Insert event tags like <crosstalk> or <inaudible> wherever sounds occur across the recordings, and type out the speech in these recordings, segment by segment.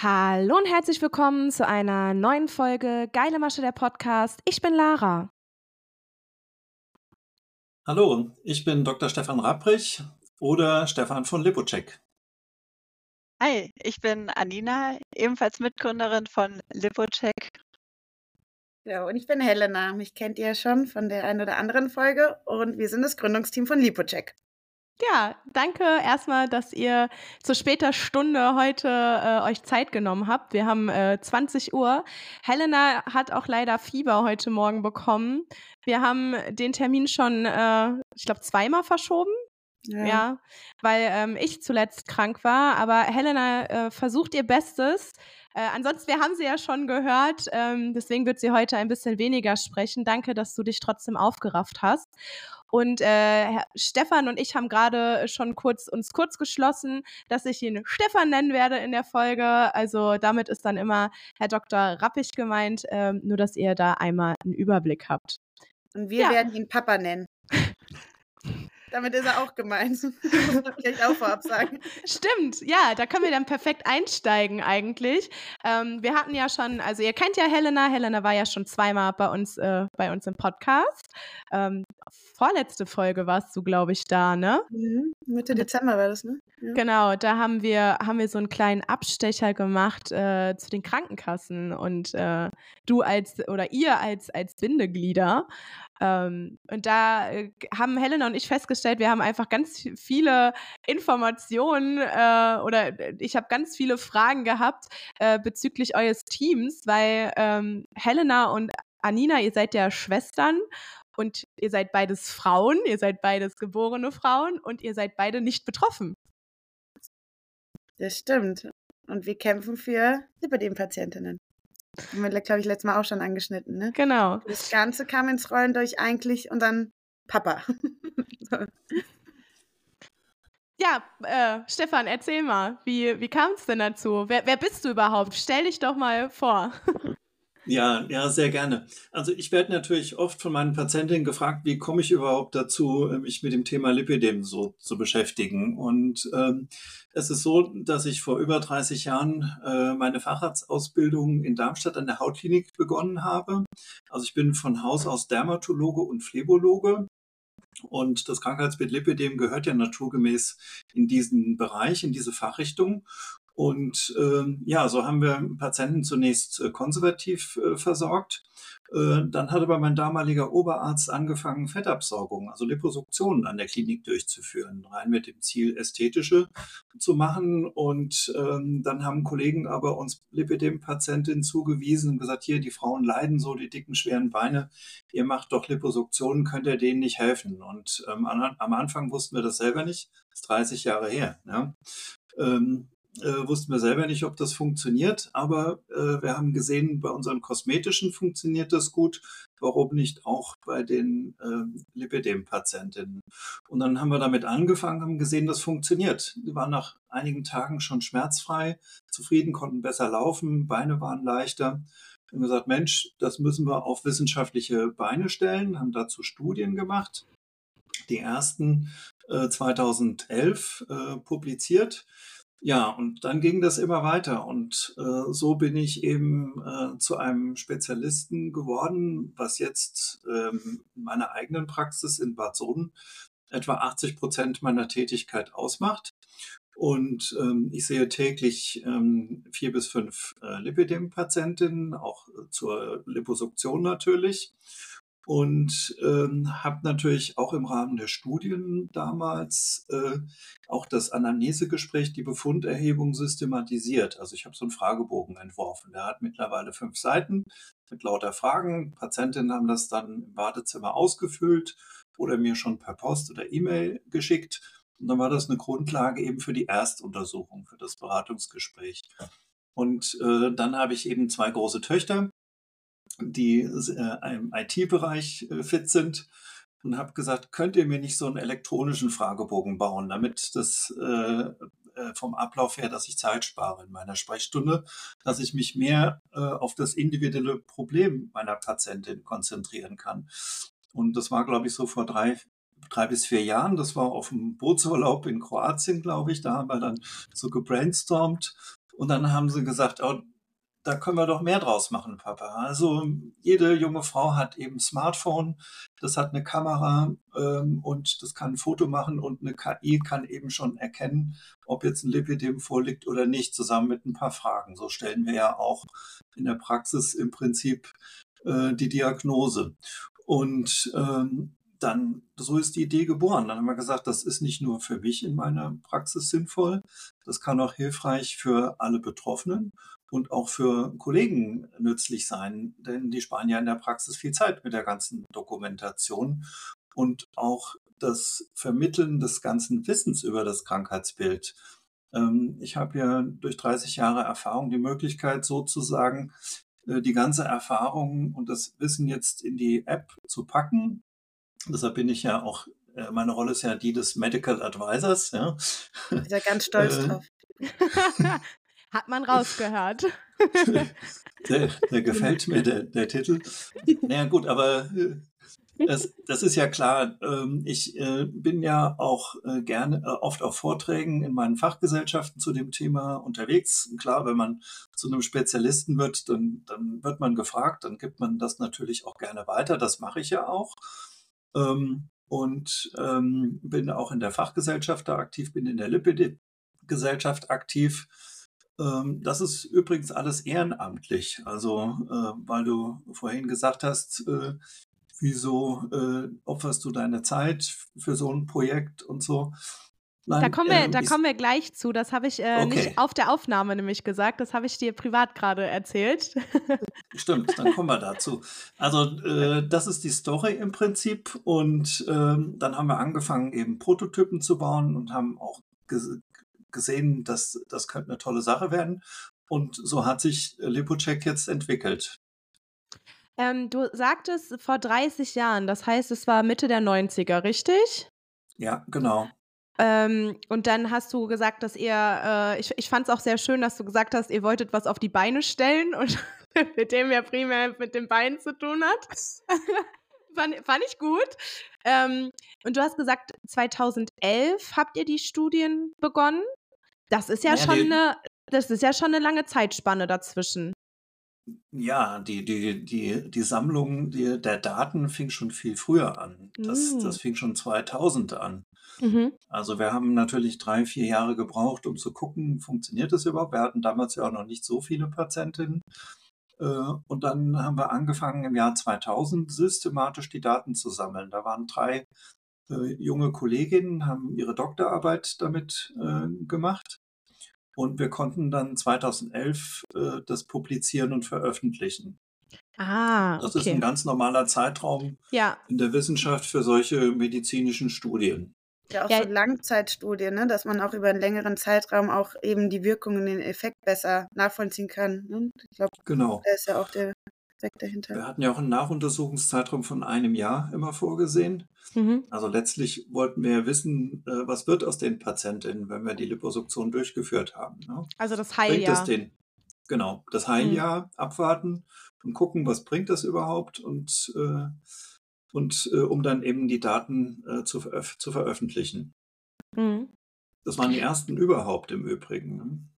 Hallo und herzlich willkommen zu einer neuen Folge Geile Masche der Podcast. Ich bin Lara. Hallo, ich bin Dr. Stefan Rapprich oder Stefan von Lipocek. Hi, ich bin Anina, ebenfalls Mitgründerin von Lipocek. Ja, und ich bin Helena. Mich kennt ihr schon von der einen oder anderen Folge und wir sind das Gründungsteam von Lipocek. Ja, danke erstmal, dass ihr zu später Stunde heute äh, euch Zeit genommen habt. Wir haben äh, 20 Uhr. Helena hat auch leider Fieber heute Morgen bekommen. Wir haben den Termin schon, äh, ich glaube, zweimal verschoben. Ja. ja, weil ähm, ich zuletzt krank war. Aber Helena äh, versucht ihr Bestes. Äh, ansonsten, wir haben sie ja schon gehört. Ähm, deswegen wird sie heute ein bisschen weniger sprechen. Danke, dass du dich trotzdem aufgerafft hast. Und äh, Stefan und ich haben gerade schon kurz uns kurz geschlossen, dass ich ihn Stefan nennen werde in der Folge. Also damit ist dann immer Herr Dr. Rappich gemeint, äh, nur dass ihr da einmal einen Überblick habt. Und wir ja. werden ihn Papa nennen. <laughs> Damit ist er auch gemeint. <laughs> Das muss ich auch vorab sagen. Stimmt, ja, da können wir dann perfekt einsteigen eigentlich. Ähm, wir hatten ja schon, also ihr kennt ja Helena. Helena war ja schon zweimal bei uns, äh, bei uns im Podcast. Ähm, vorletzte Folge warst du, glaube ich, da, ne? Mhm, Mitte Dezember war das, ne? Ja. Genau, da haben wir, haben wir so einen kleinen Abstecher gemacht äh, zu den Krankenkassen und äh, du als oder ihr als, als Bindeglieder. Ähm, und da äh, haben Helena und ich festgestellt, wir haben einfach ganz viele Informationen äh, oder ich habe ganz viele Fragen gehabt äh, bezüglich eures Teams, weil ähm, Helena und Anina, ihr seid ja Schwestern und ihr seid beides Frauen, ihr seid beides geborene Frauen und ihr seid beide nicht betroffen. Das stimmt. Und wir kämpfen für Lipidem-Patientinnen. Haben wir, glaube ich, letztes Mal auch schon angeschnitten, ne? Genau. Das Ganze kam ins Rollen durch eigentlich und dann Papa. <laughs> Ja, äh, Stefan, erzähl mal, wie, wie kam es denn dazu? Wer, wer bist du überhaupt? Stell dich doch mal vor. Ja, ja, sehr gerne. Also ich werde natürlich oft von meinen Patientinnen gefragt, wie komme ich überhaupt dazu, mich mit dem Thema Lipidem so zu beschäftigen. Und ähm, es ist so, dass ich vor über 30 Jahren äh, meine Facharztausbildung in Darmstadt an der Hautklinik begonnen habe. Also ich bin von Haus aus Dermatologe und Phlebologe. Und das Krankheitsbild Lipidem gehört ja naturgemäß in diesen Bereich, in diese Fachrichtung. Und äh, ja, so haben wir Patienten zunächst äh, konservativ äh, versorgt. Äh, dann hat aber mein damaliger Oberarzt angefangen, Fettabsaugung, also Liposuktionen an der Klinik durchzuführen, rein mit dem Ziel, ästhetische zu machen. Und ähm, dann haben Kollegen aber uns Lipidem-Patientinnen zugewiesen und gesagt, hier, die Frauen leiden so, die dicken, schweren Beine, ihr macht doch Liposuktionen, könnt ihr denen nicht helfen? Und ähm, an, am Anfang wussten wir das selber nicht, das ist 30 Jahre her. Ja? Ähm, äh, wussten wir selber nicht, ob das funktioniert, aber äh, wir haben gesehen, bei unseren kosmetischen funktioniert das gut. Warum nicht auch bei den äh, Lipidem-Patientinnen? Und dann haben wir damit angefangen, haben gesehen, das funktioniert. Die waren nach einigen Tagen schon schmerzfrei, zufrieden, konnten besser laufen, Beine waren leichter. Wir haben gesagt, Mensch, das müssen wir auf wissenschaftliche Beine stellen, haben dazu Studien gemacht. Die ersten äh, 2011 äh, publiziert. Ja, und dann ging das immer weiter und äh, so bin ich eben äh, zu einem Spezialisten geworden, was jetzt ähm, in meiner eigenen Praxis in Bad Sohn etwa 80 Prozent meiner Tätigkeit ausmacht. Und ähm, ich sehe täglich ähm, vier bis fünf äh, Lipidem-Patientinnen, auch äh, zur Liposuktion natürlich und ähm, habe natürlich auch im Rahmen der Studien damals äh, auch das Anamnesegespräch, die Befunderhebung systematisiert. Also ich habe so einen Fragebogen entworfen. Der hat mittlerweile fünf Seiten mit lauter Fragen. Patientinnen haben das dann im Wartezimmer ausgefüllt oder mir schon per Post oder E-Mail geschickt. Und dann war das eine Grundlage eben für die Erstuntersuchung, für das Beratungsgespräch. Und äh, dann habe ich eben zwei große Töchter, die äh, im IT-Bereich äh, fit sind und habe gesagt, könnt ihr mir nicht so einen elektronischen Fragebogen bauen, damit das äh, äh, vom Ablauf her, dass ich Zeit spare in meiner Sprechstunde, dass ich mich mehr äh, auf das individuelle Problem meiner Patientin konzentrieren kann. Und das war, glaube ich, so vor drei, drei bis vier Jahren. Das war auf dem Bootsurlaub in Kroatien, glaube ich. Da haben wir dann so gebrainstormt Und dann haben sie gesagt, oh, da können wir doch mehr draus machen, Papa. Also jede junge Frau hat eben Smartphone, das hat eine Kamera ähm, und das kann ein Foto machen und eine KI kann eben schon erkennen, ob jetzt ein Lipidem vorliegt oder nicht, zusammen mit ein paar Fragen. So stellen wir ja auch in der Praxis im Prinzip äh, die Diagnose. Und ähm, dann, so ist die Idee geboren. Dann haben wir gesagt, das ist nicht nur für mich in meiner Praxis sinnvoll, das kann auch hilfreich für alle Betroffenen und auch für Kollegen nützlich sein, denn die sparen ja in der Praxis viel Zeit mit der ganzen Dokumentation und auch das Vermitteln des ganzen Wissens über das Krankheitsbild. Ähm, ich habe ja durch 30 Jahre Erfahrung die Möglichkeit, sozusagen äh, die ganze Erfahrung und das Wissen jetzt in die App zu packen. Deshalb bin ich ja auch, äh, meine Rolle ist ja die des Medical Advisors. Ja. Ich bin ja ganz stolz äh, drauf. <laughs> <laughs> Hat man rausgehört. <laughs> der, der, gefällt mir, der, der Titel. Naja, gut, aber äh, das, das ist ja klar. Ähm, ich äh, bin ja auch äh, gerne oft auf Vorträgen in meinen Fachgesellschaften zu dem Thema unterwegs. Klar, wenn man zu einem Spezialisten wird, dann, dann wird man gefragt, dann gibt man das natürlich auch gerne weiter. Das mache ich ja auch. Ähm, und ähm, bin auch in der Fachgesellschaft da aktiv, bin in der Lipid-Gesellschaft aktiv. Ähm, das ist übrigens alles ehrenamtlich. Also, äh, weil du vorhin gesagt hast, äh, wieso äh, opferst du deine Zeit für so ein Projekt und so. Nein, da kommen wir, äh, da kommen wir gleich zu. Das habe ich äh, okay. nicht auf der Aufnahme nämlich gesagt. Das habe ich dir privat gerade erzählt. Stimmt, dann kommen wir dazu. Also äh, das ist die Story im Prinzip. Und ähm, dann haben wir angefangen, eben Prototypen zu bauen und haben auch gesehen, dass das könnte eine tolle Sache werden. Und so hat sich Lipocek jetzt entwickelt. Ähm, du sagtest vor 30 Jahren, das heißt, es war Mitte der 90er, richtig? Ja, genau. Ähm, und dann hast du gesagt, dass ihr, äh, ich, ich fand es auch sehr schön, dass du gesagt hast, ihr wolltet was auf die Beine stellen und <laughs> mit dem ja primär mit den Beinen zu tun hat. <laughs> fand, fand, ich gut. Ähm, und du hast gesagt, 2011 habt ihr die Studien begonnen. Das ist ja, ja schon eine, das ist ja schon eine lange Zeitspanne dazwischen. Ja, die, die, die, die Sammlung die, der Daten fing schon viel früher an. Das, mm. das fing schon 2000 an. Mhm. Also wir haben natürlich drei, vier Jahre gebraucht, um zu gucken, funktioniert das überhaupt? Wir hatten damals ja auch noch nicht so viele Patientinnen. Äh, und dann haben wir angefangen im Jahr 2000 systematisch die Daten zu sammeln. Da waren drei äh, junge Kolleginnen, haben ihre Doktorarbeit damit äh, gemacht. Und wir konnten dann 2011 äh, das publizieren und veröffentlichen. Ah, okay. Das ist ein ganz normaler Zeitraum ja. in der Wissenschaft für solche medizinischen Studien. Ja, auch ja. so Langzeitstudien, ne? dass man auch über einen längeren Zeitraum auch eben die Wirkungen, den Effekt besser nachvollziehen kann. Ne? Ich glaube, genau. da ist ja auch der Effekt dahinter. Wir hatten ja auch einen Nachuntersuchungszeitraum von einem Jahr immer vorgesehen. Mhm. Also letztlich wollten wir wissen, äh, was wird aus den Patientinnen, wenn wir die Liposuktion durchgeführt haben. Ne? Also das Heiljahr. Das den, genau, das Heiljahr mhm. abwarten und gucken, was bringt das überhaupt und, äh, und äh, um dann eben die Daten äh, zu, veröf zu veröffentlichen. Mhm. Das waren die ersten überhaupt im Übrigen. Ne?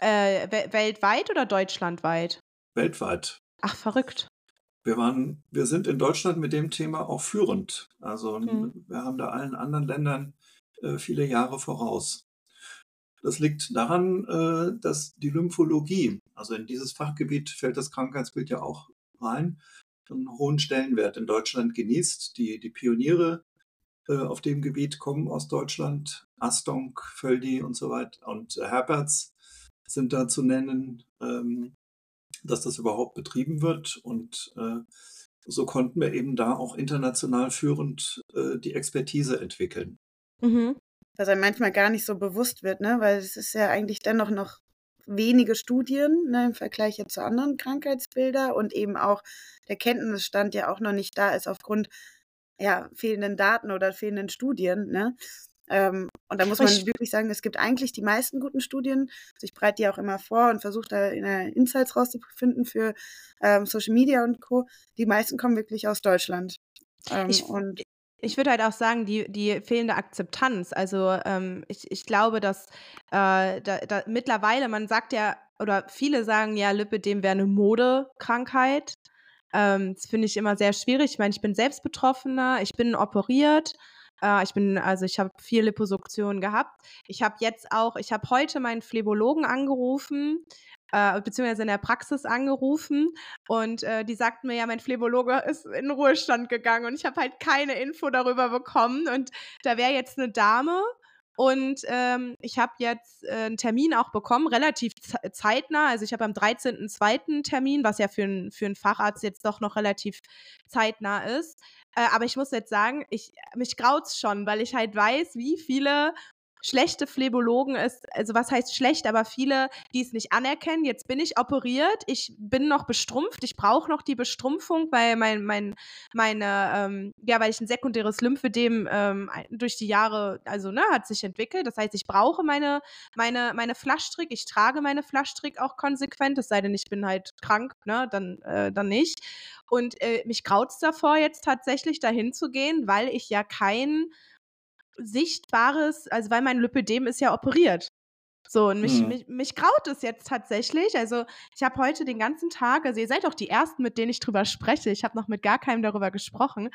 Äh, weltweit oder deutschlandweit? Weltweit. Ach, verrückt. Wir waren, wir sind in Deutschland mit dem Thema auch führend. Also mhm. wir haben da allen anderen Ländern äh, viele Jahre voraus. Das liegt daran, äh, dass die Lymphologie, also in dieses Fachgebiet fällt das Krankheitsbild ja auch rein, einen hohen Stellenwert in Deutschland genießt. Die, die Pioniere äh, auf dem Gebiet kommen aus Deutschland. Astonk, Völdi und so weiter und Herberts sind da zu nennen. Ähm, dass das überhaupt betrieben wird. Und äh, so konnten wir eben da auch international führend äh, die Expertise entwickeln. Mhm. Was einem manchmal gar nicht so bewusst wird, ne? weil es ist ja eigentlich dennoch noch wenige Studien ne, im Vergleich jetzt zu anderen Krankheitsbildern und eben auch der Kenntnisstand ja auch noch nicht da ist aufgrund ja, fehlenden Daten oder fehlenden Studien. Ne? Ähm, und da muss man wirklich sagen, es gibt eigentlich die meisten guten Studien. Also ich breite die auch immer vor und versuche da Insights rauszufinden für ähm, Social Media und Co. Die meisten kommen wirklich aus Deutschland. Ähm, ich, und Ich würde halt auch sagen, die, die fehlende Akzeptanz. Also ähm, ich, ich glaube, dass äh, da, da, mittlerweile, man sagt ja, oder viele sagen ja, Lipidem wäre eine Modekrankheit. Ähm, das finde ich immer sehr schwierig. Ich meine, ich bin selbst Betroffener, ich bin operiert. Äh, ich bin, also ich habe vier Liposuktionen gehabt. Ich habe jetzt auch, ich habe heute meinen Phlebologen angerufen, äh, beziehungsweise in der Praxis angerufen und äh, die sagten mir ja, mein Phlebologe <laughs> ist in Ruhestand gegangen und ich habe halt keine Info darüber bekommen und da wäre jetzt eine Dame und ähm, ich habe jetzt äh, einen Termin auch bekommen, relativ zeitnah. Also ich habe am 13.02. Termin, was ja für, ein, für einen Facharzt jetzt doch noch relativ zeitnah ist. Äh, aber ich muss jetzt sagen, ich, mich graut's schon, weil ich halt weiß, wie viele schlechte Phlebologen ist, also was heißt schlecht, aber viele, die es nicht anerkennen. Jetzt bin ich operiert, ich bin noch bestrumpft, ich brauche noch die Bestrumpfung, weil mein, mein, meine, ähm, ja, weil ich ein sekundäres Lymphedem ähm, durch die Jahre, also ne, hat sich entwickelt. Das heißt, ich brauche meine, meine, meine Flaschtrick, ich trage meine Flaschtrick auch konsequent, es sei denn, ich bin halt krank, ne, dann, äh, dann nicht. Und äh, mich graut's davor, jetzt tatsächlich dahin zu gehen, weil ich ja kein sichtbares, also weil mein Lipödem ist ja operiert. So, und mich, mhm. mich, mich graut es jetzt tatsächlich. Also, ich habe heute den ganzen Tag, also ihr seid auch die Ersten, mit denen ich drüber spreche. Ich habe noch mit gar keinem darüber gesprochen.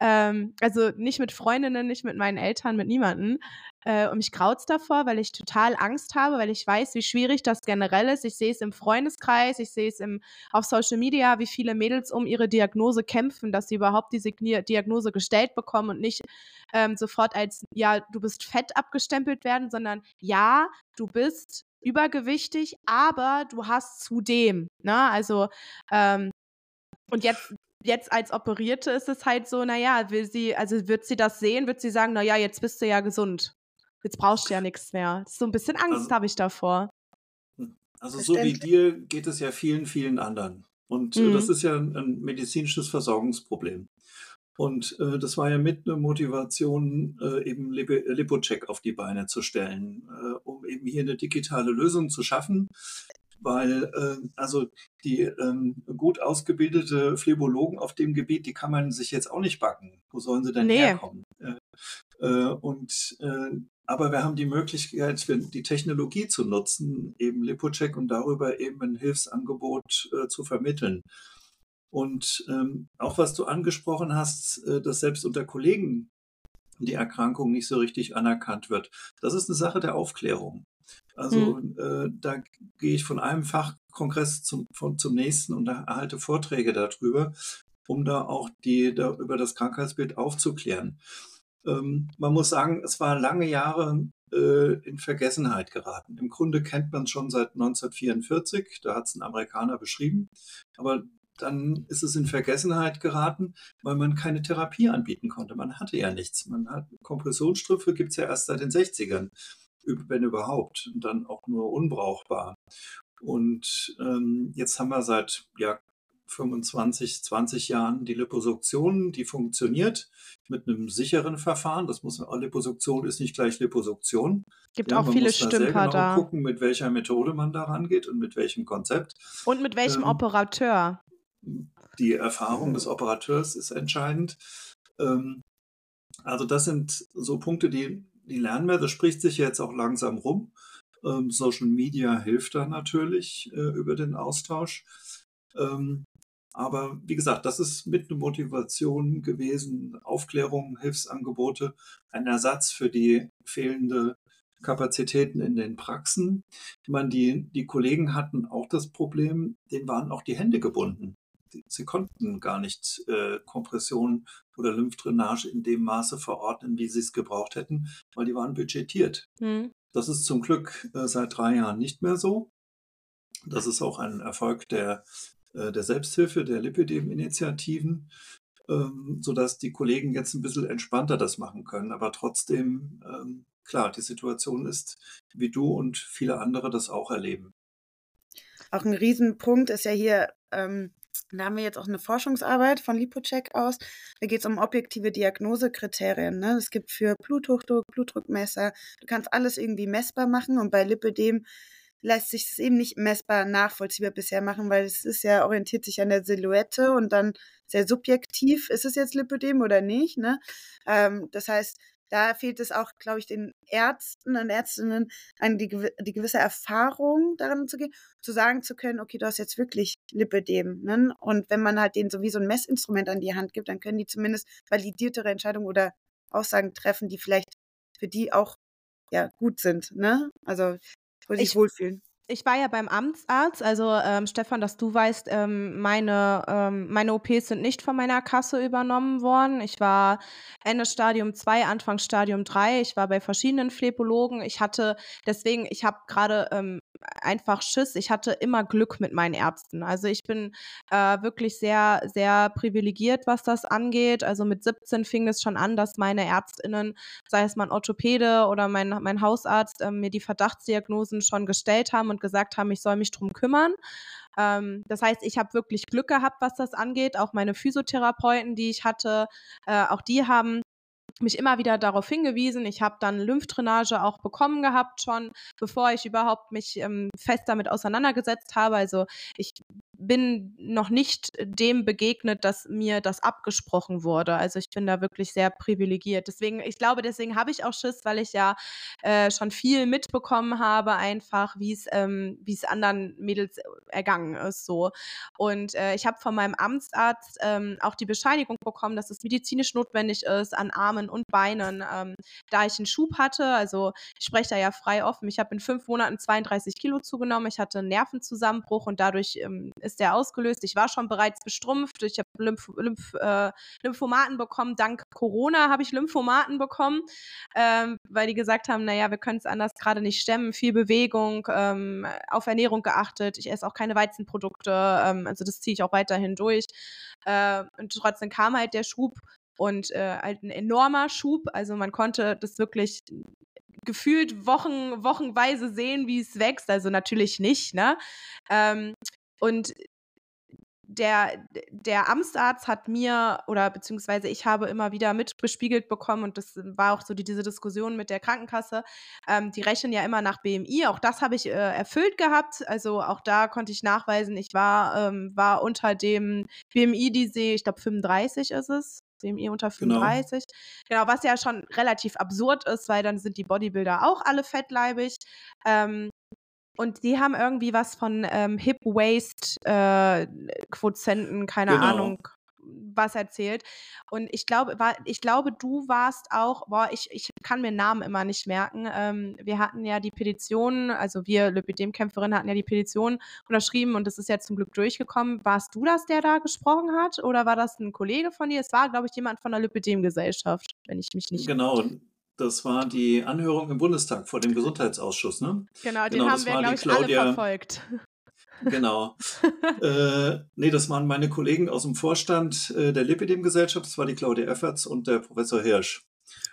Ähm, also nicht mit Freundinnen, nicht mit meinen Eltern, mit niemandem. Äh, und mich graut's davor, weil ich total Angst habe, weil ich weiß, wie schwierig das generell ist. Ich sehe es im Freundeskreis, ich sehe es auf Social Media, wie viele Mädels um ihre Diagnose kämpfen, dass sie überhaupt diese Diagnose gestellt bekommen und nicht ähm, sofort als, ja, du bist fett abgestempelt werden, sondern ja, du bist übergewichtig, aber du hast zudem, ne, also, ähm, und jetzt jetzt als Operierte ist es halt so, naja, will sie, also wird sie das sehen, wird sie sagen, naja, jetzt bist du ja gesund. Jetzt brauchst du ja nichts mehr. So ein bisschen Angst also, habe ich davor. Also so wie dir geht es ja vielen, vielen anderen. Und äh, mhm. das ist ja ein, ein, medizinisches Versorgungsproblem. Und äh, das war ja mit eine Motivation, äh, eben Lip Lipocheck auf die Beine zu stellen, äh, um eben hier eine digitale Lösung zu schaffen. Weil äh, also die ähm, gut ausgebildete Phlebologen auf dem Gebiet, die kann man sich jetzt auch nicht backen. Wo sollen sie denn nee. herkommen? Äh, und aber wir haben die Möglichkeit, die Technologie zu nutzen, eben Lipocheck und darüber eben ein Hilfsangebot äh, zu vermitteln. Und ähm, auch was du angesprochen hast, äh, dass selbst unter Kollegen die Erkrankung nicht so richtig anerkannt wird. Das ist eine Sache der Aufklärung. Also mhm. äh, da gehe ich von einem Fachkongress zum, von, zum nächsten und erhalte Vorträge darüber, um da auch die da, über das Krankheitsbild aufzuklären. Ähm, man muss sagen, es war lange Jahre äh, in Vergessenheit geraten. Im Grunde kennt man es schon seit 1944, da hat es ein Amerikaner beschrieben, aber dann ist es in Vergessenheit geraten, weil man keine Therapie anbieten konnte. Man hatte ja nichts. Man hat Kompressionsstrümpfe gibt es ja erst seit den 60ern, wenn überhaupt, und dann auch nur unbrauchbar. Und ähm, jetzt haben wir seit ja, 25, 20 Jahren die Liposuktion, die funktioniert mit einem sicheren Verfahren. Das muss Liposuktion ist nicht gleich Liposuktion. Gibt ja, auch viele Stümper da. Genau da. gucken, mit welcher Methode man da rangeht und mit welchem Konzept. Und mit welchem ähm, Operateur. Die Erfahrung des Operateurs ist entscheidend. Ähm, also das sind so Punkte, die, die lernen wir. Das spricht sich jetzt auch langsam rum. Ähm, Social Media hilft da natürlich äh, über den Austausch. Ähm, aber wie gesagt, das ist mit eine Motivation gewesen, Aufklärung, Hilfsangebote, ein Ersatz für die fehlende Kapazitäten in den Praxen. Ich meine, die, die Kollegen hatten auch das Problem, denen waren auch die Hände gebunden. Sie konnten gar nicht äh, Kompression oder Lymphdrainage in dem Maße verordnen, wie sie es gebraucht hätten, weil die waren budgetiert. Mhm. Das ist zum Glück äh, seit drei Jahren nicht mehr so. Das ist auch ein Erfolg der der Selbsthilfe, der Lipidem-Initiativen, ähm, sodass die Kollegen jetzt ein bisschen entspannter das machen können. Aber trotzdem, ähm, klar, die Situation ist, wie du und viele andere das auch erleben. Auch ein Riesenpunkt ist ja hier, ähm, da haben wir jetzt auch eine Forschungsarbeit von Lipocheck aus. Da geht es um objektive Diagnosekriterien. Ne? Es gibt für Bluthochdruck, Blutdruckmesser, du kannst alles irgendwie messbar machen und bei Lipidem lässt sich das eben nicht messbar nachvollziehbar bisher machen, weil es ist ja, orientiert sich an der Silhouette und dann sehr subjektiv, ist es jetzt Lipödem oder nicht, ne? Ähm, das heißt, da fehlt es auch, glaube ich, den Ärzten und Ärztinnen an die, die gewisse Erfahrung daran zu gehen, zu sagen zu können, okay, du hast jetzt wirklich Lipödem. Ne? Und wenn man halt denen so wie so ein Messinstrument an die Hand gibt, dann können die zumindest validiertere Entscheidungen oder Aussagen treffen, die vielleicht für die auch ja, gut sind. Ne? Also, wo sich wohlfühlen ich war ja beim Amtsarzt, also ähm, Stefan, dass du weißt, ähm, meine, ähm, meine OPs sind nicht von meiner Kasse übernommen worden. Ich war Ende Stadium 2, Anfang Stadium 3. Ich war bei verschiedenen Phlebologen. Ich hatte, deswegen, ich habe gerade ähm, einfach Schiss. Ich hatte immer Glück mit meinen Ärzten. Also ich bin äh, wirklich sehr, sehr privilegiert, was das angeht. Also mit 17 fing es schon an, dass meine ÄrztInnen, sei es mein Orthopäde oder mein, mein Hausarzt, äh, mir die Verdachtsdiagnosen schon gestellt haben und gesagt haben, ich soll mich drum kümmern. Ähm, das heißt, ich habe wirklich Glück gehabt, was das angeht. Auch meine Physiotherapeuten, die ich hatte, äh, auch die haben mich immer wieder darauf hingewiesen. Ich habe dann Lymphdrainage auch bekommen gehabt schon, bevor ich überhaupt mich ähm, fest damit auseinandergesetzt habe. Also ich bin noch nicht dem begegnet, dass mir das abgesprochen wurde. Also ich bin da wirklich sehr privilegiert. Deswegen, ich glaube, deswegen habe ich auch Schiss, weil ich ja äh, schon viel mitbekommen habe, einfach, wie es ähm, wie es anderen Mädels ergangen ist. So. Und äh, ich habe von meinem Amtsarzt ähm, auch die Bescheinigung bekommen, dass es medizinisch notwendig ist, an Armen und Beinen, ähm, da ich einen Schub hatte. Also ich spreche da ja frei offen. Ich habe in fünf Monaten 32 Kilo zugenommen. Ich hatte einen Nervenzusammenbruch und dadurch ähm, ist der ausgelöst. Ich war schon bereits bestrumpft. Ich habe Lymph Lymph äh, Lymphomaten bekommen. Dank Corona habe ich Lymphomaten bekommen, ähm, weil die gesagt haben, naja, wir können es anders gerade nicht stemmen. Viel Bewegung, ähm, auf Ernährung geachtet. Ich esse auch keine Weizenprodukte. Ähm, also das ziehe ich auch weiterhin durch. Äh, und trotzdem kam halt der Schub und äh, halt ein enormer Schub. Also man konnte das wirklich gefühlt Wochen, wochenweise sehen, wie es wächst. Also natürlich nicht, ne? Ähm, und der, der Amtsarzt hat mir oder beziehungsweise ich habe immer wieder mitbespiegelt bekommen und das war auch so die, diese Diskussion mit der Krankenkasse. Ähm, die rechnen ja immer nach BMI. Auch das habe ich äh, erfüllt gehabt. Also auch da konnte ich nachweisen, ich war, ähm, war unter dem BMI, die sehe, ich glaube 35 ist es. BMI unter 35. Genau. genau. was ja schon relativ absurd ist, weil dann sind die Bodybuilder auch alle fettleibig. Ähm, und die haben irgendwie was von ähm, Hip-Waist-Quotienten, äh, keine genau. Ahnung, was erzählt. Und ich glaube, war, ich glaube, du warst auch, boah, ich, ich kann mir Namen immer nicht merken. Ähm, wir hatten ja die Petition, also wir Lipidem-Kämpferinnen hatten ja die Petition unterschrieben und das ist ja zum Glück durchgekommen. Warst du das, der da gesprochen hat? Oder war das ein Kollege von dir? Es war, glaube ich, jemand von der Lipidem-Gesellschaft, wenn ich mich nicht. Genau, das war die Anhörung im Bundestag vor dem Gesundheitsausschuss, ne? Genau, den genau, haben wir, glaube ich, Claudia, alle verfolgt. <laughs> Genau. äh, nee, das waren meine Kollegen aus dem Vorstand äh, der Lipidem-Gesellschaft. Das war die Claudia Efferts und der Professor Hirsch.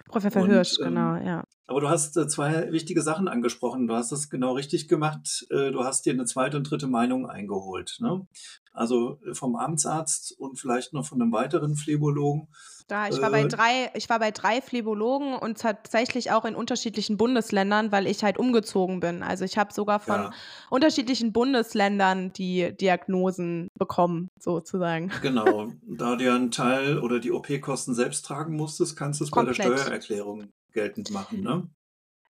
Professor und, Hirsch, genau, ähm, ja. Aber du hast äh, zwei wichtige Sachen angesprochen. Du hast das genau richtig gemacht. Äh, du hast dir eine zweite und dritte Meinung eingeholt. Ne? Also äh, vom Amtsarzt und vielleicht noch von einem weiteren Phlebologen. Da, ich war bei drei, ich war bei drei Phlebologen und tatsächlich auch in unterschiedlichen Bundesländern, weil ich halt umgezogen bin. Also ich habe sogar von ja. unterschiedlichen Bundesländern die Diagnosen bekommen, sozusagen. Genau. <laughs> Da du ja einen Teil oder die OP-Kosten selbst tragen musstest, kannst du es bei der Steuererklärung geltend machen, ne?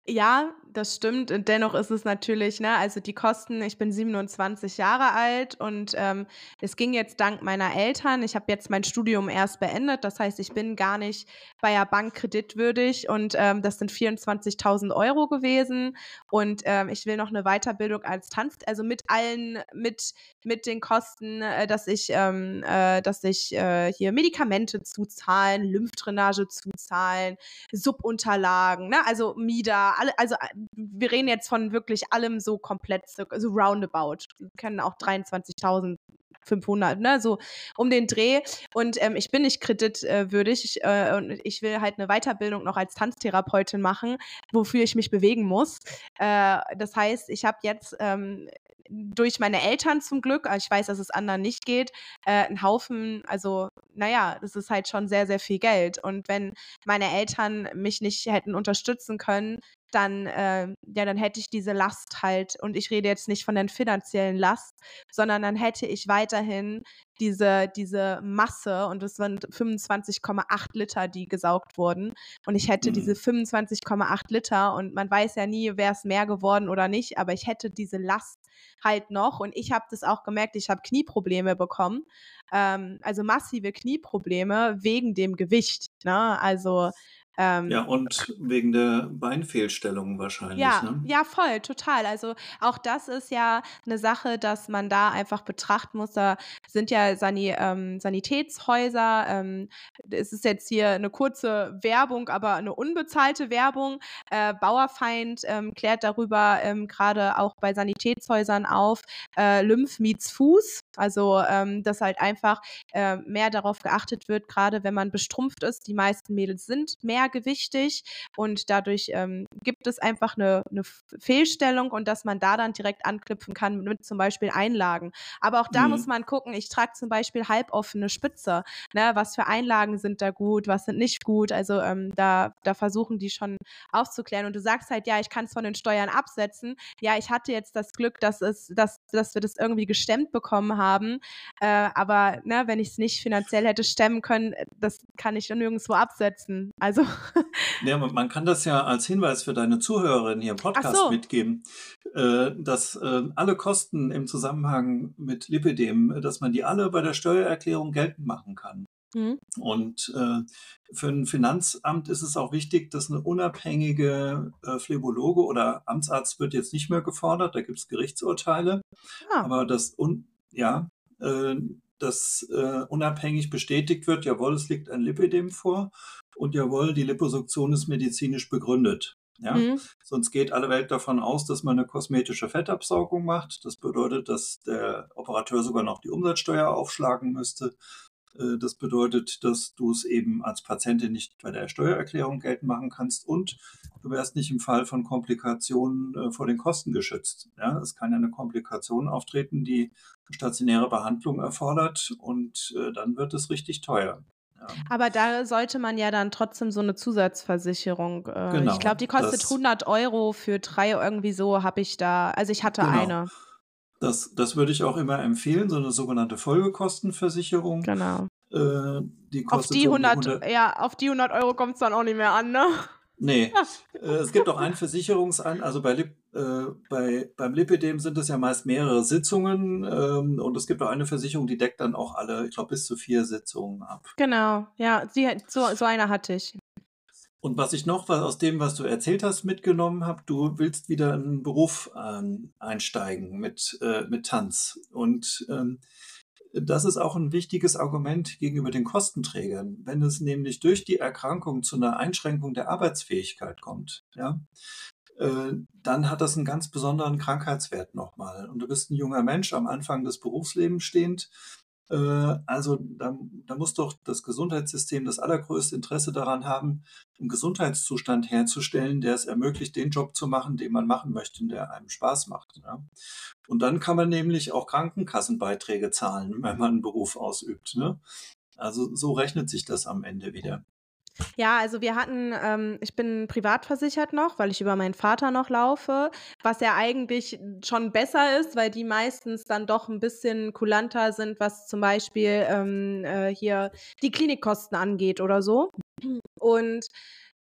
Ja, das stimmt. Und dennoch ist es natürlich, ne, also die Kosten, ich bin 27 Jahre alt und ähm, es ging jetzt dank meiner Eltern. Ich habe jetzt mein Studium erst beendet. Das heißt, ich bin gar nicht bei der Bank kreditwürdig und ähm, das sind 24.000 Euro gewesen. Und ähm, ich will noch eine Weiterbildung als Tanz, also mit allen, mit, mit den Kosten, äh, dass ich, ähm, äh, dass ich äh, hier Medikamente zuzahlen, Lymphdrainage zuzahlen, Subunterlagen, ne, also MIDA, alle, also äh, wir reden jetzt von wirklich allem so komplett, so roundabout. Wir kennen auch 23.500, ne, so um den Dreh. Und ähm, ich bin nicht kreditwürdig äh, und ich will halt eine Weiterbildung noch als Tanztherapeutin machen, wofür ich mich bewegen muss. Äh, das heißt, ich habe jetzt ähm, durch meine Eltern zum Glück, ich weiß, dass es anderen nicht geht, äh, ein Haufen, also naja, das ist halt schon sehr, sehr viel Geld. Und wenn meine Eltern mich nicht hätten unterstützen können, dann, äh, ja, dann hätte ich diese Last halt, und ich rede jetzt nicht von der finanziellen Last, sondern dann hätte ich weiterhin diese, diese Masse, und es waren 25,8 Liter, die gesaugt wurden. Und ich hätte mhm. diese 25,8 Liter, und man weiß ja nie, wäre es mehr geworden oder nicht, aber ich hätte diese Last halt noch. Und ich habe das auch gemerkt, ich habe Knieprobleme bekommen. Ähm, also massive Knieprobleme wegen dem Gewicht. Ne? Also ähm, ja, und wegen der Beinfehlstellung wahrscheinlich. Ja, ne? ja, voll, total. Also auch das ist ja eine Sache, dass man da einfach betrachten muss. Da sind ja Sani ähm, Sanitätshäuser. Ähm, es ist jetzt hier eine kurze Werbung, aber eine unbezahlte Werbung. Äh, Bauerfeind ähm, klärt darüber ähm, gerade auch bei Sanitätshäusern auf, äh, Lymph meets Fuß. Also, ähm, dass halt einfach äh, mehr darauf geachtet wird, gerade wenn man bestrumpft ist. Die meisten Mädels sind mehrgewichtig und dadurch ähm, gibt es einfach eine, eine, Fehlstellung und dass man da dann direkt anknüpfen kann mit zum Beispiel Einlagen. Aber auch da mhm. muss man gucken, ich trage zum Beispiel halboffene Spitze. Ne? Was für Einlagen sind da gut, was sind nicht gut? Also ähm, da, da versuchen die schon aufzuklären. Und du sagst halt, ja, ich kann es von den Steuern absetzen. Ja, ich hatte jetzt das Glück, dass, es, dass, dass wir das irgendwie gestemmt bekommen haben haben. Äh, aber ne, wenn ich es nicht finanziell hätte stemmen können, äh, das kann ich dann nirgendwo absetzen. Also. <laughs> Ja, man kann das ja als Hinweis für deine Zuhörerinnen hier im Podcast so. mitgeben, äh, dass äh, alle Kosten im Zusammenhang mit Lipidem, dass man die alle bei der Steuererklärung geltend machen kann. Mhm. Und äh, für ein Finanzamt ist es auch wichtig, dass eine unabhängige äh, Phlebologe oder Amtsarzt wird jetzt nicht mehr gefordert, da gibt es Gerichtsurteile, ah. aber das ja, äh, dass äh, unabhängig bestätigt wird, jawohl, es liegt ein Lipidem vor und jawohl, die Liposuktion ist medizinisch begründet. Ja? Mhm. Sonst geht alle Welt davon aus, dass man eine kosmetische Fettabsaugung macht. Das bedeutet, dass der Operateur sogar noch die Umsatzsteuer aufschlagen müsste. Äh, das bedeutet, dass du es eben als Patientin nicht bei der Steuererklärung geltend machen kannst und du wärst nicht im Fall von Komplikationen äh, vor den Kosten geschützt. Ja, es kann ja eine Komplikation auftreten, die stationäre Behandlung erfordert und äh, dann wird es richtig teuer. Ja. Aber da sollte man ja dann trotzdem so eine Zusatzversicherung. Äh, genau, ich glaube, die kostet 100 Euro für drei irgendwie so habe ich da. Also ich hatte genau. eine. Das, das würde ich auch immer empfehlen, so eine sogenannte Folgekostenversicherung. Genau. Äh, die kostet auf die 100, so 100 ja, auf die 100 Euro kommt es dann auch nicht mehr an, ne? Nee, <laughs> äh, es gibt auch einen Versicherungsan, also bei, bei beim Lipidem sind es ja meist mehrere Sitzungen ähm, und es gibt auch eine Versicherung, die deckt dann auch alle, ich glaube, bis zu vier Sitzungen ab. Genau, ja, sie, so, so eine hatte ich. Und was ich noch was aus dem, was du erzählt hast, mitgenommen habe, du willst wieder in einen Beruf ähm, einsteigen mit, äh, mit Tanz. Und ähm, das ist auch ein wichtiges Argument gegenüber den Kostenträgern. Wenn es nämlich durch die Erkrankung zu einer Einschränkung der Arbeitsfähigkeit kommt, ja, äh, dann hat das einen ganz besonderen Krankheitswert nochmal. Und du bist ein junger Mensch am Anfang des Berufslebens stehend äh, also da, da muss doch das Gesundheitssystem das allergrößte Interesse daran haben, einen Gesundheitszustand herzustellen, der es ermöglicht, den Job zu machen, den man machen möchte, der einem Spaß macht. Ja. Und dann kann man nämlich auch Krankenkassenbeiträge zahlen, wenn man einen Beruf ausübt. Ne? Also so rechnet sich das am Ende wieder. Ja, also wir hatten, ähm, ich bin privat versichert noch, weil ich über meinen Vater noch laufe, was ja eigentlich schon besser ist, weil die meistens dann doch ein bisschen kulanter sind, was zum Beispiel ähm, äh, hier die Klinikkosten angeht oder so. Und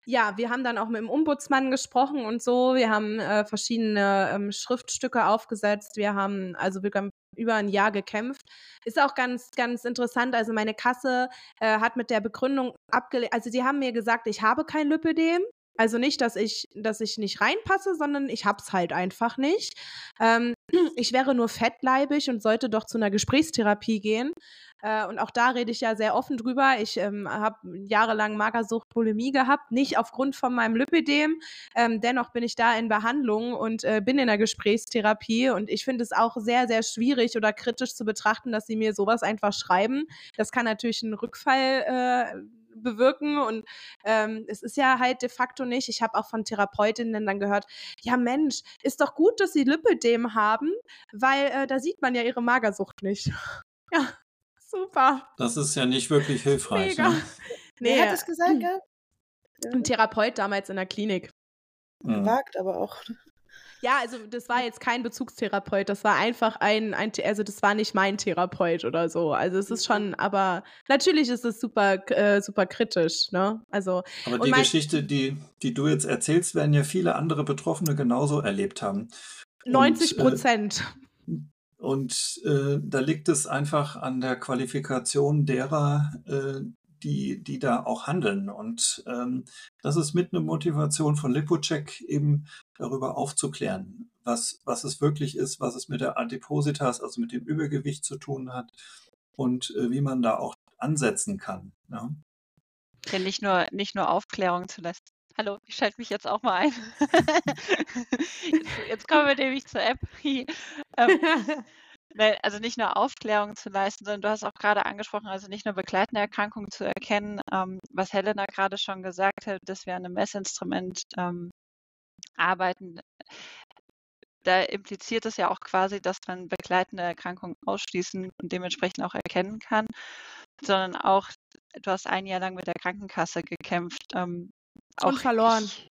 ja, wir haben dann auch mit dem Ombudsmann gesprochen und so. Wir haben äh, verschiedene ähm, Schriftstücke aufgesetzt. Wir haben also wir haben über ein Jahr gekämpft. Ist auch ganz, ganz interessant. Also meine Kasse äh, hat mit der Begründung abgelehnt. Also sie haben mir gesagt, ich habe kein Lipödem. Also nicht, dass ich, dass ich nicht reinpasse, sondern ich hab's halt einfach nicht. Ähm, <clears throat> ich wäre nur fettleibig und sollte doch zu einer Gesprächstherapie gehen. Äh, und auch da rede ich ja sehr offen drüber. Ich ähm, habe jahrelang Magersucht, Bulimie gehabt, nicht aufgrund von meinem Lipidem. Ähm, dennoch bin ich da in Behandlung und äh, bin in der Gesprächstherapie. Und ich finde es auch sehr, sehr schwierig oder kritisch zu betrachten, dass sie mir sowas einfach schreiben. Das kann natürlich einen Rückfall äh, bewirken und ähm, es ist ja halt de facto nicht. Ich habe auch von Therapeutinnen dann gehört, ja Mensch, ist doch gut, dass sie Lipödem haben, weil äh, da sieht man ja ihre Magersucht nicht. <laughs> ja, super. Das ist ja nicht wirklich hilfreich. Mega. Ne? Nee, Wer hat das gesagt? Ja? Ein Therapeut damals in der Klinik. Gewagt, aber auch. Ja, also das war jetzt kein Bezugstherapeut, das war einfach ein, ein, also das war nicht mein Therapeut oder so. Also es ist schon, aber natürlich ist es super, äh, super kritisch, ne? Also. Aber die Geschichte, die, die du jetzt erzählst, werden ja viele andere Betroffene genauso erlebt haben. 90 Prozent. Äh, und äh, da liegt es einfach an der Qualifikation derer, äh, die, die da auch handeln. Und ähm, das ist mit einer Motivation von Lipocheck eben darüber aufzuklären, was, was es wirklich ist, was es mit der Adipositas, also mit dem Übergewicht zu tun hat und äh, wie man da auch ansetzen kann. Ja, ja nicht, nur, nicht nur Aufklärung zu leisten. Hallo, ich schalte mich jetzt auch mal ein. <laughs> jetzt, jetzt, kommen wir nämlich zur App. <laughs> ähm, also nicht nur Aufklärung zu leisten, sondern du hast auch gerade angesprochen, also nicht nur begleitende Erkrankungen zu erkennen, ähm, was Helena gerade schon gesagt hat, dass wir an einem Messinstrument ähm, arbeiten. Da impliziert es ja auch quasi, dass man begleitende Erkrankungen ausschließen und dementsprechend auch erkennen kann, sondern auch, du hast ein Jahr lang mit der Krankenkasse gekämpft. Ähm, und verloren. Ich,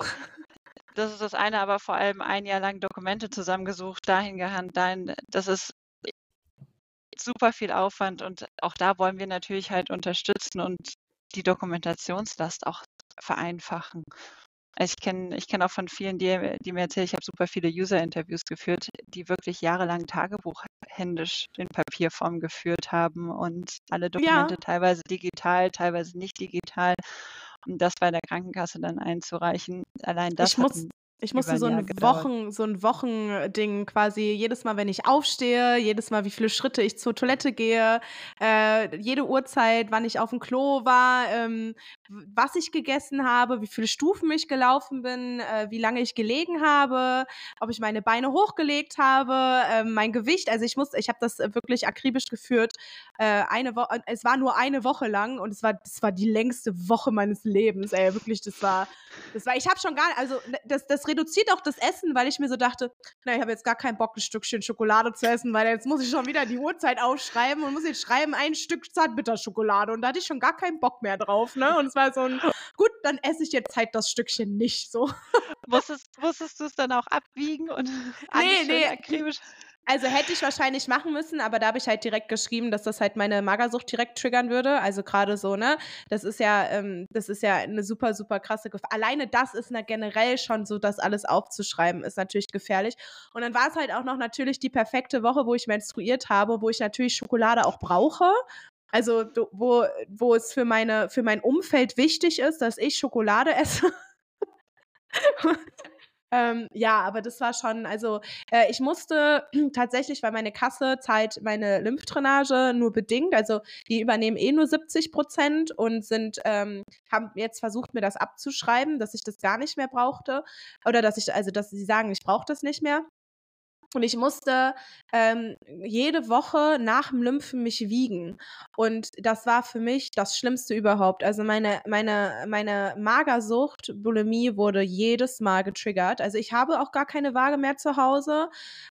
<laughs> das ist das eine, aber vor allem ein Jahr lang Dokumente zusammengesucht, dahin gehandelt, dahin, das ist super viel Aufwand und auch da wollen wir natürlich halt unterstützen und die Dokumentationslast auch vereinfachen. Also ich kenne ich kenn auch von vielen, die, die mir erzählen, ich habe super viele User-Interviews geführt, die wirklich jahrelang Tagebuch händisch in Papierform geführt haben und alle Dokumente ja. teilweise digital, teilweise nicht digital das bei der Krankenkasse dann einzureichen. Allein das ich muss, ich musste so ein, Wochen, so ein Wochending quasi jedes Mal, wenn ich aufstehe, jedes Mal, wie viele Schritte ich zur Toilette gehe, äh, jede Uhrzeit, wann ich auf dem Klo war, ähm, was ich gegessen habe, wie viele Stufen ich gelaufen bin, äh, wie lange ich gelegen habe, ob ich meine Beine hochgelegt habe, äh, mein Gewicht. Also ich muss, ich habe das wirklich akribisch geführt. Äh, eine Woche, es war nur eine Woche lang und es war, das war die längste Woche meines Lebens. Ey, wirklich, das war, das war. Ich habe schon gar, also das, das reduziert auch das Essen, weil ich mir so dachte, na, ich habe jetzt gar keinen Bock, ein Stückchen Schokolade zu essen, weil jetzt muss ich schon wieder die Uhrzeit aufschreiben und muss jetzt schreiben, ein Stück Zartbitterschokolade. Und da hatte ich schon gar keinen Bock mehr drauf, ne? Und es war so ein, gut, dann esse ich jetzt halt das Stückchen nicht so. Wusstest, wusstest du es dann auch abwiegen und nee, nee, akribisch? Also hätte ich wahrscheinlich machen müssen, aber da habe ich halt direkt geschrieben, dass das halt meine Magersucht direkt triggern würde. Also gerade so, ne? Das ist ja, ähm, das ist ja eine super, super krasse Gefahr. Alleine das ist na, generell schon so, das alles aufzuschreiben, ist natürlich gefährlich. Und dann war es halt auch noch natürlich die perfekte Woche, wo ich menstruiert habe, wo ich natürlich Schokolade auch brauche. Also wo, wo es für, meine, für mein Umfeld wichtig ist, dass ich Schokolade <laughs> esse. Ähm, ja, aber das war schon, also äh, ich musste <clears throat> tatsächlich, weil meine Kasse zahlt meine Lymphdrainage nur bedingt, also die übernehmen eh nur 70 Prozent und sind, ähm, haben jetzt versucht, mir das abzuschreiben, dass ich das gar nicht mehr brauchte oder dass ich, also dass sie sagen, ich brauche das nicht mehr. Und ich musste ähm, jede Woche nach dem Lymphen mich wiegen. Und das war für mich das Schlimmste überhaupt. Also meine, meine, meine Magersucht, Bulimie wurde jedes Mal getriggert. Also ich habe auch gar keine Waage mehr zu Hause.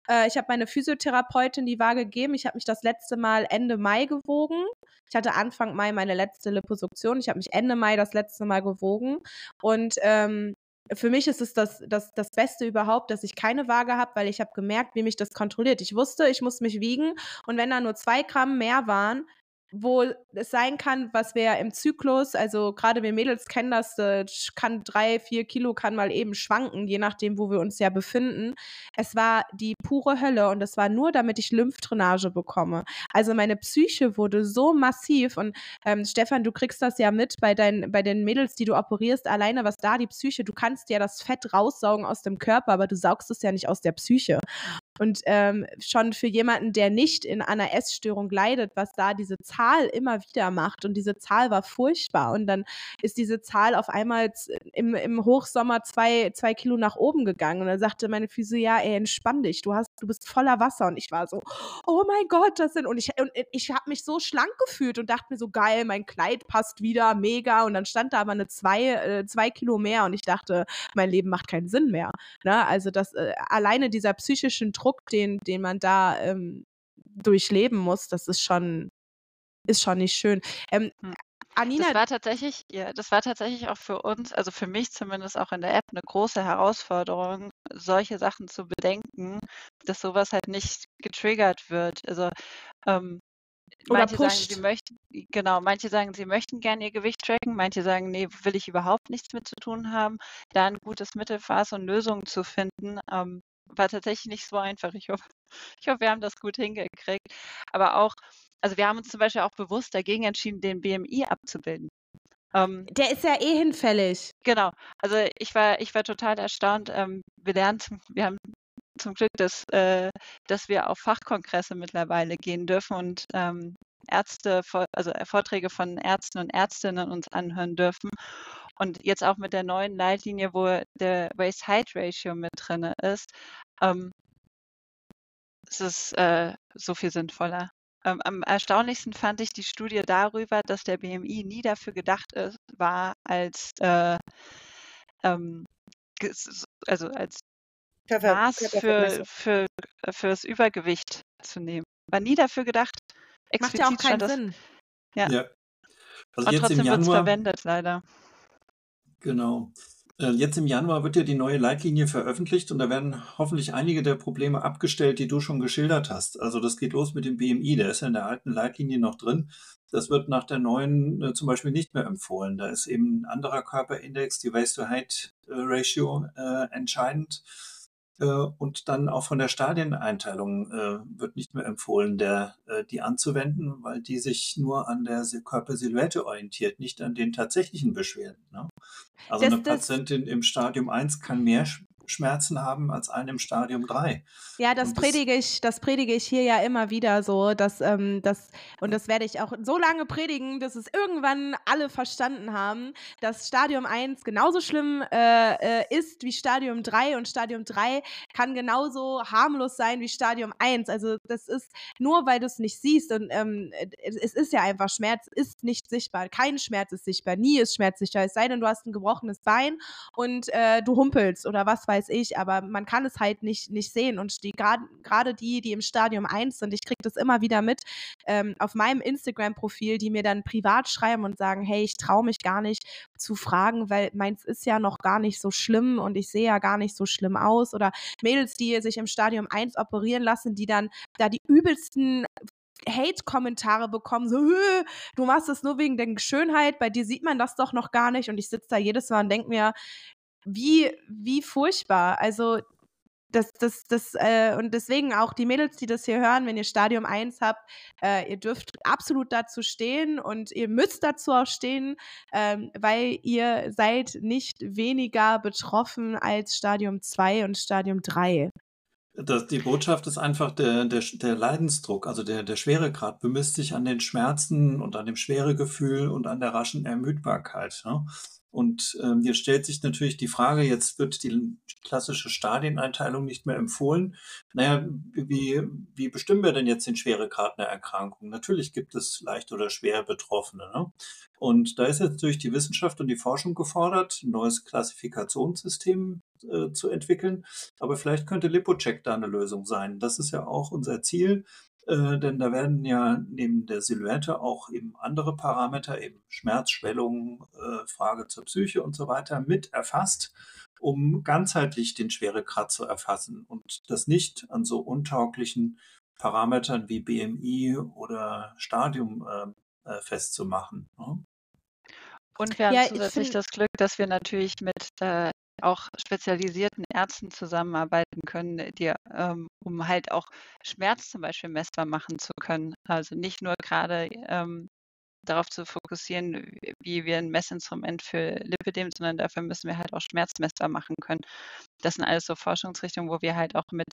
Äh, ich habe meine Physiotherapeutin die Waage gegeben. Ich habe mich das letzte Mal Ende Mai gewogen. Ich hatte Anfang Mai meine letzte Liposuktion. Ich habe mich Ende Mai das letzte Mal gewogen. Und ähm, für mich ist es das, das, das Beste überhaupt, dass ich keine Waage habe, weil ich habe gemerkt, wie mich das kontrolliert. Ich wusste, ich muss mich wiegen und wenn da nur zwei Gramm mehr waren, wo es sein kann, was wir im Zyklus, also gerade wir Mädels kennen das, äh, kann drei, vier Kilo kann mal eben schwanken, je nachdem, wo wir uns ja befinden. Es war die pure Hölle und es war nur, damit ich Lymphdrainage bekomme. Also meine Psyche wurde so massiv und ähm, Stefan, du kriegst das ja mit bei, dein, bei den Mädels, die du operierst, alleine was da die Psyche, du kannst ja das Fett raussaugen aus dem Körper, aber du saugst es ja nicht aus der Psyche. Und ähm, schon für jemanden, der nicht in einer Essstörung leidet, was da diese Zahl immer wieder macht. Und diese Zahl war furchtbar. Und dann ist diese Zahl auf einmal im, im Hochsommer zwei, zwei Kilo nach oben gegangen. Und dann sagte meine Physio, ja, ey, entspann dich, du hast, du bist voller Wasser. Und ich war so, oh mein Gott, das sind. Und ich, und ich habe mich so schlank gefühlt und dachte mir so, geil, mein Kleid passt wieder, mega. Und dann stand da aber eine zwei, äh, zwei Kilo mehr und ich dachte, mein Leben macht keinen Sinn mehr. Ne? Also das äh, alleine dieser psychische Druck, den, den man da ähm, durchleben muss, das ist schon, ist schon nicht schön. Ähm, hm. Anina, das war tatsächlich, ja, das war tatsächlich auch für uns, also für mich zumindest auch in der App, eine große Herausforderung, solche Sachen zu bedenken, dass sowas halt nicht getriggert wird. Also ähm, oder manche pusht. sagen, sie möchten, genau, manche sagen, sie möchten gerne ihr Gewicht tracken, manche sagen, nee, will ich überhaupt nichts mit zu tun haben. Da ein gutes Mittelmaß und Lösungen zu finden, ähm, war tatsächlich nicht so einfach. Ich hoffe, <laughs> ich hoffe, wir haben das gut hingekriegt. Aber auch, also wir haben uns zum Beispiel auch bewusst dagegen entschieden, den BMI abzubilden. Ähm, Der ist ja eh hinfällig. Genau. Also ich war, ich war total erstaunt. Ähm, wir lernen, wir haben zum Glück, dass, äh, dass wir auf Fachkongresse mittlerweile gehen dürfen und ähm, Ärzte, also äh, Vorträge von Ärzten und Ärztinnen uns anhören dürfen. Und jetzt auch mit der neuen Leitlinie, wo der Waist-Height-Ratio mit drin ist, ähm, es ist äh, so viel sinnvoller. Ähm, am erstaunlichsten fand ich die Studie darüber, dass der BMI nie dafür gedacht ist, war, als äh, ähm, also als Körper, Maß für, für, fürs Übergewicht zu nehmen. War nie dafür gedacht. Macht ja auch keinen das, Sinn. Ja. ja. Also Und trotzdem wird es verwendet, leider. Genau. Äh, jetzt im Januar wird ja die neue Leitlinie veröffentlicht und da werden hoffentlich einige der Probleme abgestellt, die du schon geschildert hast. Also das geht los mit dem BMI, der ist ja in der alten Leitlinie noch drin. Das wird nach der neuen äh, zum Beispiel nicht mehr empfohlen. Da ist eben ein anderer Körperindex, die Waist-to-Height-Ratio, äh, entscheidend. Äh, und dann auch von der Stadieneinteilung äh, wird nicht mehr empfohlen, der, äh, die anzuwenden, weil die sich nur an der Körpersilhouette orientiert, nicht an den tatsächlichen Beschwerden. Ne? Also das, eine Patientin im Stadium 1 kann mehr Schmerzen haben als einen im Stadium 3. Ja, das, das predige ich, das predige ich hier ja immer wieder so, dass ähm, das und das werde ich auch so lange predigen, bis es irgendwann alle verstanden haben, dass Stadium 1 genauso schlimm äh, äh, ist wie Stadium 3 und Stadium 3 kann genauso harmlos sein wie Stadium 1. Also das ist nur, weil du es nicht siehst und ähm, es ist ja einfach Schmerz ist nicht sichtbar. Kein Schmerz ist sichtbar, nie ist Schmerz sichtbar. Es sei denn, du hast ein gebrochenes Bein und äh, du humpelst oder was weiß weiß ich, aber man kann es halt nicht, nicht sehen. Und die gerade die, die im Stadium 1 sind, ich kriege das immer wieder mit ähm, auf meinem Instagram-Profil, die mir dann privat schreiben und sagen, hey, ich traue mich gar nicht zu fragen, weil meins ist ja noch gar nicht so schlimm und ich sehe ja gar nicht so schlimm aus. Oder Mädels, die sich im Stadium 1 operieren lassen, die dann da die übelsten Hate-Kommentare bekommen, so, du machst das nur wegen der Schönheit, bei dir sieht man das doch noch gar nicht. Und ich sitze da jedes Mal und denke mir, wie, wie furchtbar. Also das, das, das, äh, und deswegen auch die Mädels, die das hier hören, wenn ihr Stadium 1 habt, äh, ihr dürft absolut dazu stehen und ihr müsst dazu auch stehen, ähm, weil ihr seid nicht weniger betroffen als Stadium 2 und Stadium 3. Das, die Botschaft ist einfach der, der, der Leidensdruck, also der, der Schweregrad bemisst sich an den Schmerzen und an dem Schweregefühl und an der raschen Ermüdbarkeit. Ne? Und ähm, jetzt stellt sich natürlich die Frage, jetzt wird die klassische Stadieneinteilung nicht mehr empfohlen. Naja, wie, wie bestimmen wir denn jetzt den Schweregrad einer Erkrankung? Natürlich gibt es leicht oder schwer Betroffene. Ne? Und da ist jetzt natürlich die Wissenschaft und die Forschung gefordert, ein neues Klassifikationssystem äh, zu entwickeln. Aber vielleicht könnte Lipocheck da eine Lösung sein. Das ist ja auch unser Ziel, äh, denn da werden ja neben der Silhouette auch eben andere Parameter, eben Schmerz, Schwellung, äh, Frage zur Psyche und so weiter mit erfasst, um ganzheitlich den Schweregrad zu erfassen und das nicht an so untauglichen Parametern wie BMI oder Stadium äh, äh festzumachen. Ne? Und wir haben ja, zusätzlich das Glück, dass wir natürlich mit äh, auch spezialisierten Ärzten zusammenarbeiten können, die, ähm, um halt auch Schmerz zum Beispiel messbar machen zu können. Also nicht nur gerade ähm, darauf zu fokussieren, wie wir ein Messinstrument für Lipidem, sondern dafür müssen wir halt auch Schmerzmesser machen können. Das sind alles so Forschungsrichtungen, wo wir halt auch mit,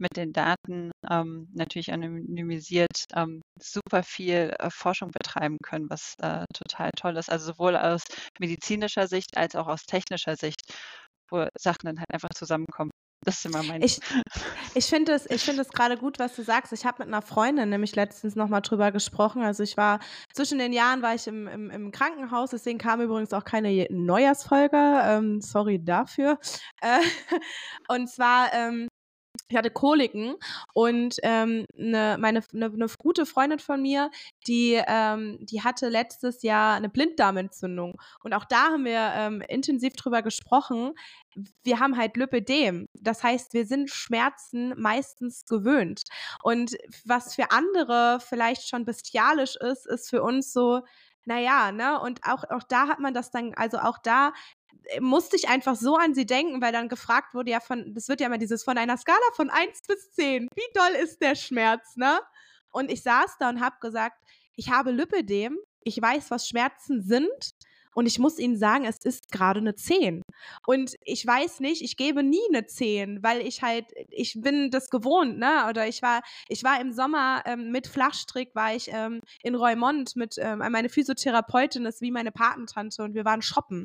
mit den Daten ähm, natürlich anonymisiert ähm, super viel äh, Forschung betreiben können, was äh, total toll ist. Also sowohl aus medizinischer Sicht als auch aus technischer Sicht, wo Sachen dann halt einfach zusammenkommen. Das ist immer mein. Ich, ich finde es, es gerade gut, was du sagst. Ich habe mit einer Freundin nämlich letztens nochmal drüber gesprochen. Also ich war zwischen den Jahren war ich im, im, im Krankenhaus, deswegen kam übrigens auch keine Neujahrsfolge. Ähm, sorry dafür. Äh, <laughs> und zwar ähm, ich hatte Koliken und ähm, ne, meine eine ne gute Freundin von mir, die, ähm, die hatte letztes Jahr eine Blinddarmentzündung. Und auch da haben wir ähm, intensiv drüber gesprochen. Wir haben halt Lipödem. Das heißt, wir sind Schmerzen meistens gewöhnt. Und was für andere vielleicht schon bestialisch ist, ist für uns so, naja, ne? Und auch, auch da hat man das dann, also auch da musste ich einfach so an sie denken, weil dann gefragt wurde ja von, das wird ja immer dieses von einer Skala von 1 bis 10, wie doll ist der Schmerz, ne? Und ich saß da und habe gesagt, ich habe Lipödem, ich weiß, was Schmerzen sind und ich muss Ihnen sagen, es ist gerade eine 10. Und ich weiß nicht, ich gebe nie eine 10, weil ich halt, ich bin das gewohnt, ne? Oder ich war, ich war im Sommer ähm, mit Flachstrick, war ich ähm, in Reumont mit, ähm, meine Physiotherapeutin ist wie meine Patentante und wir waren shoppen.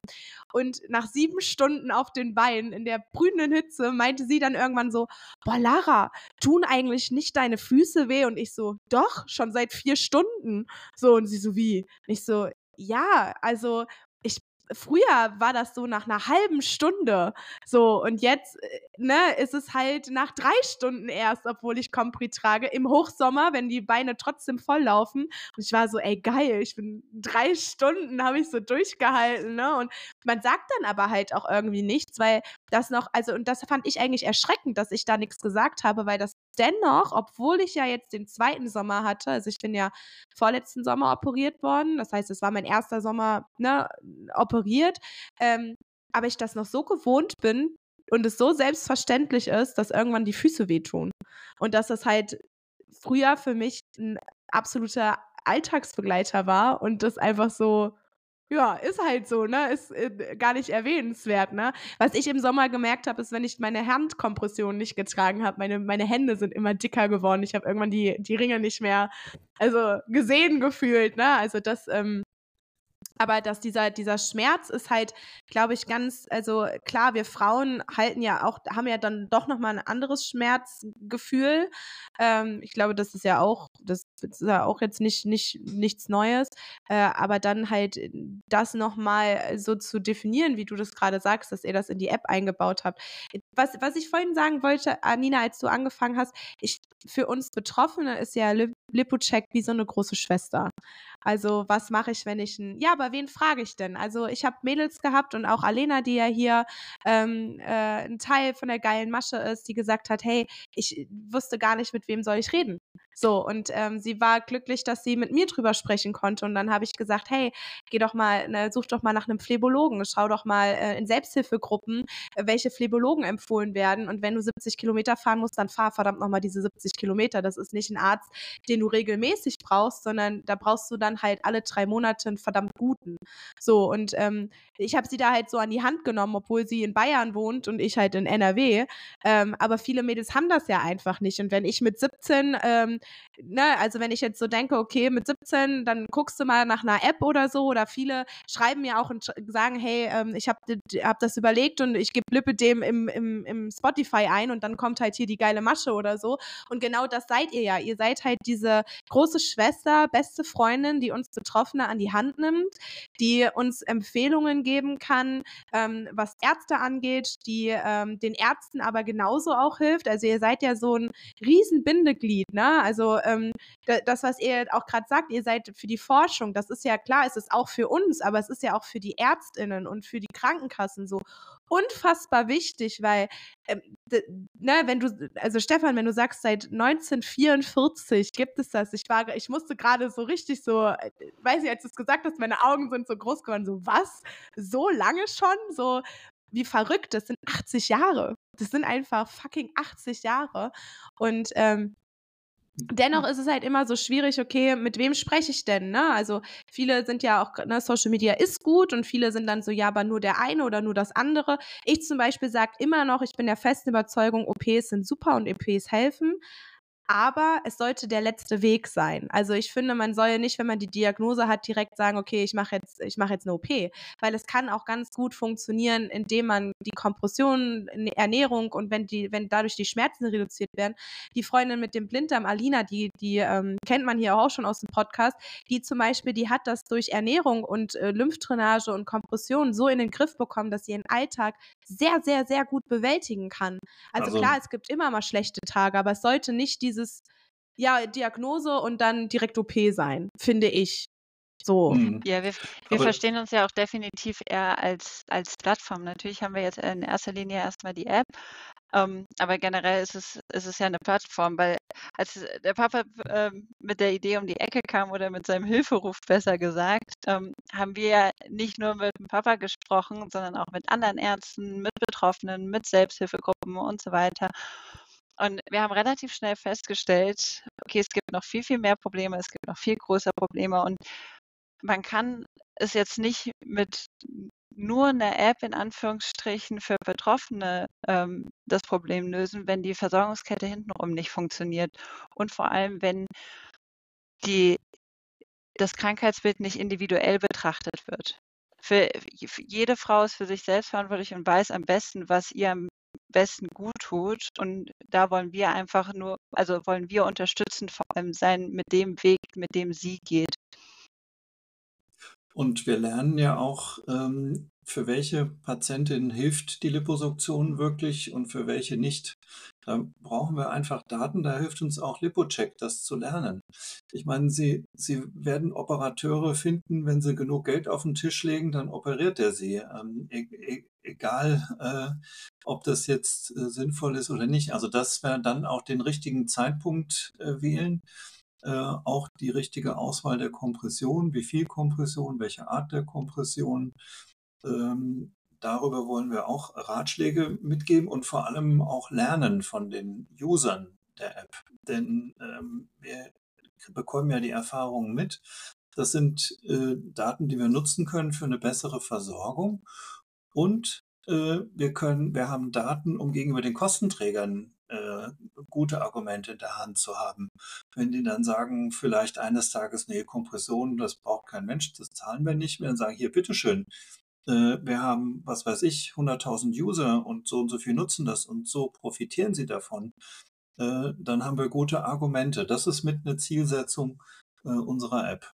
Und nach sieben Stunden auf den Beinen in der brütenden Hitze meinte sie dann irgendwann so, boah, Lara, tun eigentlich nicht deine Füße weh? Und ich so, doch, schon seit vier Stunden. So, und sie so, wie? Und ich so, ja, also früher war das so nach einer halben Stunde. So und jetzt äh, ne ist es halt nach drei Stunden erst, obwohl ich Compri trage im Hochsommer, wenn die Beine trotzdem voll laufen und ich war so ey geil, ich bin drei Stunden habe ich so durchgehalten ne? Und man sagt dann aber halt auch irgendwie nichts, weil das noch also und das fand ich eigentlich erschreckend, dass ich da nichts gesagt habe, weil das dennoch, obwohl ich ja jetzt den zweiten Sommer hatte, also ich bin ja vorletzten Sommer operiert worden, das heißt, es war mein erster Sommer ne, operiert, ähm, aber ich das noch so gewohnt bin und es so selbstverständlich ist, dass irgendwann die Füße wehtun. Und dass das halt früher für mich ein absoluter Alltagsbegleiter war und das einfach so ja, ist halt so, ne? Ist äh, gar nicht erwähnenswert, ne? Was ich im Sommer gemerkt habe, ist, wenn ich meine Handkompression nicht getragen habe, meine, meine Hände sind immer dicker geworden. Ich habe irgendwann die, die Ringe nicht mehr, also gesehen gefühlt, ne? Also das, ähm, aber dass dieser, dieser Schmerz ist halt, glaube ich, ganz, also klar, wir Frauen halten ja auch, haben ja dann doch nochmal ein anderes Schmerzgefühl. Ähm, ich glaube, das ist ja auch, das ist ja auch jetzt nicht, nicht nichts Neues. Äh, aber dann halt das nochmal so zu definieren, wie du das gerade sagst, dass ihr das in die App eingebaut habt. Was, was ich vorhin sagen wollte, Anina, als du angefangen hast, ich, für uns Betroffene ist ja Lipocheck wie so eine große Schwester. Also was mache ich, wenn ich ein, ja, aber wen frage ich denn? Also ich habe Mädels gehabt und auch Alena, die ja hier ähm, äh, ein Teil von der geilen Masche ist, die gesagt hat, hey, ich wusste gar nicht, mit wem soll ich reden. So, und ähm, sie war glücklich, dass sie mit mir drüber sprechen konnte. Und dann habe ich gesagt, hey, geh doch mal, ne, such doch mal nach einem Phlebologen, schau doch mal äh, in Selbsthilfegruppen, welche Phlebologen empfohlen werden. Und wenn du 70 Kilometer fahren musst, dann fahr verdammt nochmal diese 70 Kilometer. Das ist nicht ein Arzt, den du regelmäßig brauchst, sondern da brauchst du dann halt alle drei Monate einen verdammt guten. So, und ähm, ich habe sie da halt so an die Hand genommen, obwohl sie in Bayern wohnt und ich halt in NRW. Ähm, aber viele Mädels haben das ja einfach nicht. Und wenn ich mit 17 ähm, ne, also wenn ich jetzt so denke, okay, mit 17, dann guckst du mal nach einer App oder so, oder viele schreiben mir auch und sagen, hey, ähm, ich habe hab das überlegt und ich gebe Lipidem im, im, im Spotify ein und dann kommt halt hier die geile Masche oder so. Und genau das seid ihr ja. Ihr seid halt diese große Schwester, beste Freundin, die uns Betroffene an die Hand nimmt, die uns Empfehlungen geben kann, ähm, was Ärzte angeht, die ähm, den Ärzten aber genauso auch hilft. Also ihr seid ja so ein Riesenbindeglied, ne? Also ähm, das, was ihr auch gerade sagt, ihr seid für die Forschung, das ist ja klar, es ist auch für uns, aber es ist ja auch für die Ärztinnen und für die Krankenkassen so unfassbar wichtig, weil, ähm, ne, wenn du, also Stefan, wenn du sagst, seit 1944 gibt es das, ich war, ich musste gerade so richtig so, äh, weiß ich, als du es gesagt hast, meine Augen sind so groß geworden, so was? So lange schon? So, wie verrückt, das sind 80 Jahre. Das sind einfach fucking 80 Jahre. Und ähm, Dennoch ist es halt immer so schwierig, okay, mit wem spreche ich denn? Ne? Also viele sind ja auch, ne, Social Media ist gut und viele sind dann so, ja, aber nur der eine oder nur das andere. Ich zum Beispiel sage immer noch, ich bin der festen Überzeugung, OPs sind super und OPs helfen aber es sollte der letzte Weg sein. Also ich finde, man soll nicht, wenn man die Diagnose hat, direkt sagen, okay, ich mache jetzt, ich mache jetzt eine OP, weil es kann auch ganz gut funktionieren, indem man die Kompression, Ernährung und wenn die, wenn dadurch die Schmerzen reduziert werden. Die Freundin mit dem Blinddarm, Alina, die, die ähm, kennt man hier auch schon aus dem Podcast, die zum Beispiel, die hat das durch Ernährung und äh, Lymphdrainage und Kompression so in den Griff bekommen, dass sie ihren Alltag sehr, sehr, sehr gut bewältigen kann. Also, also klar, es gibt immer mal schlechte Tage, aber es sollte nicht die dieses, ja, Diagnose und dann direkt OP sein, finde ich. So. Mhm. Ja, wir, wir verstehen uns ja auch definitiv eher als, als Plattform. Natürlich haben wir jetzt in erster Linie erstmal die App, ähm, aber generell ist es, ist es ja eine Plattform, weil als der Papa äh, mit der Idee um die Ecke kam oder mit seinem Hilferuf besser gesagt, ähm, haben wir ja nicht nur mit dem Papa gesprochen, sondern auch mit anderen Ärzten, mit Betroffenen, mit Selbsthilfegruppen und so weiter. Und wir haben relativ schnell festgestellt, okay, es gibt noch viel, viel mehr Probleme, es gibt noch viel größere Probleme und man kann es jetzt nicht mit nur einer App in Anführungsstrichen für Betroffene ähm, das Problem lösen, wenn die Versorgungskette hintenrum nicht funktioniert und vor allem, wenn die, das Krankheitsbild nicht individuell betrachtet wird. Für, für jede Frau ist für sich selbst verantwortlich und weiß am besten, was ihr am besten gut tut. Und da wollen wir einfach nur, also wollen wir unterstützend vor allem sein mit dem Weg, mit dem sie geht. Und wir lernen ja auch, ähm, für welche Patientin hilft die Liposuktion wirklich und für welche nicht. Da brauchen wir einfach Daten, da hilft uns auch Lipocheck, das zu lernen. Ich meine, Sie, Sie werden Operateure finden, wenn Sie genug Geld auf den Tisch legen, dann operiert er Sie. Ähm, e e egal, äh, ob das jetzt äh, sinnvoll ist oder nicht. Also dass wir dann auch den richtigen Zeitpunkt äh, wählen äh, auch die richtige Auswahl der Kompression, wie viel Kompression, welche Art der Kompression. Ähm, darüber wollen wir auch Ratschläge mitgeben und vor allem auch lernen von den Usern der App. Denn ähm, wir bekommen ja die Erfahrungen mit. Das sind äh, Daten, die wir nutzen können für eine bessere Versorgung. Und äh, wir können, wir haben Daten, um gegenüber den Kostenträgern äh, gute Argumente in der Hand zu haben. Wenn die dann sagen, vielleicht eines Tages, nee, Kompression, das braucht kein Mensch, das zahlen wir nicht mehr, dann sagen, hier, bitteschön, äh, wir haben, was weiß ich, 100.000 User und so und so viel nutzen das und so profitieren sie davon, äh, dann haben wir gute Argumente. Das ist mit einer Zielsetzung äh, unserer App.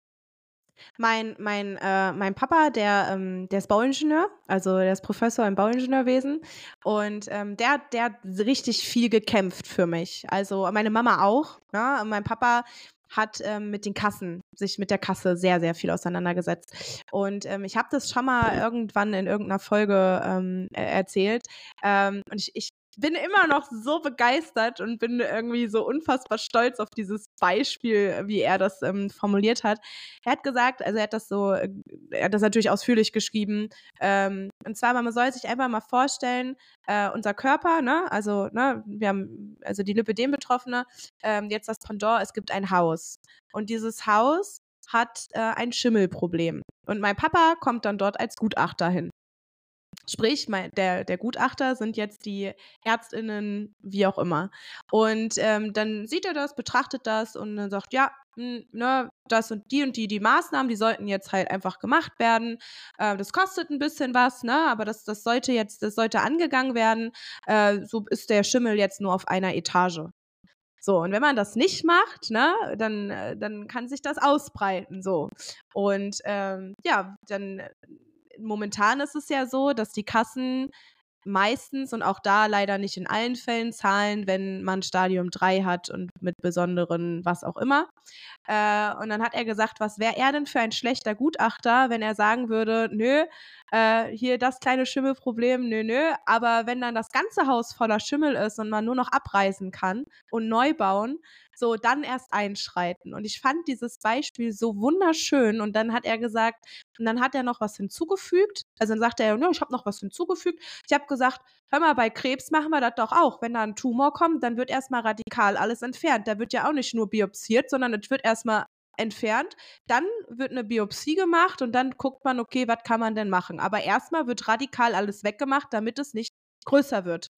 Mein, mein, äh, mein Papa, der, ähm, der ist Bauingenieur, also der ist Professor im Bauingenieurwesen und ähm, der, der hat richtig viel gekämpft für mich. Also meine Mama auch. Ne? Mein Papa hat ähm, mit den Kassen, sich mit der Kasse sehr, sehr viel auseinandergesetzt. Und ähm, ich habe das schon mal irgendwann in irgendeiner Folge ähm, erzählt. Ähm, und ich, ich bin immer noch so begeistert und bin irgendwie so unfassbar stolz auf dieses Beispiel, wie er das ähm, formuliert hat. Er hat gesagt, also er hat das so, äh, er hat das natürlich ausführlich geschrieben. Ähm, und zwar, man soll sich einfach mal vorstellen, äh, unser Körper, ne, also, ne, wir haben, also die Lipödem-Betroffene, ähm, jetzt das Pendant, es gibt ein Haus. Und dieses Haus hat äh, ein Schimmelproblem. Und mein Papa kommt dann dort als Gutachter hin. Sprich, mein, der, der Gutachter sind jetzt die Ärztinnen, wie auch immer. Und ähm, dann sieht er das, betrachtet das und dann sagt, ja, mh, hm, ne, das und die und die, die Maßnahmen, die sollten jetzt halt einfach gemacht werden. Äh, das kostet ein bisschen was, ne, aber das, das sollte jetzt, das sollte angegangen werden. Äh, so ist der Schimmel jetzt nur auf einer Etage. So, und wenn man das nicht macht, ne, dann, äh, dann kann sich das ausbreiten. So. Und ähm, ja, dann momentan ist es ja so, dass die Kassen meistens und auch da leider nicht in allen Fällen zahlen, wenn man Stadium 3 hat und mit besonderen was auch immer. Äh, und dann hat er gesagt, was wäre er denn für ein schlechter Gutachter, wenn er sagen würde, nö, äh, hier das kleine Schimmelproblem, nö, nö. Aber wenn dann das ganze Haus voller Schimmel ist und man nur noch abreißen kann und neu bauen, so dann erst einschreiten. Und ich fand dieses Beispiel so wunderschön. Und dann hat er gesagt, und dann hat er noch was hinzugefügt. Also dann sagt er, ja, ich habe noch was hinzugefügt. Ich habe gesagt, hör mal, bei Krebs machen wir das doch auch. Wenn da ein Tumor kommt, dann wird erstmal radikal alles entfernt. Da wird ja auch nicht nur biopsiert, sondern es wird erstmal entfernt. Dann wird eine Biopsie gemacht und dann guckt man, okay, was kann man denn machen? Aber erstmal wird radikal alles weggemacht, damit es nicht größer wird.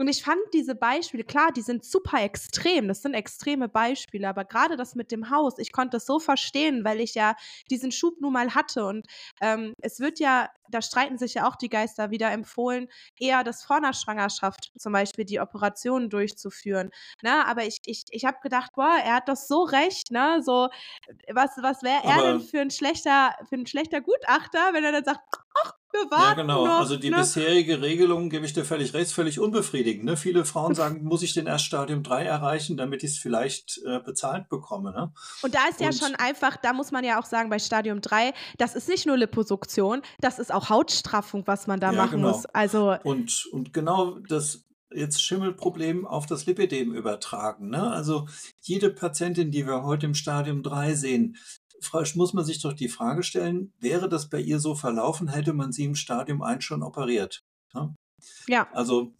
Und ich fand diese Beispiele, klar, die sind super extrem, das sind extreme Beispiele, aber gerade das mit dem Haus, ich konnte es so verstehen, weil ich ja diesen Schub nun mal hatte. Und ähm, es wird ja, da streiten sich ja auch die Geister wieder empfohlen, eher das vor einer Schwangerschaft zum Beispiel die Operationen durchzuführen. Ne? Aber ich, ich, ich habe gedacht, boah, er hat doch so recht, ne? So, was, was wäre er denn für ein schlechter, für ein schlechter Gutachter, wenn er dann sagt, ach, wir warten Ja, genau. noch, Also die ne? bisherige Regelung, gebe ich dir völlig recht, völlig unbefriedigend. Ne? Viele Frauen <laughs> sagen, muss ich den erst Stadium 3 erreichen, damit ich es vielleicht äh, bezahlt bekomme. Ne? Und da ist ja Und- schon einfach, da muss man ja auch sagen, bei Stadium 3, das ist nicht nur Liposuktion, das ist auch Hautstraffung, was man da Ja, machen genau. muss. Also, Und, und genau das jetzt Schimmelproblem auf das Lipidem übertragen. Ne? Also jede Patientin, die wir heute im Stadium 3 sehen, muss man sich doch die Frage stellen, wäre das bei ihr so verlaufen, hätte man sie im Stadium 1 schon operiert? Ne? ja. Also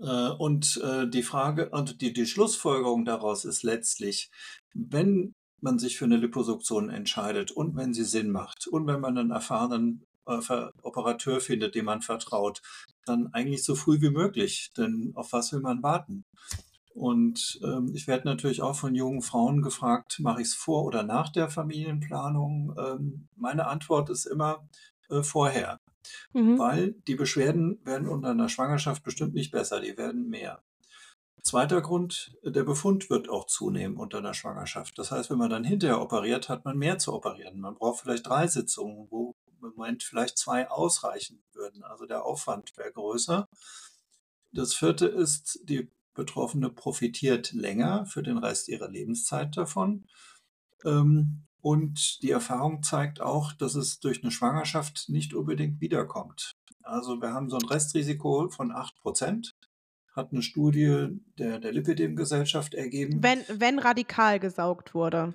äh, und äh, die Frage und die, die Schlussfolgerung daraus ist letztlich, wenn man sich für eine Liposuktion entscheidet und wenn sie Sinn macht und wenn man einen erfahrenen äh, Operateur findet, dem man vertraut, dann eigentlich so früh wie möglich. Denn auf was will man warten? Und ähm, ich werde natürlich auch von jungen Frauen gefragt, mache ich es vor oder nach der Familienplanung? Ähm, meine Antwort ist immer äh, vorher Mhm. weil die Beschwerden werden unter einer Schwangerschaft bestimmt nicht besser, die werden mehr. Zweiter Grund, der Befund wird auch zunehmen unter einer Schwangerschaft. Das heißt, wenn man dann hinterher operiert, hat man mehr zu operieren. Man braucht vielleicht drei Sitzungen, wo im Moment vielleicht zwei ausreichen würden. Also der Aufwand wäre größer. Das vierte ist, die Betroffene profitiert länger für den Rest ihrer Lebenszeit davon. Ähm, und die Erfahrung zeigt auch, dass es durch eine Schwangerschaft nicht unbedingt wiederkommt. Also wir haben so ein Restrisiko von 8%, hat eine Studie der, der Lipidem-Gesellschaft ergeben. Wenn, wenn radikal gesaugt wurde.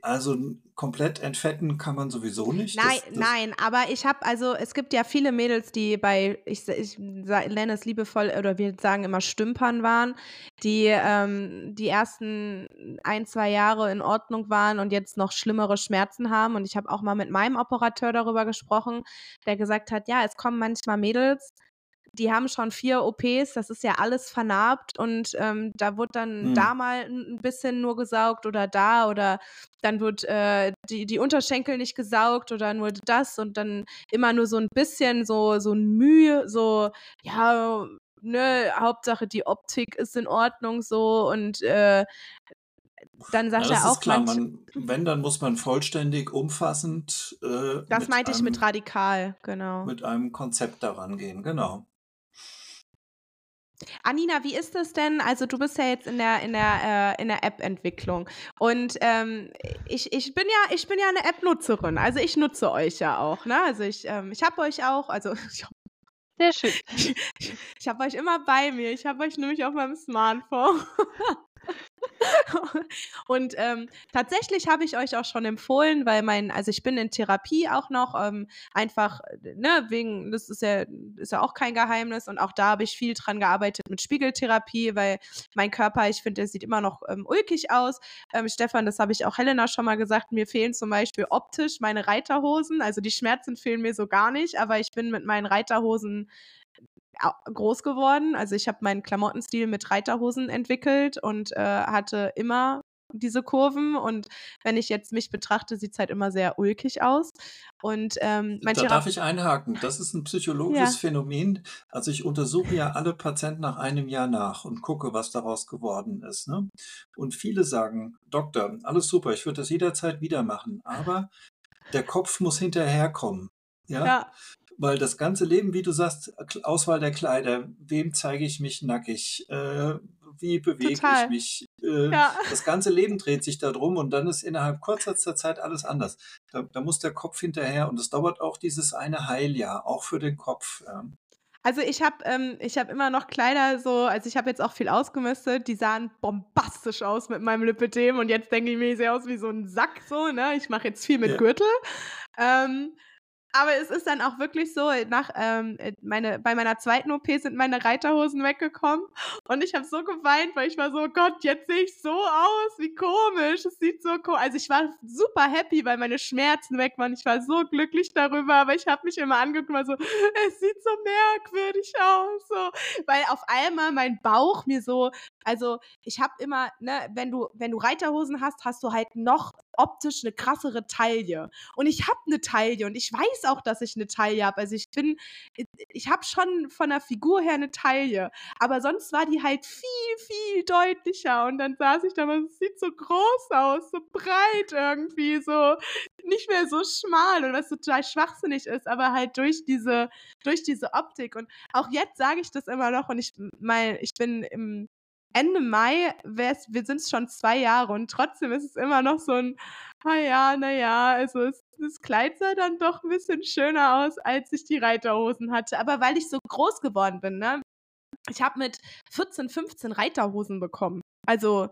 Also komplett entfetten kann man sowieso nicht. Nein, Das- das- nein, aber ich habe, also es gibt ja viele Mädels, die bei, ich, ich nenne es liebevoll, oder wir sagen immer Stümpern waren, die ähm, die ersten ein, zwei Jahre in Ordnung waren und jetzt noch schlimmere Schmerzen haben. Und ich habe auch mal mit meinem Operateur darüber gesprochen, der gesagt hat, ja, es kommen manchmal Mädels, die haben schon vier OPs, das ist ja alles vernarbt und ähm, da wird dann Hm. da mal ein bisschen nur gesaugt oder da oder dann wird äh, die, die Unterschenkel nicht gesaugt oder nur das und dann immer nur so ein bisschen so, so ein Mühe, so, ja, ne, Hauptsache die Optik ist in Ordnung so und äh, dann sagt Ja, das er auch ist klar. Man, wenn, dann muss man vollständig, umfassend äh, das meinte ich einem, mit radikal, genau. mit einem Konzept daran gehen. Genau. Anina, wie ist es denn? Also du bist ja jetzt in der in der äh, in der App-Entwicklung und ähm, ich, ich bin ja ich bin ja eine App-Nutzerin. Also ich nutze euch ja auch, ne? Also ich ähm, ich habe euch auch, also <laughs> ich, Sehr schön. <laughs> ich habe euch immer bei mir. Ich habe euch nämlich auf meinem Smartphone. <laughs> <laughs> Und ähm, tatsächlich habe ich euch auch schon empfohlen, weil mein, also ich bin in Therapie auch noch, ähm, einfach, äh, ne, wegen, das ist ja, ist ja auch kein Geheimnis und auch da habe ich viel dran gearbeitet mit Spiegeltherapie, weil mein Körper, ich finde, der sieht immer noch ähm, ulkig aus. Ähm, Stefan, das habe ich auch Helena schon mal gesagt, mir fehlen zum Beispiel optisch meine Reiterhosen, also die Schmerzen fehlen mir so gar nicht, aber ich bin mit meinen Reiterhosen groß geworden. Also ich habe meinen Klamottenstil mit Reiterhosen entwickelt und äh, hatte immer diese Kurven und wenn ich jetzt mich betrachte, sieht es halt immer sehr ulkig aus. Und ähm, mein Da darf ich einhaken. Das ist ein psychologisches Ja. Phänomen. Also ich untersuche ja alle Patienten nach einem Jahr nach und gucke, was daraus geworden ist. Ne? Und viele sagen, Doktor, alles super, ich würde das jederzeit wieder machen, aber der Kopf muss hinterherkommen. Ja? ja, Weil das ganze Leben, wie du sagst, Auswahl der Kleider, wem zeige ich mich nackig, äh, wie bewege Total. ich mich, äh, ja. das ganze Leben dreht sich darum und dann ist innerhalb kurzer Zeit alles anders. Da, da muss der Kopf hinterher und es dauert auch dieses eine Heiljahr, auch für den Kopf. Ja. Also ich habe ähm, hab immer noch Kleider so, also ich habe jetzt auch viel ausgemistet, die sahen bombastisch aus mit meinem Lipidem und jetzt denke ich mir, ich sehe aus wie so ein Sack so, ne? Ich mache jetzt viel mit ja. Gürtel. Ähm, aber es ist dann auch wirklich so, nach, ähm, äh, meine, bei meiner zweiten OP sind meine Reiterhosen weggekommen und ich habe so geweint, weil ich war so, Gott, jetzt sehe ich so aus, wie komisch, es sieht so komisch. Also ich war super happy, weil meine Schmerzen weg waren. Ich war so glücklich darüber, aber ich habe mich immer angeguckt und war so, es sieht so merkwürdig aus, so. Weil auf einmal mein Bauch mir so, also ich habe immer, ne, wenn du, wenn du Reiterhosen hast, hast du halt noch optisch eine krassere Taille. Und ich habe eine Taille und ich weiß auch, dass ich eine Taille habe. Also ich bin, ich habe schon von der Figur her eine Taille, aber sonst war die halt viel, viel deutlicher. Und dann saß ich da, es sieht so groß aus, so breit irgendwie, so nicht mehr so schmal und was total schwachsinnig ist, aber halt durch diese, durch diese Optik. Und auch jetzt sage ich das immer noch und ich meine, ich bin im Ende Mai, wir sind es schon zwei Jahre und trotzdem ist es immer noch so ein, ah ja, naja, also es, das Kleid sah dann doch ein bisschen schöner aus, als ich die Reiterhosen hatte. Aber weil ich so groß geworden bin, ne? Ich habe mit 14, 15 Reiterhosen bekommen. Also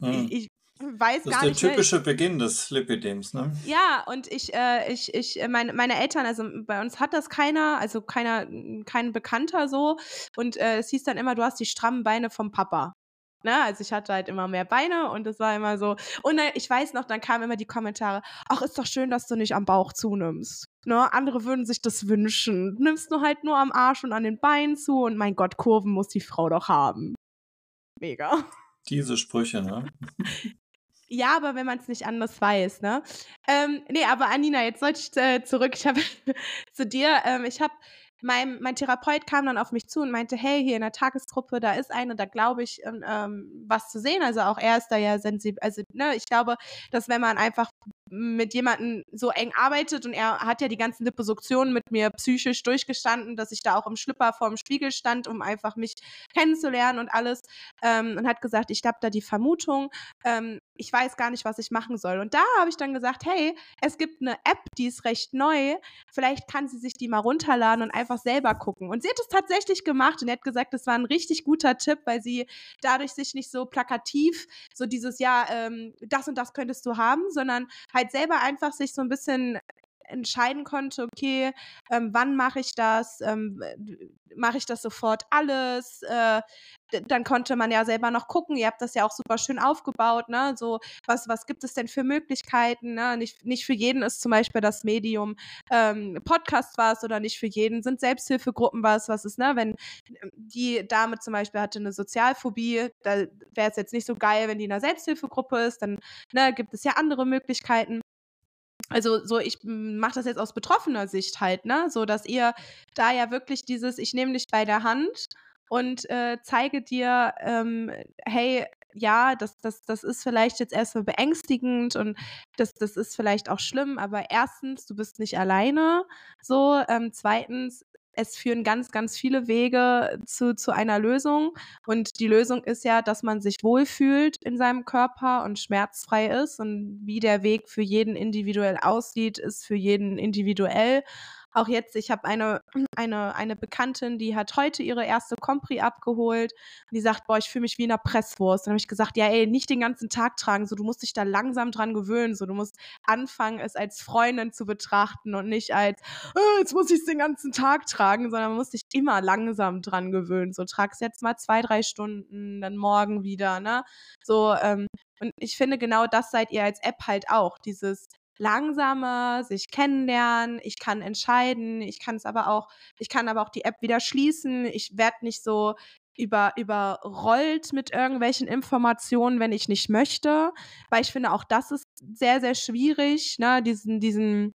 hm. ich, weiß das gar nicht. Das ist der typische Beginn des Lipidems, ne? Ja, und ich, äh, ich, ich, äh, meine, meine Eltern, also bei uns hat das keiner, also keiner, kein Bekannter so. Und äh, es hieß dann immer, du hast die strammen Beine vom Papa. Ne? Also ich hatte halt immer mehr Beine und es war immer so. Und äh, ich weiß noch, dann kamen immer die Kommentare, ach, ist doch schön, dass du nicht am Bauch zunimmst. Ne? Andere würden sich das wünschen. Du nimmst nur halt nur am Arsch und an den Beinen zu und mein Gott, Kurven muss die Frau doch haben. Mega. Diese Sprüche, ne? <laughs> Ja, aber wenn man es nicht anders weiß, ne? Ähm, nee, aber Anina, jetzt sollte ich äh, zurück. Ich habe <laughs> zu dir, ähm, ich habe mein, mein Therapeut kam dann auf mich zu und meinte, hey, hier in der Tagesgruppe, da ist eine, da glaube ich, ähm, was zu sehen. Also auch er ist da ja sensibel. Also, ne, ich glaube, dass wenn man einfach mit jemandem so eng arbeitet und er hat ja die ganzen Liposuktionen mit mir psychisch durchgestanden, dass ich da auch im Schlipper vorm Spiegel stand, um einfach mich kennenzulernen und alles ähm, und hat gesagt, ich habe da die Vermutung, ähm, ich weiß gar nicht, was ich machen soll. Und da habe ich dann gesagt, hey, es gibt eine App, die ist recht neu, vielleicht kann sie sich die mal runterladen und einfach selber gucken. Und sie hat es tatsächlich gemacht und hat gesagt, das war ein richtig guter Tipp, weil sie dadurch sich nicht so plakativ so dieses, ja, ähm, das und das könntest du haben, sondern halt selber einfach sich so ein bisschen entscheiden konnte, okay, ähm, wann mache ich das, ähm, mache ich das sofort alles, äh, dann konnte man ja selber noch gucken, ihr habt das ja auch super schön aufgebaut, ne, so, was, was gibt es denn für Möglichkeiten, ne, nicht, nicht für jeden ist zum Beispiel das Medium ähm, Podcast was oder nicht für jeden sind Selbsthilfegruppen was, was ist, ne, wenn ähm, die Dame zum Beispiel hatte eine Sozialphobie, da wäre es jetzt nicht so geil, wenn die in einer Selbsthilfegruppe ist, dann, ne, gibt es ja andere Möglichkeiten also so, ich mache das jetzt aus betroffener Sicht halt, ne? So, dass ihr da ja wirklich dieses, ich nehme dich bei der Hand und äh, zeige dir, ähm, hey, ja, das, das, das ist vielleicht jetzt erstmal beängstigend und das, das ist vielleicht auch schlimm, aber erstens, du bist nicht alleine. So, ähm, zweitens, es führen ganz, ganz viele Wege zu, zu einer Lösung. Und die Lösung ist ja, dass man sich wohlfühlt in seinem Körper und schmerzfrei ist. Und wie der Weg für jeden individuell aussieht, ist für jeden individuell. Auch jetzt, ich habe eine, <clears throat> eine, eine Bekanntin, die hat heute ihre erste Compri abgeholt. Und die sagt, boah, ich fühle mich wie in einer Presswurst. Dann habe ich gesagt, ja, ey, nicht den ganzen Tag tragen. So, du musst dich da langsam dran gewöhnen. So, du musst anfangen, es als Freundin zu betrachten und nicht als, oh, jetzt muss ich es den ganzen Tag tragen, sondern man muss sich immer langsam dran gewöhnen. So, trag's jetzt mal zwei, drei Stunden, dann morgen wieder, ne? So, ähm, und ich finde, genau das seid ihr als App halt auch. Dieses langsamer, sich kennenlernen, ich kann entscheiden, ich kann es aber auch, ich kann aber auch die App wieder schließen, ich werde nicht so über, überrollt mit irgendwelchen Informationen, wenn ich nicht möchte, weil ich finde, auch das ist sehr, sehr schwierig, ne, diesen, diesen,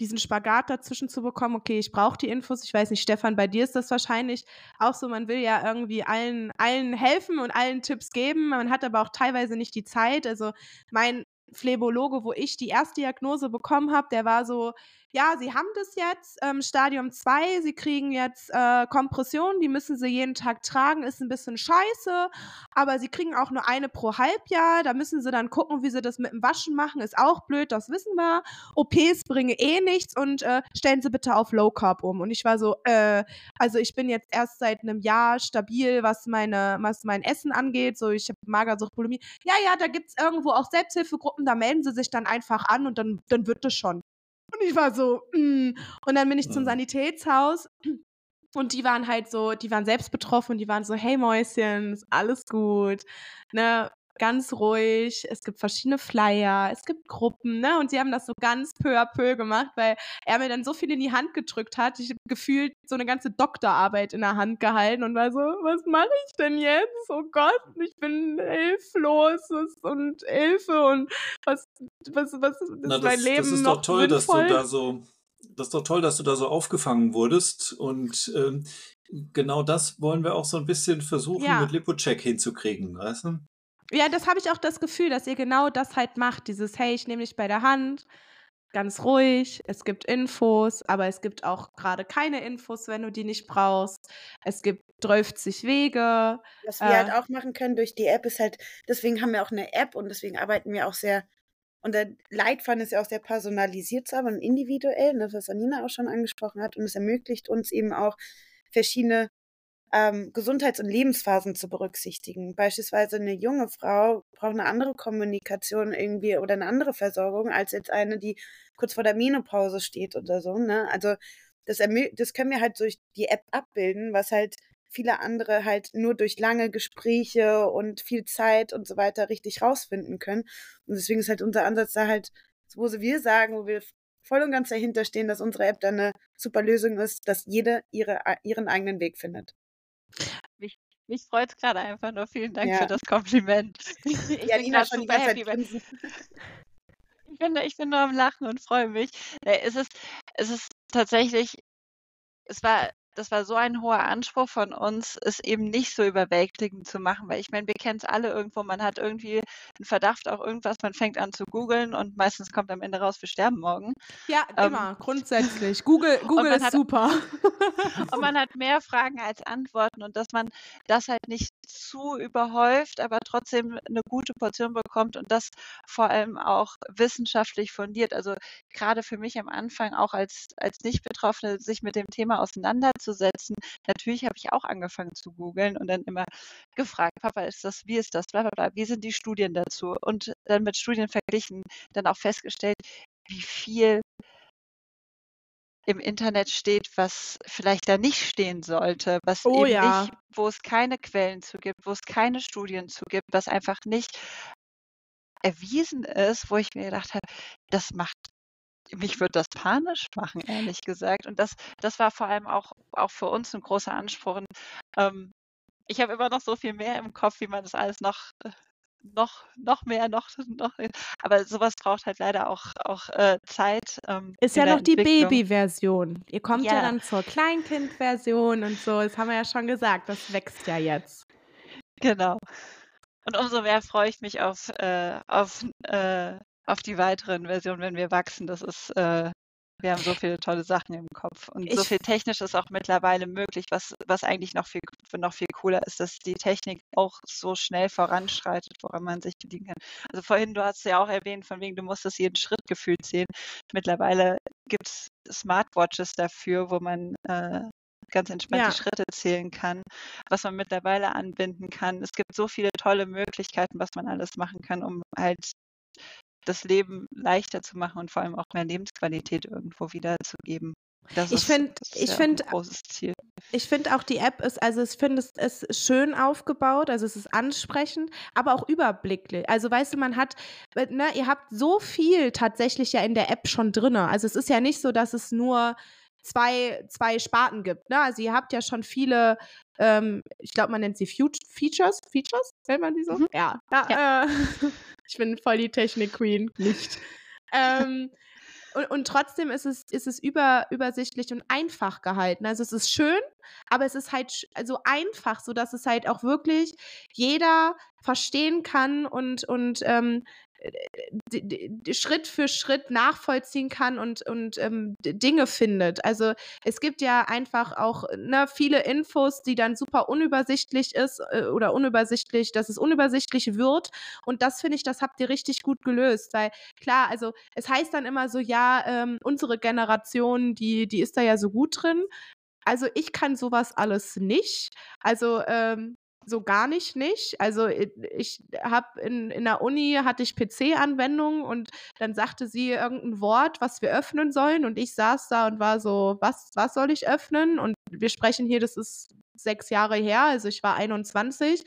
diesen Spagat dazwischen zu bekommen, okay, ich brauche die Infos, ich weiß nicht, Stefan, bei dir ist das wahrscheinlich auch so, man will ja irgendwie allen, allen helfen und allen Tipps geben, man hat aber auch teilweise nicht die Zeit, also mein Phlebologe, wo ich die erste Diagnose bekommen habe, der war so, ja, Sie haben das jetzt, ähm, Stadium 2, Sie kriegen jetzt äh, Kompression, die müssen Sie jeden Tag tragen, ist ein bisschen scheiße, aber Sie kriegen auch nur eine pro Halbjahr, da müssen Sie dann gucken, wie Sie das mit dem Waschen machen, ist auch blöd, das wissen wir. OPs bringen eh nichts und äh, stellen Sie bitte auf Low Carb um. Und ich war so, äh, also ich bin jetzt erst seit einem Jahr stabil, was meine, was mein Essen angeht, so ich habe Magersucht, Bulimie. Ja, ja, da gibt es irgendwo auch Selbsthilfegruppen, da melden Sie sich dann einfach an und dann, dann wird das schon. Und ich war so, mm. und dann bin ich zum Sanitätshaus und die waren halt so, die waren selbst betroffen und die waren so, hey Mäuschen, ist alles gut, ne, ganz ruhig. Es gibt verschiedene Flyer, es gibt Gruppen, ne? Und sie haben das so ganz peu à peu gemacht, weil er mir dann so viel in die Hand gedrückt hat. Ich habe gefühlt so eine ganze Doktorarbeit in der Hand gehalten und war so, was mache ich denn jetzt? Oh Gott, ich bin hilflos und Hilfe und was, was, was ist Na, das, mein Leben das ist doch toll, dass du sinnvoll? da so, das ist doch toll, dass du da so aufgefangen wurdest. Und ähm, genau das wollen wir auch so ein bisschen versuchen, Ja. mit Lipocheck hinzukriegen, weißt du? Ja, das habe ich auch das Gefühl, dass ihr genau das halt macht. Dieses, hey, ich nehme dich bei der Hand, ganz ruhig, es gibt Infos, aber es gibt auch gerade keine Infos, wenn du die nicht brauchst. Es gibt 30 Wege. Was wir Äh. halt auch machen können durch die App ist halt, deswegen haben wir auch eine App und deswegen arbeiten wir auch sehr, und der Leitfaden ist ja auch sehr personalisiert, zu arbeiten und individuell, ne, was Anina auch schon angesprochen hat. Und es ermöglicht uns eben auch verschiedene ähm, Gesundheits- und Lebensphasen zu berücksichtigen. Beispielsweise eine junge Frau braucht eine andere Kommunikation irgendwie oder eine andere Versorgung als jetzt eine, die kurz vor der Menopause steht oder so. Ne? Also das, das können wir halt durch die App abbilden, was halt viele andere halt nur durch lange Gespräche und viel Zeit und so weiter richtig rausfinden können. Und deswegen ist halt unser Ansatz da halt, wo wir sagen, wo wir voll und ganz dahinter stehen, dass unsere App dann eine super Lösung ist, dass jede ihre, ihren eigenen Weg findet. Mich freut es gerade einfach nur. Vielen Dank Ja. für das Kompliment. <laughs> Ich Ja, bin Nina schon super happy, ich bin, ich bin nur am Lachen und freue mich. Nee, Es ist, es ist tatsächlich, es war, das war so ein hoher Anspruch von uns, es eben nicht so überwältigend zu machen, weil ich meine, wir kennen es alle irgendwo, man hat irgendwie einen Verdacht auf irgendwas, man fängt an zu googeln und meistens kommt am Ende raus, wir sterben morgen. Ja, Ähm, immer, grundsätzlich. Google, <laughs> Google ist hat- super. <laughs> Und man hat mehr Fragen als Antworten und dass man das halt nicht zu überhäuft, aber trotzdem eine gute Portion bekommt und das vor allem auch wissenschaftlich fundiert. Also gerade für mich am Anfang auch als, als Nicht-Betroffene, sich mit dem Thema auseinanderzusetzen. Natürlich habe ich auch angefangen zu googeln und dann immer gefragt, Papa, ist das, wie ist das, bla bla bla, wie sind die Studien dazu? Und dann mit Studien verglichen, dann auch festgestellt, wie viel im Internet steht, was vielleicht da nicht stehen sollte, was Oh eben ja. nicht, wo es keine Quellen zu gibt, wo es keine Studien zu gibt, was einfach nicht erwiesen ist, wo ich mir gedacht habe, das macht, mich wird das panisch machen, ehrlich gesagt. Und das, das war vor allem auch, auch für uns ein großer Anspruch. Ähm, ich habe immer noch so viel mehr im Kopf, wie man das alles noch, äh, noch, noch mehr, noch, noch. Aber sowas braucht halt leider auch, auch äh, Zeit. Ähm, Ist ja noch die. Baby-Version. Ihr kommt ja. Ja. dann zur Kleinkind-Version und so. Das haben wir ja schon gesagt. Das wächst ja jetzt. Genau. Und umso mehr freue ich mich auf, äh, auf, äh, auf die weiteren Versionen, wenn wir wachsen. Das ist, äh, wir haben so viele tolle Sachen im Kopf und so Ich- viel technisch ist auch mittlerweile möglich, was, was eigentlich noch viel, noch viel cooler ist, dass die Technik auch so schnell voranschreitet, woran man sich bedienen kann. Also vorhin, du hast ja auch erwähnt, von wegen, du musstest jeden Schritt gefühlt sehen. Mittlerweile gibt es Smartwatches dafür, wo man äh, ganz entspannt Ja. die Schritte zählen kann, was man mittlerweile anbinden kann. Es gibt so viele tolle Möglichkeiten, was man alles machen kann, um halt das Leben leichter zu machen und vor allem auch mehr Lebensqualität irgendwo wiederzugeben. Das Ich ist, find- das ist ich ja auch find- ein großes Ziel. Ich finde auch die App ist, also ich finde es ist schön aufgebaut, also es ist ansprechend, aber auch überblicklich. Also weißt du, man hat, äh, ne, ihr habt so viel tatsächlich ja in der App schon drin. Also es ist ja nicht so, dass es nur zwei, zwei Sparten gibt. Ne? Also ihr habt ja schon viele, ähm, ich glaube, man nennt sie Features. Features? Nennt man die so? Mhm. Ja. ja, Äh, <laughs> ich bin voll die Technik-Queen. Nicht. ähm, und, und trotzdem ist es, ist es über, übersichtlich und einfach gehalten. Also es ist schön, aber es ist halt also einfach, sodass es halt auch wirklich jeder verstehen kann und, und ähm, Schritt für Schritt nachvollziehen kann und, und ähm, Dinge findet. Also es gibt ja einfach auch ne, viele Infos, die dann super unübersichtlich ist äh, oder unübersichtlich, dass es unübersichtlich wird. Und das finde ich, das habt ihr richtig gut gelöst. Weil klar, also es heißt dann immer so, ja, ähm, unsere Generation, die, die ist da ja so gut drin. Also ich kann sowas alles nicht. Also ähm, so gar nicht nicht. Also ich habe in, in der Uni hatte ich PC-Anwendungen und dann sagte sie irgendein Wort, was wir öffnen sollen und ich saß da und war so, was, was soll ich öffnen? Und wir sprechen hier, das ist sechs Jahre her, also ich war 21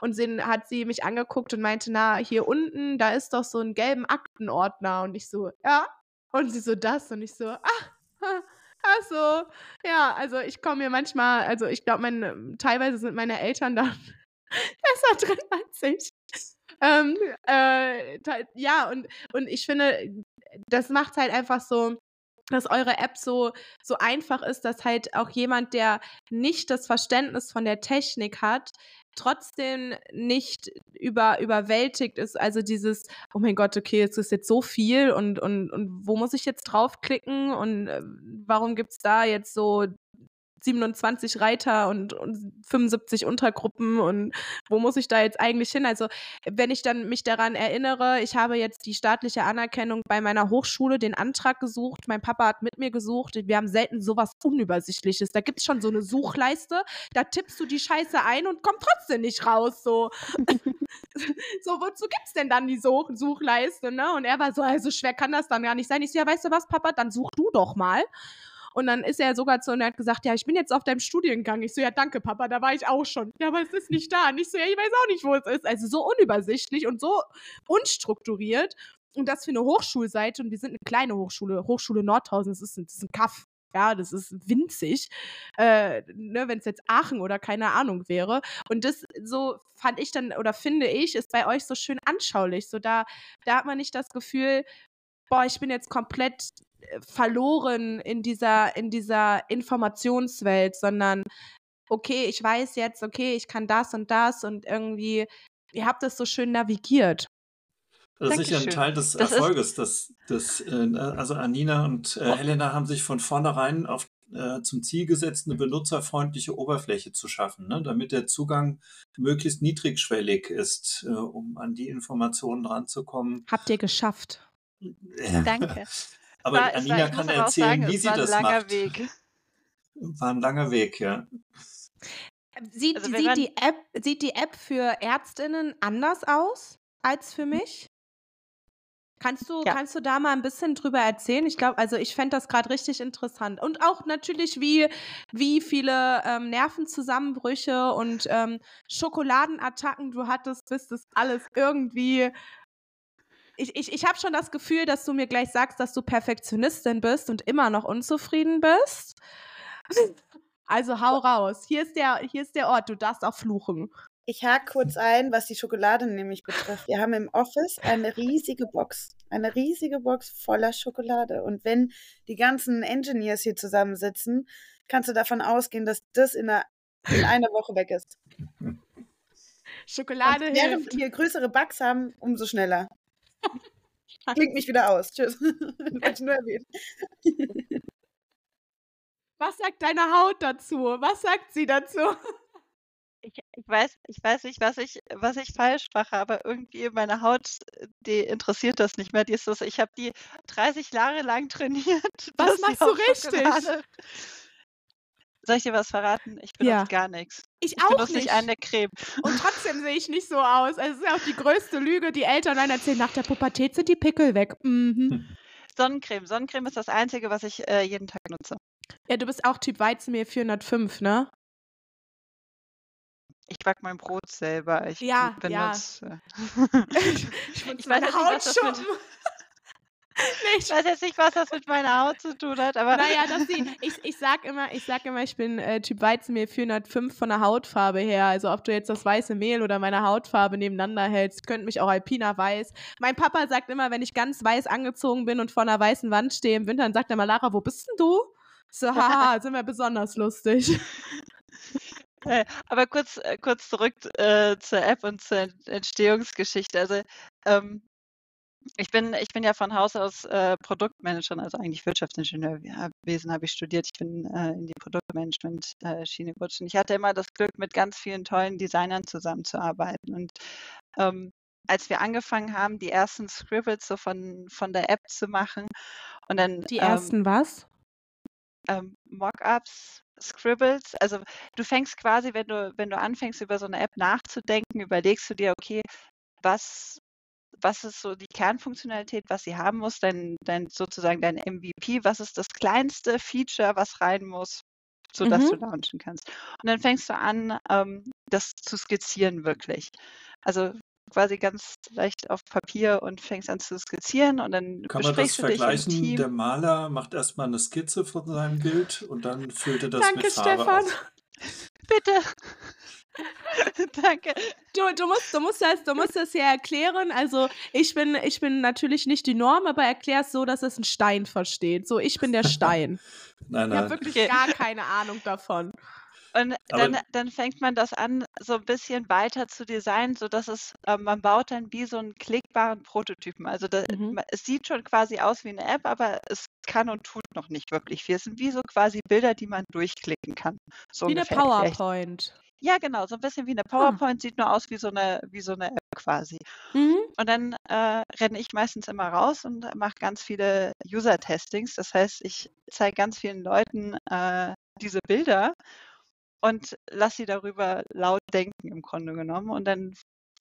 und sie, hat sie mich angeguckt und meinte, na, hier unten, da ist doch so ein gelben Aktenordner und ich so, ja. Und sie so, das und ich so, ach, Ach so, ja, also ich komme mir manchmal, also ich glaube, teilweise sind meine Eltern da <laughs> besser drin als ich. Ähm, äh, ja, und, und ich finde, das macht halt einfach so, dass eure App so, so einfach ist, dass halt auch jemand, der nicht das Verständnis von der Technik hat, trotzdem nicht über, überwältigt ist. Also dieses, oh mein Gott, okay, es ist jetzt so viel und, und, und wo muss ich jetzt draufklicken und äh, warum gibt es da jetzt so 27 Reiter und, und 75 Untergruppen und wo muss ich da jetzt eigentlich hin? Also wenn ich dann mich daran erinnere, ich habe jetzt die staatliche Anerkennung bei meiner Hochschule den Antrag gesucht, mein Papa hat mit mir gesucht, wir haben selten sowas Unübersichtliches. Da gibt es schon so eine Suchleiste, da tippst du die Scheiße ein und kommt trotzdem nicht raus. So, <laughs> so wozu es denn dann die Such Suchleiste? Ne? Und er war so, also schwer kann das dann gar nicht sein. Ich so, ja, weißt du was, Papa, dann such du doch mal. Und dann ist er sogar zu und hat gesagt, ja, ich bin jetzt auf deinem Studiengang. Ich so, ja, danke, Papa, da war ich auch schon. Ja, aber es ist nicht da. Und ich so, ja, ich weiß auch nicht, wo es ist. Also so unübersichtlich und so unstrukturiert. Und das für eine Hochschulseite. Und wir sind eine kleine Hochschule, Hochschule Nordhausen, das ist ein, das ist ein Kaff. Ja, das ist winzig, äh, ne, wenn es jetzt Aachen oder keine Ahnung wäre. Und das so fand ich dann oder finde ich, ist bei euch so schön anschaulich. So da, da hat man nicht das Gefühl, boah, ich bin jetzt komplett verloren in dieser, in dieser Informationswelt, sondern okay, ich weiß jetzt, okay, ich kann das und das und irgendwie, ihr habt das so schön navigiert. Das ist sicher ein Teil des das Erfolges. Dass, dass, äh, also Anina und äh, oh. Helena haben sich von vornherein auf, äh, zum Ziel gesetzt, eine benutzerfreundliche Oberfläche zu schaffen, ne, damit der Zugang möglichst niedrigschwellig ist, äh, um an die Informationen ranzukommen. Habt ihr geschafft. Danke. <laughs> Aber war, Anina war, kann erzählen, sagen, wie sie das macht. Weg. War ein langer Weg, ja. Sieht, also sieht, die App, sieht die App für Ärztinnen anders aus als für mich? Kannst du, ja. kannst du da mal ein bisschen drüber erzählen? Ich glaube, also ich fände das gerade richtig interessant. Und auch natürlich, wie, wie viele ähm, Nervenzusammenbrüche und ähm, Schokoladenattacken du hattest, bis das alles irgendwie ich, ich, ich habe schon das Gefühl, dass du mir gleich sagst, dass du Perfektionistin bist und immer noch unzufrieden bist. Also hau raus. Hier ist der, hier ist der Ort. Du darfst auch fluchen. Ich hake kurz ein, was die Schokolade nämlich betrifft. Wir haben im Office eine riesige Box. Eine riesige Box voller Schokolade. Und wenn die ganzen Engineers hier zusammensitzen, kannst du davon ausgehen, dass das in einer, in einer Woche weg ist. Schokolade Und während wir größere Bugs haben, umso schneller. Klingt mich wieder aus. Tschüss. <laughs> Wollte nur erwähnen. <laughs> Was sagt deine Haut dazu? Was sagt sie dazu? Ich, ich, weiß, ich weiß nicht, was ich, was ich falsch mache, aber irgendwie meine Haut, die interessiert das nicht mehr. Die ist das, ich habe die 30 Jahre lang trainiert. Was machst du richtig? Schokolade. Soll ich dir was verraten? Ich benutze ja. gar nichts. Ich, ich auch benutze nicht eine Creme. Und <laughs> trotzdem sehe ich nicht so aus. Also, es ist ja auch die größte Lüge, die Eltern dann erzählen. Nach der Pubertät sind die Pickel weg. Mhm. Sonnencreme. Sonnencreme ist das Einzige, was ich äh, jeden Tag nutze. Ja, du bist auch Typ Weizenmehl 405, ne? Ich back mein Brot selber. Ich ja, benutze. Ja. <laughs> <laughs> ich, ich, ich meine Hautschuppen. Ich weiß jetzt nicht, was das mit meiner Haut zu tun hat, aber. Naja, das sieht, ich, ich sag immer, ich sag immer, ich bin äh, Typ Weizenmehl 405 von der Hautfarbe her. Also ob du jetzt das weiße Mehl oder meine Hautfarbe nebeneinander hältst, könnte mich auch Alpina weiß. Mein Papa sagt immer, wenn ich ganz weiß angezogen bin und vor einer weißen Wand stehe im Winter, dann sagt er mal, Lara, wo bist denn du? So, haha, <laughs> sind wir besonders lustig. Äh, aber kurz, äh, kurz zurück äh, zur App und zur Entstehungsgeschichte. Also ähm, Ich bin, ich bin ja von Haus aus äh, Produktmanagerin, also eigentlich Wirtschaftsingenieurwesen habe ich studiert. Ich bin äh, in die Produktmanagement-Schiene gerutscht. Und ich hatte immer das Glück, mit ganz vielen tollen Designern zusammenzuarbeiten. Und ähm, als wir angefangen haben, die ersten Scribbles so von, von der App zu machen und dann. Die ähm, ersten was? Ähm, Mockups, Scribbles. Also du fängst quasi, wenn du, wenn du anfängst, über so eine App nachzudenken, überlegst du dir, okay, was, was ist so die Kernfunktionalität, was sie haben muss, dein, dein sozusagen dein MVP, was ist das kleinste Feature, was rein muss, sodass mhm. du launchen kannst. Und dann fängst du an, ähm, das zu skizzieren wirklich. Also quasi ganz leicht auf Papier und fängst an zu skizzieren und dann Kann man das vergleichen? Der Maler macht erstmal eine Skizze von seinem Bild und dann füllt er das Danke, mit Farbe Stefan. aus. <laughs> Bitte. <laughs> Danke. Du, du, musst, du, musst das, du musst das ja erklären. Also ich bin, ich bin natürlich nicht die Norm, aber erklär es so, dass es ein Stein versteht. So, ich bin der Stein. nein, <laughs> nein. Ich habe wirklich gar keine Ahnung davon. Und dann, dann fängt man das an, so ein bisschen weiter zu designen, sodass es, äh, man baut dann wie so einen klickbaren Prototypen. Also da, mhm. es sieht schon quasi aus wie eine App, aber es kann und tut noch nicht wirklich viel. Es sind wie so quasi Bilder, die man durchklicken kann. So wie eine PowerPoint. Ja, genau, so ein bisschen wie eine ah. PowerPoint, ah. sieht nur aus wie so eine, wie so eine App quasi. Mhm. Und dann äh, renne ich meistens immer raus und mache ganz viele User-Testings. Das heißt, ich zeige ganz vielen Leuten äh, diese Bilder und lasse sie darüber laut denken im Grunde genommen. Und dann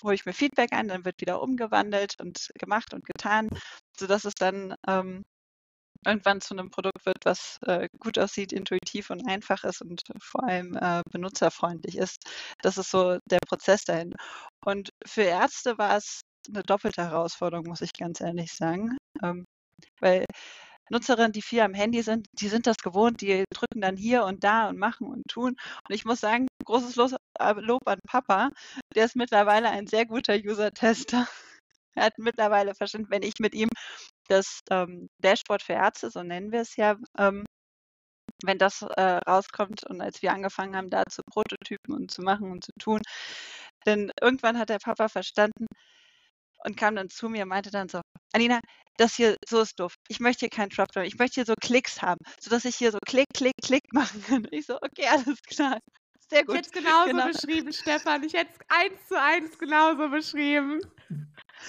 hole ich mir Feedback ein, dann wird wieder umgewandelt und gemacht und getan, sodass es dann ähm, irgendwann zu einem Produkt wird, was äh, gut aussieht, intuitiv und einfach ist und vor allem äh, benutzerfreundlich ist. Das ist so der Prozess dahin. Und für Ärzte war es eine doppelte Herausforderung, muss ich ganz ehrlich sagen. Ähm, weil Nutzerinnen, die viel am Handy sind, die sind das gewohnt, die drücken dann hier und da und machen und tun. Und ich muss sagen, großes äh, Lob an Papa, der ist mittlerweile ein sehr guter User-Tester. Er hat mittlerweile verstanden, wenn ich mit ihm das ähm, Dashboard für Ärzte, so nennen wir es ja, ähm, wenn das äh, rauskommt und als wir angefangen haben, da zu Prototypen und zu machen und zu tun, denn irgendwann hat der Papa verstanden, und kam dann zu mir und meinte dann so, Anina, das hier, so ist doof. Ich möchte hier keinen Dropdown. Ich möchte hier so Klicks haben, sodass ich hier so Klick, Klick, Klick machen kann. Ich so, okay, alles klar. Sehr gut. Ich hätte es genauso genau. beschrieben, Stefan. Ich hätte es eins zu eins genauso beschrieben.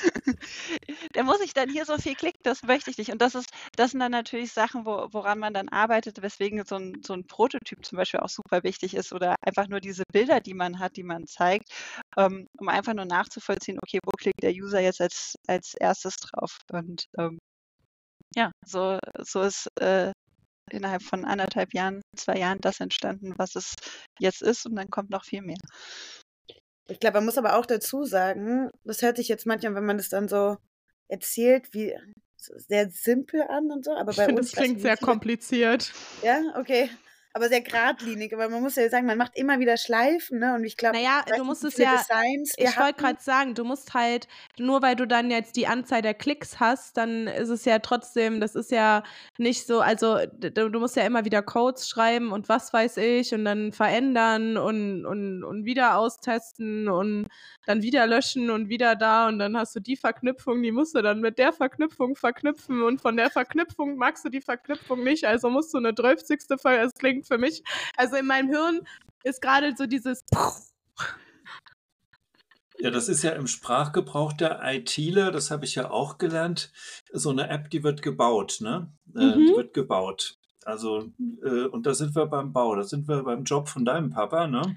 <laughs> da muss ich dann hier so viel klicken, das möchte ich nicht. Und das ist, das sind dann natürlich Sachen, wo, woran man dann arbeitet, weswegen so ein, so ein Prototyp zum Beispiel auch super wichtig ist oder einfach nur diese Bilder, die man hat, die man zeigt, ähm, um einfach nur nachzuvollziehen, okay, wo klickt der User jetzt als, als erstes drauf? Und ähm, ja, so, so ist äh, innerhalb von anderthalb Jahren, zwei Jahren das entstanden, was es jetzt ist und dann kommt noch viel mehr. Ich glaube, man muss aber auch dazu sagen, das hört sich jetzt manchmal, wenn man das dann so erzählt, wie sehr simpel an und so, aber bei ich finde, das klingt sehr kompliziert. Ja, okay aber sehr geradlinig. Aber man muss ja sagen, man macht immer wieder Schleifen, ne? Und ich glaube, naja, du musst es ja. Designs, ich wollte gerade sagen, du musst halt, nur weil du dann jetzt die Anzahl der Klicks hast, dann ist es ja trotzdem, das ist ja nicht so, also du, du musst ja immer wieder Codes schreiben und was weiß ich und dann verändern und, und, und wieder austesten und dann wieder löschen und wieder da und dann hast du die Verknüpfung, die musst du dann mit der Verknüpfung verknüpfen und von der Verknüpfung magst du die Verknüpfung nicht, also musst du eine 12. Folge, es klingt für mich. Also in meinem Hirn ist gerade so dieses. Ja, das ist ja im Sprachgebrauch der ITler, das habe ich ja auch gelernt. So eine App, die wird gebaut, ne? Äh, mhm. Die wird gebaut. Also, äh, und da sind wir beim Bau, da sind wir beim Job von deinem Papa, ne?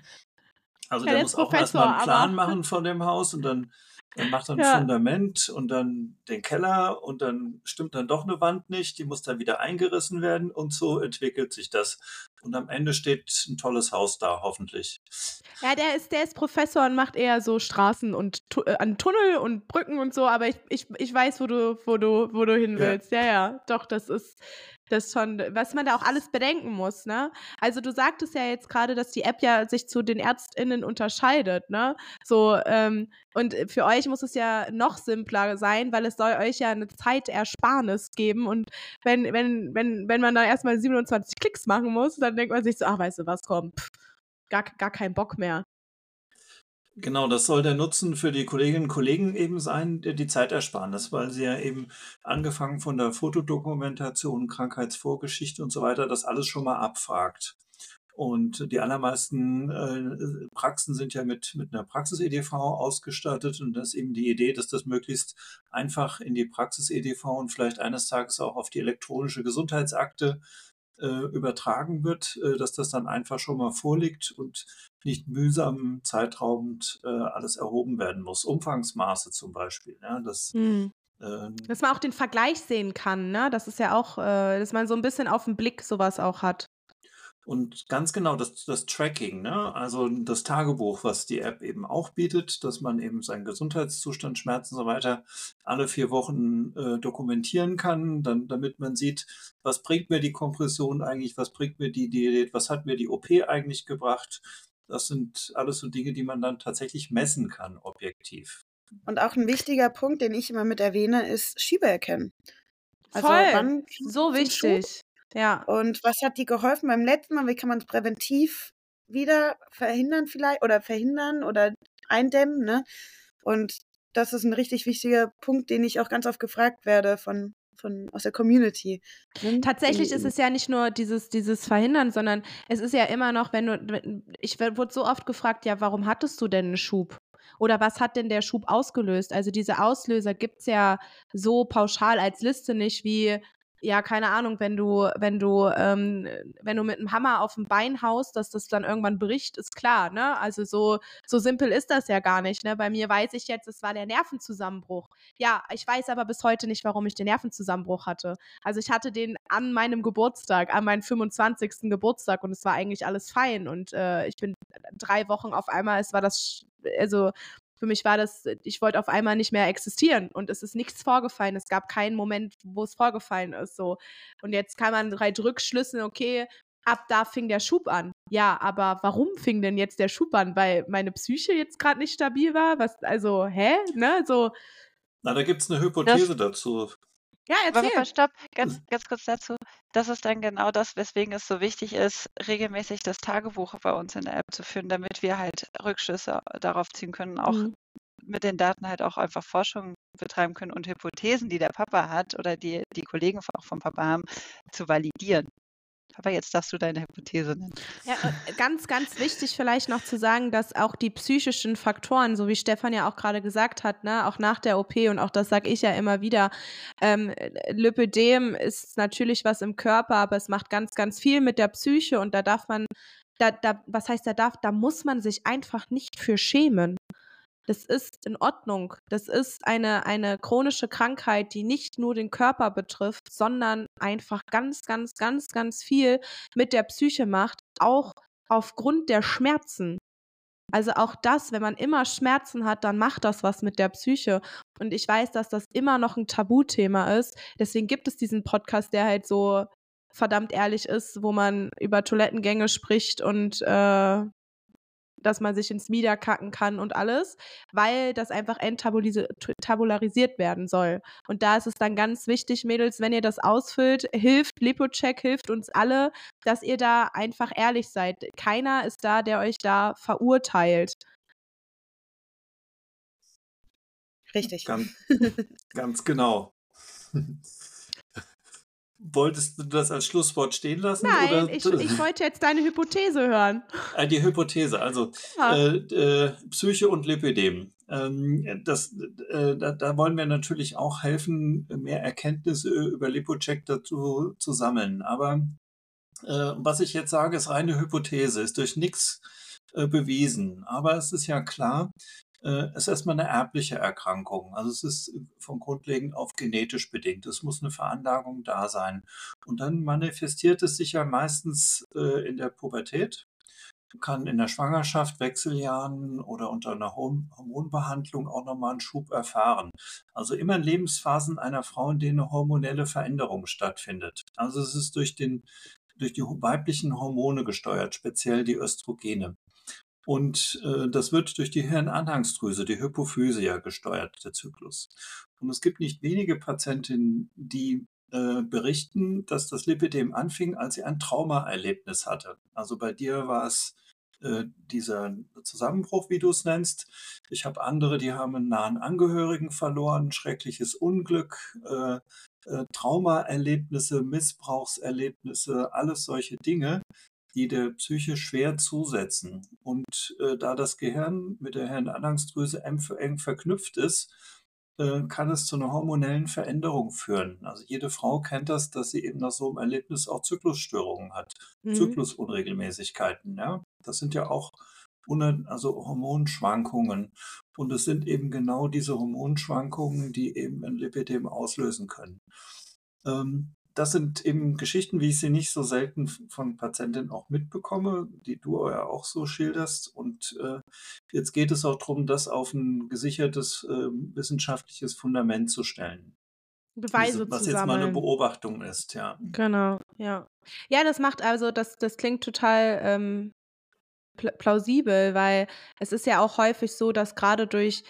Also ja, der muss auch erstmal einen Plan machen von dem Haus und dann dann macht ein ja. Fundament und dann den Keller und dann stimmt dann doch eine Wand nicht, die muss dann wieder eingerissen werden und so entwickelt sich das. Und am Ende steht ein tolles Haus da, hoffentlich. Ja, der ist, der ist Professor und macht eher so Straßen und äh, an Tunnel und Brücken und so, aber ich, ich, ich weiß, wo du, wo du, wo du hin willst. Ja. ja, ja, doch, das ist, das schon, was man da auch alles bedenken muss, ne? Also du sagtest ja jetzt gerade, dass die App ja sich zu den ÄrztInnen unterscheidet, ne? So, ähm, und für euch muss es ja noch simpler sein, weil es soll euch ja eine Zeitersparnis geben. Und wenn, wenn, wenn, wenn man da erstmal 27 Klicks machen muss, dann denkt man sich so, ach, weißt du was, komm, pff, gar, gar keinen Bock mehr. Genau, das soll der Nutzen für die Kolleginnen und Kollegen eben sein, die Zeitersparnis, weil sie ja eben angefangen von der Fotodokumentation, Krankheitsvorgeschichte und so weiter, das alles schon mal abfragt. Und die allermeisten äh, Praxen sind ja mit, mit einer Praxis-EDV ausgestattet und das ist eben die Idee, dass das möglichst einfach in die Praxis-EDV und vielleicht eines Tages auch auf die elektronische Gesundheitsakte äh, übertragen wird, äh, dass das dann einfach schon mal vorliegt und nicht mühsam, zeitraubend äh, alles erhoben werden muss. Umfangsmaße zum Beispiel. Ja, das, hm. ähm, dass man auch den Vergleich sehen kann, ne? Das ist ja auch, äh, dass man so ein bisschen auf den Blick sowas auch hat. Und ganz genau das, das Tracking, ne? also das Tagebuch, was die App eben auch bietet, dass man eben seinen Gesundheitszustand, Schmerzen und so weiter alle vier Wochen äh, dokumentieren kann, dann, damit man sieht, was bringt mir die Kompression eigentlich, was bringt mir die Diät, was hat mir die OP eigentlich gebracht. Das sind alles so Dinge, die man dann tatsächlich messen kann, objektiv. Und auch ein wichtiger Punkt, den ich immer mit erwähne, ist Schiebeerkennen. Also Voll, so wichtig. Ja. Und was hat die geholfen beim letzten Mal? Wie kann man es präventiv wieder verhindern vielleicht oder verhindern oder eindämmen, ne? Und das ist ein richtig wichtiger Punkt, den ich auch ganz oft gefragt werde von von, aus der Community. Ne? Tatsächlich ist es ja nicht nur dieses, dieses Verhindern, sondern es ist ja immer noch, wenn du, ich wurde so oft gefragt, ja, warum hattest du denn einen Schub? Oder was hat denn der Schub ausgelöst? Also diese Auslöser gibt es ja so pauschal als Liste nicht wie ja, keine Ahnung, wenn du, wenn du, ähm, wenn du mit einem Hammer auf dem Bein haust, dass das dann irgendwann bricht, ist klar, ne? Also so, so simpel ist das ja gar nicht, ne? Bei mir weiß ich jetzt, es war der Nervenzusammenbruch. Ja, ich weiß aber bis heute nicht, warum ich den Nervenzusammenbruch hatte. Also ich hatte den an meinem Geburtstag, an meinem 25. Geburtstag und es war eigentlich alles fein und äh, ich bin drei Wochen auf einmal, es war das, also für mich war das, ich wollte auf einmal nicht mehr existieren und es ist nichts vorgefallen. Es gab keinen Moment, wo es vorgefallen ist. So. Und jetzt kann man drei Rückschlüsse, okay, ab da fing der Schub an. Ja, aber warum fing denn jetzt der Schub an? Weil meine Psyche jetzt gerade nicht stabil war? Was, also, hä? Ne? So. Na, da gibt es eine Hypothese das, dazu. Ja, erzähl. Aber stopp, ganz, ganz kurz dazu. Das ist dann genau das, weswegen es so wichtig ist, regelmäßig das Tagebuch bei uns in der App zu führen, damit wir halt Rückschlüsse darauf ziehen können, auch mhm. mit den Daten halt auch einfach Forschung betreiben können und Hypothesen, die der Papa hat oder die die Kollegen auch vom Papa haben, zu validieren. Aber jetzt darfst du deine Hypothese nennen. Ja, äh, ganz, ganz wichtig vielleicht noch zu sagen, dass auch die psychischen Faktoren, so wie Stefan ja auch gerade gesagt hat, ne, auch nach der OP und auch das sage ich ja immer wieder, ähm, Lipödem ist natürlich was im Körper, aber es macht ganz, ganz viel mit der Psyche und da darf man, da, da, was heißt da darf, da muss man sich einfach nicht für schämen. Das ist in Ordnung. Das ist eine, eine chronische Krankheit, die nicht nur den Körper betrifft, sondern einfach ganz, ganz, ganz, ganz viel mit der Psyche macht, auch aufgrund der Schmerzen. Also auch das, wenn man immer Schmerzen hat, dann macht das was mit der Psyche. Und ich weiß, dass das immer noch ein Tabuthema ist. Deswegen gibt es diesen Podcast, der halt so verdammt ehrlich ist, wo man über Toilettengänge spricht und äh, dass man sich ins Mieder kacken kann und alles, weil das einfach enttabularisiert werden soll. Und da ist es dann ganz wichtig, Mädels, wenn ihr das ausfüllt, hilft Lipocheck, hilft uns alle, dass ihr da einfach ehrlich seid. Keiner ist da, der euch da verurteilt. Richtig. Ganz, <laughs> ganz genau. <laughs> Wolltest du das als Schlusswort stehen lassen? Nein, oder? Ich, ich wollte jetzt deine Hypothese hören. Ah, die Hypothese, also ja. äh, äh, Psyche und Lipidem. Ähm, das, äh, da, da, wollen wir natürlich auch helfen, mehr Erkenntnisse über Lipocheck dazu zu sammeln. Aber äh, was ich jetzt sage, ist reine Hypothese, ist durch nichts äh, bewiesen. Aber es ist ja klar, äh, ist erstmal eine erbliche Erkrankung. Also es ist von grundlegend auf genetisch bedingt. Es muss eine Veranlagung da sein. Und dann manifestiert es sich ja meistens äh, in der Pubertät, kann in der Schwangerschaft, Wechseljahren oder unter einer Hormonbehandlung auch nochmal einen Schub erfahren. Also immer in Lebensphasen einer Frau, in denen eine hormonelle Veränderung stattfindet. Also es ist durch den durch die weiblichen Hormone gesteuert, speziell die Östrogene. Und äh, das wird durch die Hirnanhangsdrüse, die Hypophyse ja gesteuert, der Zyklus. Und es gibt nicht wenige Patientinnen, die äh, berichten, dass das Lipidem anfing, als sie ein Traumaerlebnis hatte. Also bei dir war es äh, dieser Zusammenbruch, wie du es nennst. Ich habe andere, die haben einen nahen Angehörigen verloren, schreckliches Unglück, äh, äh, Traumaerlebnisse, Missbrauchserlebnisse, alles solche Dinge, die der Psyche schwer zusetzen. Und äh, da das Gehirn mit der Hirnanhangsdrüse eng, verknüpft ist, äh, kann es zu einer hormonellen Veränderung führen. Also jede Frau kennt das, dass sie eben nach so einem Erlebnis auch Zyklusstörungen hat, mhm. Zyklusunregelmäßigkeiten. Ja? Das sind ja auch also Hormonschwankungen. Und es sind eben genau diese Hormonschwankungen, die eben ein Lipidem auslösen können. Ähm, das sind eben Geschichten, wie ich sie nicht so selten von Patientinnen auch mitbekomme, die du ja auch so schilderst. Und äh, jetzt geht es auch darum, das auf ein gesichertes äh, wissenschaftliches Fundament zu stellen. Beweise Diese, was zu jetzt sammeln. mal eine Beobachtung ist, ja. Genau, ja. Ja, das macht also, das, das klingt total ähm, plausibel, weil es ist ja auch häufig so, dass gerade durch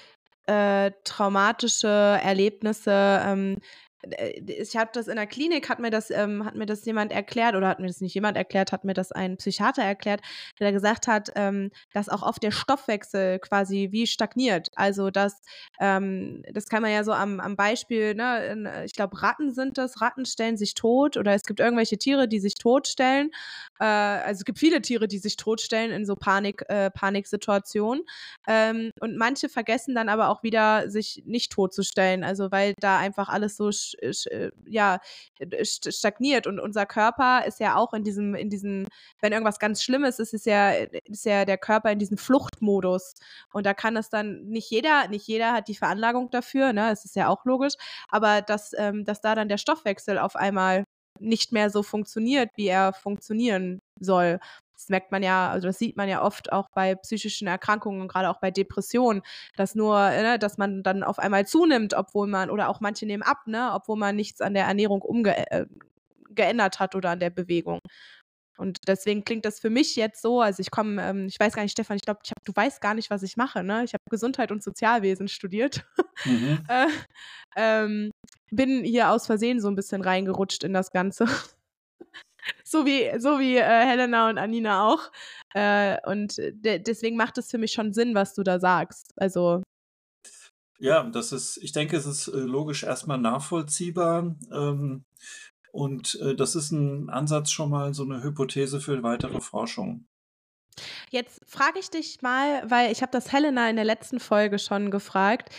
äh, traumatische Erlebnisse ähm, äh, ich habe das in der Klinik, hat mir das, ähm, hat mir das jemand erklärt, oder hat mir das nicht jemand erklärt, hat mir das ein Psychiater erklärt, der gesagt hat, ähm, dass auch oft der Stoffwechsel quasi wie stagniert. Also dass, ähm, das kann man ja so am, am Beispiel, ne, in, ich glaube, Ratten sind das, Ratten stellen sich tot oder es gibt irgendwelche Tiere, die sich totstellen. Äh, also es gibt viele Tiere, die sich totstellen in so Panik, äh, Paniksituationen. Ähm, und manche vergessen dann aber auch wieder, sich nicht totzustellen. Also weil da einfach alles so äh, ja, stagniert. Und unser Körper ist ja auch in diesem, in diesem, wenn irgendwas ganz Schlimmes ist, ist ja, ist ja der Körper in diesem Fluchtmodus. Und da kann es dann, nicht jeder, nicht jeder hat die Veranlagung dafür, ne? Es ist ja auch logisch, aber dass, ähm, dass da dann der Stoffwechsel auf einmal nicht mehr so funktioniert, wie er funktionieren soll. Das merkt man ja, also das sieht man ja oft auch bei psychischen Erkrankungen, gerade auch bei Depressionen, dass nur, ne, dass man dann auf einmal zunimmt, obwohl man, oder auch manche nehmen ab, ne, obwohl man nichts an der Ernährung umgeändert äh, hat oder an der Bewegung. Und deswegen klingt das für mich jetzt so, also ich komme, ähm, ich weiß gar nicht, Stefan, ich glaube, du weißt gar nicht, was ich mache, ne? Ich habe Gesundheit und Sozialwesen studiert. Mhm. <laughs> äh, ähm, bin hier aus Versehen so ein bisschen reingerutscht in das Ganze so wie, so wie äh, Helena und Anina auch. Äh, und de deswegen macht es für mich schon Sinn, was du da sagst. Also. Ja, das ist, ich denke, es ist äh, logisch erstmal nachvollziehbar. Ähm, und äh, das ist ein Ansatz schon mal so eine Hypothese für weitere Forschung. Jetzt frage ich dich mal, weil ich habe das Helena in der letzten Folge schon gefragt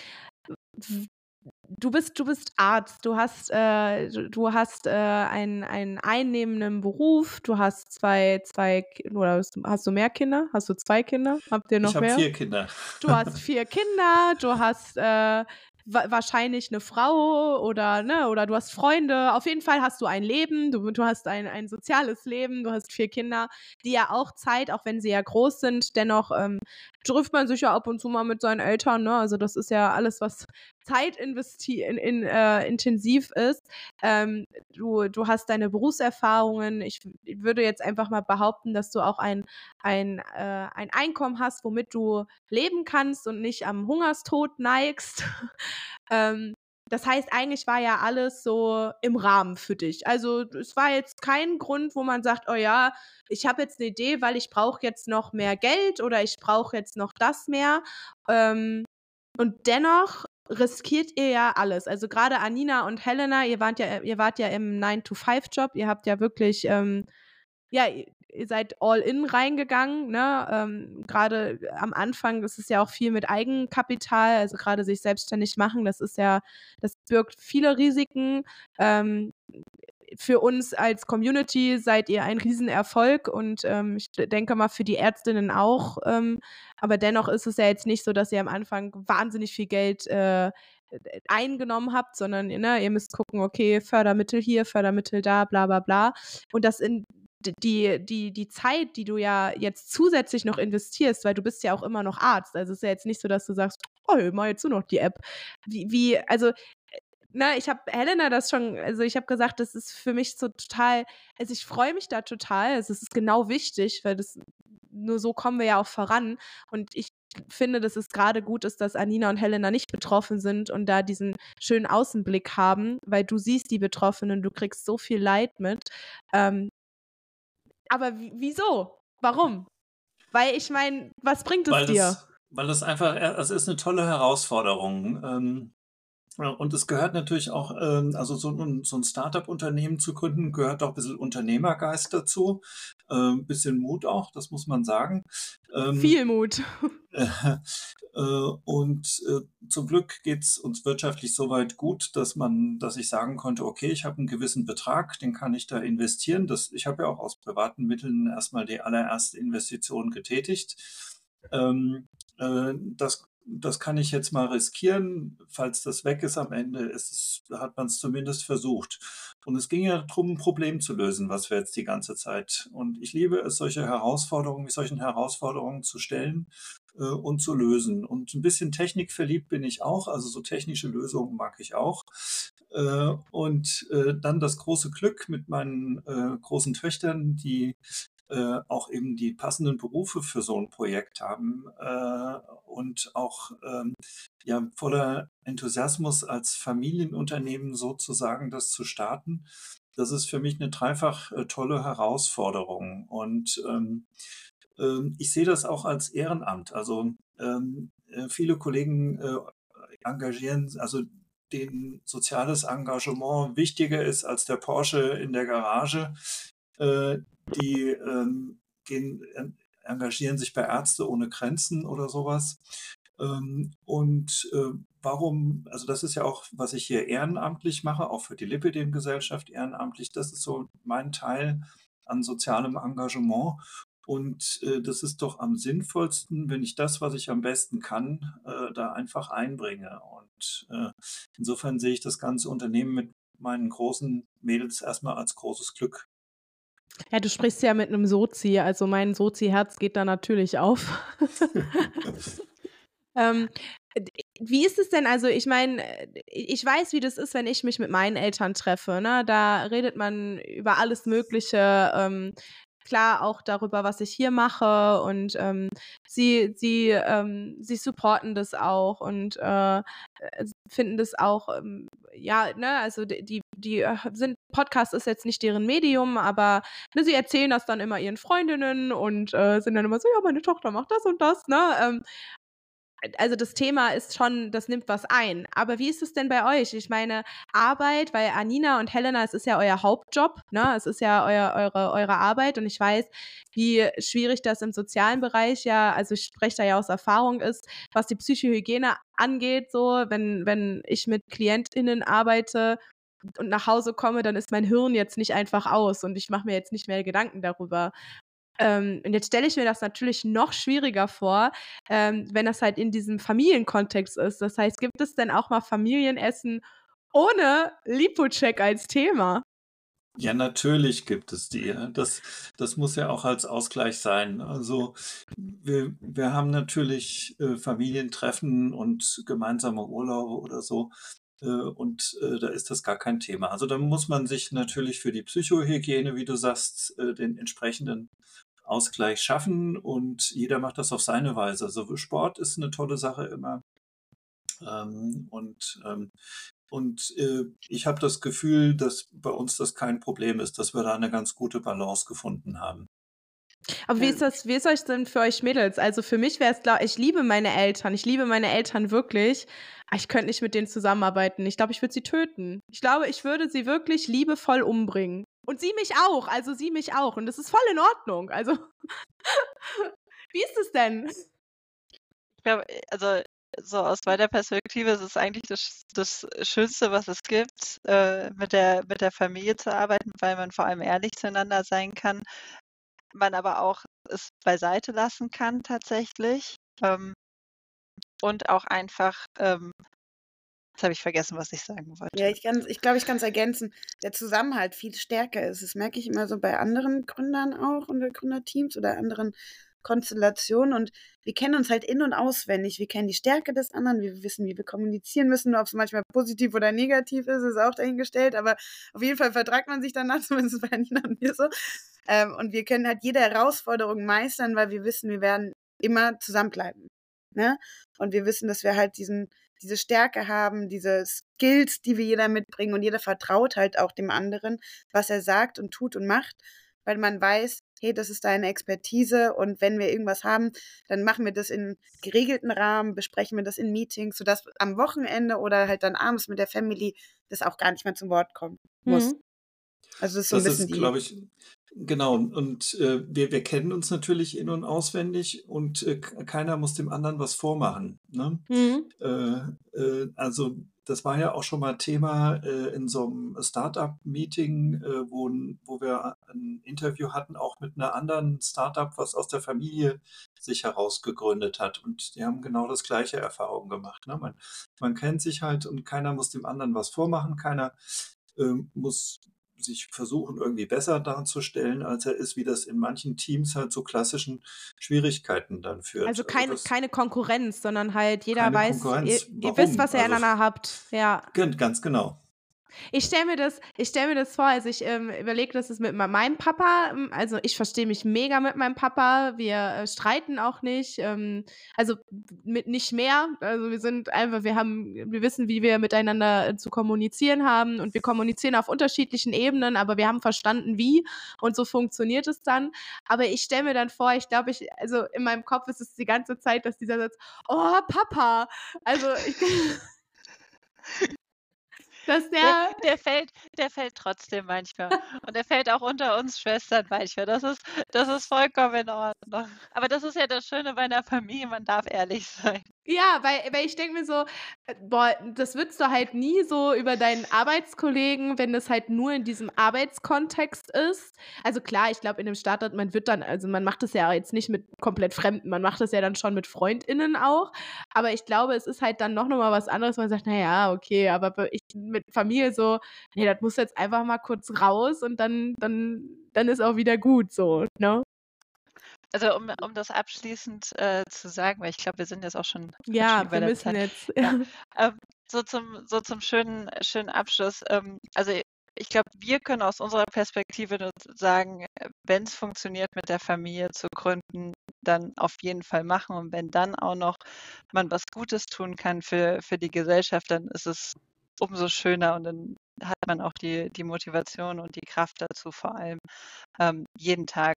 du bist, du bist Arzt, du hast, äh, du hast äh, einen, einen einnehmenden Beruf, du hast zwei, zwei, oder hast du mehr Kinder? Hast du zwei Kinder? Habt ihr noch ich mehr? Ich habe vier Kinder. Du hast vier Kinder, du hast äh, wahrscheinlich eine Frau oder ne oder du hast Freunde. Auf jeden Fall hast du ein Leben, du, du hast ein, ein soziales Leben, du hast vier Kinder, die ja auch Zeit, auch wenn sie ja groß sind, dennoch ähm, trifft man sich ja ab und zu mal mit seinen Eltern. Ne? Also das ist ja alles, was Zeit in, in, äh, intensiv ist. Ähm, du, du hast deine Berufserfahrungen. Ich, ich, würde jetzt einfach mal behaupten, dass du auch ein, ein, äh, ein Einkommen hast, womit du leben kannst und nicht am Hungerstod neigst. <laughs> ähm, das heißt, eigentlich war ja alles so im Rahmen für dich. Also es war jetzt kein Grund, wo man sagt, oh ja, ich habe jetzt eine Idee, weil ich brauche jetzt noch mehr Geld oder ich brauche jetzt noch das mehr. Ähm, und dennoch riskiert ihr ja alles. Also gerade Anina und Helena, ihr wart ja, ihr wart ja im 9-to-5-Job, ihr habt ja wirklich, ähm, ja, ihr seid all in reingegangen, ne? Ähm, gerade am Anfang ist es ja auch viel mit Eigenkapital, also gerade sich selbstständig machen, das ist ja, das birgt viele Risiken. Ähm, für uns als Community seid ihr ein Riesenerfolg und ähm, ich denke mal für die Ärztinnen auch. Ähm, aber dennoch ist es ja jetzt nicht so, dass ihr am Anfang wahnsinnig viel Geld äh, eingenommen habt, sondern ne, ihr müsst gucken, okay, Fördermittel hier, Fördermittel da, bla bla bla. Und das in die, die, die Zeit, die du ja jetzt zusätzlich noch investierst, weil du bist ja auch immer noch Arzt. Also es ist ja jetzt nicht so, dass du sagst, oh, mach jetzt nur noch die App. Wie, wie also na, ich habe Helena das schon, also ich habe gesagt, das ist für mich so total, also ich freue mich da total. Es ist genau wichtig, weil das nur so kommen wir ja auch voran. Und ich finde, dass es gerade gut ist, dass Anina und Helena nicht betroffen sind und da diesen schönen Außenblick haben, weil du siehst die Betroffenen, du kriegst so viel Leid mit. Ähm, aber wieso? Warum? Weil ich meine, was bringt es weil dir? Das, weil das einfach, es ist eine tolle Herausforderung. Ähm, und es gehört natürlich auch, ähm, also so ein, so ein Startup-Unternehmen zu gründen, gehört auch ein bisschen Unternehmergeist dazu. Ein ähm, bisschen Mut auch, das muss man sagen. Ähm, Viel Mut. <laughs> Äh, und äh, zum Glück geht es uns wirtschaftlich so weit gut, dass man, dass ich sagen konnte, okay, ich habe einen gewissen Betrag, den kann ich da investieren. Das, ich habe ja auch aus privaten Mitteln erstmal die allererste Investition getätigt. Ähm, äh, das das kann ich jetzt mal riskieren. Falls das weg ist am Ende, ist, hat man es zumindest versucht. Und es ging ja darum, ein Problem zu lösen, was wir jetzt die ganze Zeit. Und ich liebe es, solche Herausforderungen, mit solchen Herausforderungen zu stellen äh, und zu lösen. Und ein bisschen Technik verliebt bin ich auch, also so technische Lösungen mag ich auch. Äh, und äh, dann das große Glück mit meinen äh, großen Töchtern, die äh, auch eben die passenden Berufe für so ein Projekt haben äh, und auch ähm, ja voller Enthusiasmus als Familienunternehmen sozusagen das zu starten. Das ist für mich eine dreifach äh, tolle Herausforderung und ähm, ähm ich sehe das auch als Ehrenamt. Also ähm, äh, viele Kollegen äh, engagieren, also denen soziales Engagement wichtiger ist als der Porsche in der Garage, die ähm, gehen, engagieren sich bei Ärzte ohne Grenzen oder sowas. Ähm, und äh, warum, also das ist ja auch, was ich hier ehrenamtlich mache, auch für die Lipidem-Gesellschaft ehrenamtlich, das ist so mein Teil an sozialem Engagement. Und äh, das ist doch am sinnvollsten, wenn ich das, was ich am besten kann, äh, da einfach einbringe. Und äh, insofern sehe ich das ganze Unternehmen mit meinen großen Mädels erstmal als großes Glück. Ja, du sprichst ja mit einem Sozi, also mein Sozi-Herz geht da natürlich auf. <laughs> ähm, wie ist es denn? Also, ich meine, ich weiß, wie das ist, wenn ich mich mit meinen Eltern treffe. Ne? Da redet man über alles Mögliche. Ähm, klar auch darüber, was ich hier mache und ähm, sie, sie, ähm, sie supporten das auch und äh, finden das auch, ähm, ja, ne, also die, die äh, sind, Podcast ist jetzt nicht deren Medium, aber ne, sie erzählen das dann immer ihren Freundinnen und äh, sind dann immer so, ja, meine Tochter macht das und das, ne, ähm, also das Thema ist schon, das nimmt was ein. Aber wie ist es denn bei euch? Ich meine, Arbeit, weil Anina und Helena, es ist ja euer Hauptjob, ne? Es ist ja euer, eure, eure Arbeit und ich weiß, wie schwierig das im sozialen Bereich ja, also ich spreche da ja aus Erfahrung ist, was die Psychohygiene angeht, so, wenn, wenn ich mit KlientInnen arbeite und nach Hause komme, dann ist mein Hirn jetzt nicht einfach aus und ich mache mir jetzt nicht mehr Gedanken darüber. Ähm, und jetzt stelle ich mir das natürlich noch schwieriger vor, ähm, wenn das halt in diesem Familienkontext ist. Das heißt, gibt es denn auch mal Familienessen ohne Lipocheck als Thema? Ja, natürlich gibt es die. Das, das muss ja auch als Ausgleich sein. Also wir, wir haben natürlich äh, Familientreffen und gemeinsame Urlaube oder so. Äh, und äh, da ist das gar kein Thema. Also da muss man sich natürlich für die Psychohygiene, wie du sagst, äh, den entsprechenden Ausgleich schaffen und jeder macht das auf seine Weise. Also Sport ist eine tolle Sache immer. Ähm, und ähm, und ich habe das Gefühl, dass bei uns das kein Problem ist, dass wir da eine ganz gute Balance gefunden haben. Aber wie ist das, wie ist euch denn für euch Mädels? Also für mich wäre es klar, ich liebe meine Eltern, ich liebe meine Eltern wirklich. Ich könnte nicht mit denen zusammenarbeiten. Ich glaube, ich würde sie töten. Ich glaube, ich würde sie wirklich liebevoll umbringen. Und sie mich auch, also sie mich auch. Und das ist voll in Ordnung. Also, <laughs> wie ist es denn? Ich glaube, also so aus meiner Perspektive ist es eigentlich das, das Schönste, was es gibt, äh, mit, der, mit der Familie zu arbeiten, weil man vor allem ehrlich zueinander sein kann. Man aber auch es beiseite lassen kann tatsächlich. Ähm, und auch einfach ähm, Jetzt habe ich vergessen, was ich sagen wollte. Ja, ich, ich glaube, ich kann es ergänzen. Der Zusammenhalt viel stärker ist. Das merke ich immer so bei anderen Gründern auch und Gründerteams oder anderen Konstellationen. Und wir kennen uns halt in- und auswendig. Wir kennen die Stärke des anderen. Wir wissen, wie wir kommunizieren müssen. Ob es manchmal positiv oder negativ ist, ist auch dahingestellt. Aber auf jeden Fall vertragt man sich danach, <laughs> zumindest bei Nina und mir so. Ähm, und wir können halt jede Herausforderung meistern, weil wir wissen, wir werden immer zusammenbleiben. Ne? Und wir wissen, dass wir halt diesen diese Stärke haben, diese Skills, die wir jeder mitbringen und jeder vertraut halt auch dem anderen, was er sagt und tut und macht, weil man weiß, hey, das ist deine Expertise und wenn wir irgendwas haben, dann machen wir das in geregelten Rahmen, besprechen wir das in Meetings, sodass am Wochenende oder halt dann abends mit der Family das auch gar nicht mehr zum Wort kommen muss. Mhm. Also das ist so ein bisschen ist, glaube ich, genau. Und äh, wir, wir kennen uns natürlich in- und auswendig und äh, keiner muss dem anderen was vormachen. Ne? Mhm. Äh, äh also das war ja auch schon mal Thema äh, in so einem Startup-Meeting, äh, wo, wo wir ein Interview hatten, auch mit einer anderen Startup, was aus der Familie sich herausgegründet hat. Und die haben genau das gleiche Erfahrung gemacht. Ne? Man, man kennt sich halt und keiner muss dem anderen was vormachen, keiner äh, muss sich versuchen, irgendwie besser darzustellen, als er ist, wie das in manchen Teams halt zu klassischen Schwierigkeiten dann führt. Also, keine, also keine Konkurrenz, sondern halt jeder weiß, ihr, ihr, wisst, was ihr also, einander habt. Ja. Ganz genau. Ich stelle mir das, ich mir das vor, also ich ähm, überlege, dass es mit meinem Papa, ähm, also ich verstehe mich mega mit meinem Papa, wir äh, streiten auch nicht, ähm, also mit nicht mehr, also wir sind einfach, wir haben, wir wissen, wie wir miteinander äh, zu kommunizieren haben und wir kommunizieren auf unterschiedlichen Ebenen, aber wir haben verstanden, wie und so funktioniert es dann. Aber ich stelle mir dann vor, ich glaube, ich, also in meinem Kopf ist es die ganze Zeit, dass dieser Satz, oh Papa, also ich <laughs> dass der, der, der, fällt, der fällt trotzdem manchmal. Und der fällt auch unter uns Schwestern manchmal. Das ist, das ist vollkommen in Ordnung. Aber das ist ja das Schöne bei einer Familie, man darf ehrlich <laughs> sein. Ja, weil, weil ich denke mir so, äh, boah, das würdest du halt nie so über deinen Arbeitskollegen, wenn das halt nur in diesem Arbeitskontext ist. Also klar, ich glaube, in dem Startup, man wird dann, also man macht das ja jetzt nicht mit komplett Fremden, man macht das ja dann schon mit FreundInnen auch. Aber ich glaube, es ist halt dann noch mal was anderes, man sagt, naja, okay, aber ich mit Familie so, nee, das muss jetzt einfach mal kurz raus und dann, dann, dann ist auch wieder gut so, ne? Also um, um das abschließend äh, zu sagen, weil ich glaube, wir sind jetzt auch schon, ja, schon wir müssen jetzt. Ja. ähm, so zum so zum schönen schönen Abschluss. Ähm, also ich glaube, wir können aus unserer Perspektive nur sagen, wenn es funktioniert, mit der Familie zu gründen, dann auf jeden Fall machen. Und wenn dann auch noch man was Gutes tun kann für, für die Gesellschaft, dann ist es umso schöner und dann hat man auch die, die Motivation und die Kraft dazu, vor allem ähm, jeden Tag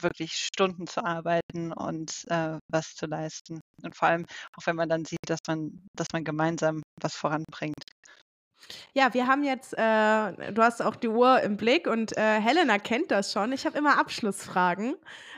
wirklich Stunden zu arbeiten und äh, was zu leisten. Und vor allem auch wenn man dann sieht, dass man, dass man gemeinsam was voranbringt. Ja, wir haben jetzt, äh, du hast auch die Uhr im Blick und äh, Helena kennt das schon. Ich habe immer Abschlussfragen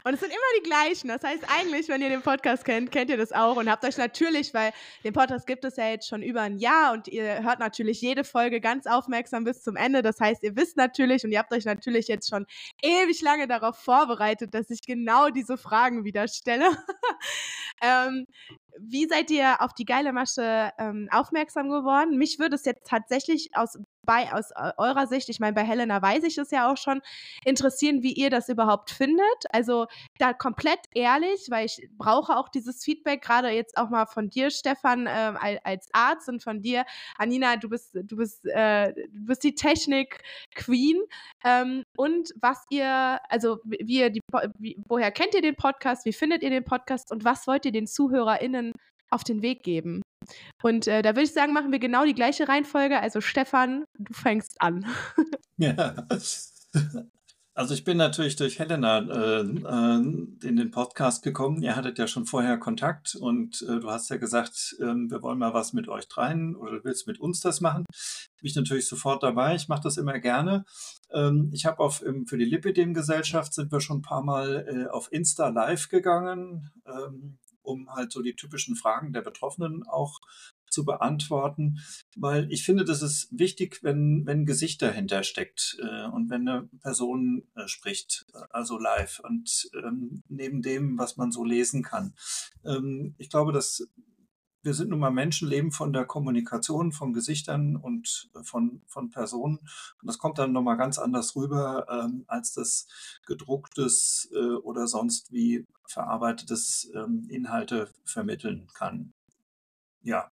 und es sind immer die gleichen. Das heißt, eigentlich, wenn ihr den Podcast kennt, kennt ihr das auch und habt euch natürlich, weil den Podcast gibt es ja jetzt schon über ein Jahr und ihr hört natürlich jede Folge ganz aufmerksam bis zum Ende. Das heißt, ihr wisst natürlich und ihr habt euch natürlich jetzt schon ewig lange darauf vorbereitet, dass ich genau diese Fragen wieder stelle. <laughs> ähm, wie seid ihr auf die geile Masche ähm, aufmerksam geworden? Mich würde es jetzt tatsächlich aus bei aus äh, eurer Sicht, ich meine, bei Helena weiß ich es ja auch schon, interessieren, wie ihr das überhaupt findet. Also da komplett ehrlich, weil ich brauche auch dieses Feedback, gerade jetzt auch mal von dir, Stefan, äh, als Arzt und von dir, Anina, du bist, du bist, äh, du bist die Technik-Queen. Ähm, und was ihr, also wie ihr die, wie, woher kennt ihr den Podcast, wie findet ihr den Podcast und was wollt ihr den ZuhörerInnen auf den Weg geben? Und äh, da würde ich sagen, machen wir genau die gleiche Reihenfolge. Also Stefan, du fängst an. <laughs> ja. Also ich bin natürlich durch Helena äh, äh, in den Podcast gekommen. Ihr hattet ja schon vorher Kontakt und äh, du hast ja gesagt, ähm, wir wollen mal was mit euch dreien oder willst mit uns das machen. Bin ich natürlich sofort dabei. Ich mache das immer gerne. Ähm, ich habe auf für die Lipidem-Gesellschaft sind wir schon ein paar Mal äh, auf Insta live gegangen. Ähm, um halt so die typischen Fragen der Betroffenen auch zu beantworten, weil ich finde, das ist wichtig, wenn, wenn Gesicht dahinter steckt äh, und wenn eine Person äh, spricht, also live und ähm, neben dem, was man so lesen kann. Ähm, ich glaube, dass wir sind nun mal Menschen, leben von der Kommunikation, von Gesichtern und äh, von, von Personen. Und das kommt dann nochmal ganz anders rüber, ähm, als das gedrucktes äh, oder sonst wie verarbeitetes ähm, Inhalte vermitteln kann. Ja.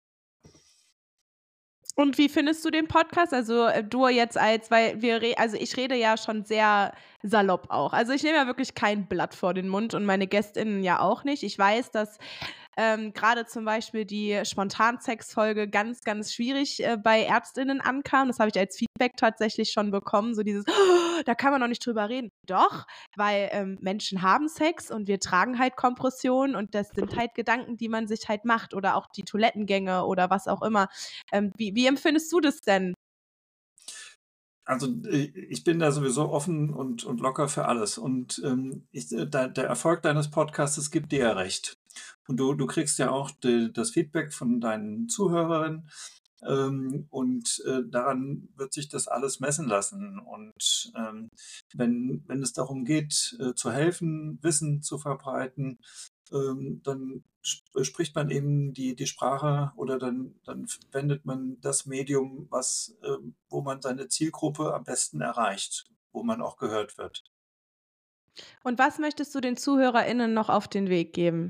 Und wie findest du den Podcast? Also äh, du jetzt als, weil wir, also ich rede ja schon sehr salopp auch. Also ich nehme ja wirklich kein Blatt vor den Mund und meine Gästinnen ja auch nicht. Ich weiß, dass ähm, gerade zum Beispiel die Spontansex-Folge ganz, ganz schwierig äh, bei ÄrztInnen ankam. Das habe ich als Feedback tatsächlich schon bekommen. So dieses, oh, da kann man noch nicht drüber reden. Doch, weil ähm, Menschen haben Sex und wir tragen halt Kompressionen und das sind halt Gedanken, die man sich halt macht oder auch die Toilettengänge oder was auch immer. Ähm, wie, wie empfindest du das denn? Also äh, ich bin da sowieso offen und, und locker für alles. Und ähm, ich, äh, der, der Erfolg deines Podcasts gibt dir ja recht. Und du, du kriegst ja auch die, das Feedback von deinen Zuhörerinnen. Ähm, und äh, daran wird sich das alles messen lassen. Und ähm, wenn, wenn es darum geht, äh, zu helfen, Wissen zu verbreiten, ähm, dann sp spricht man eben die, die Sprache oder dann, dann wendet man das Medium, was, äh, wo man seine Zielgruppe am besten erreicht, wo man auch gehört wird. Und was möchtest du den ZuhörerInnen noch auf den Weg geben?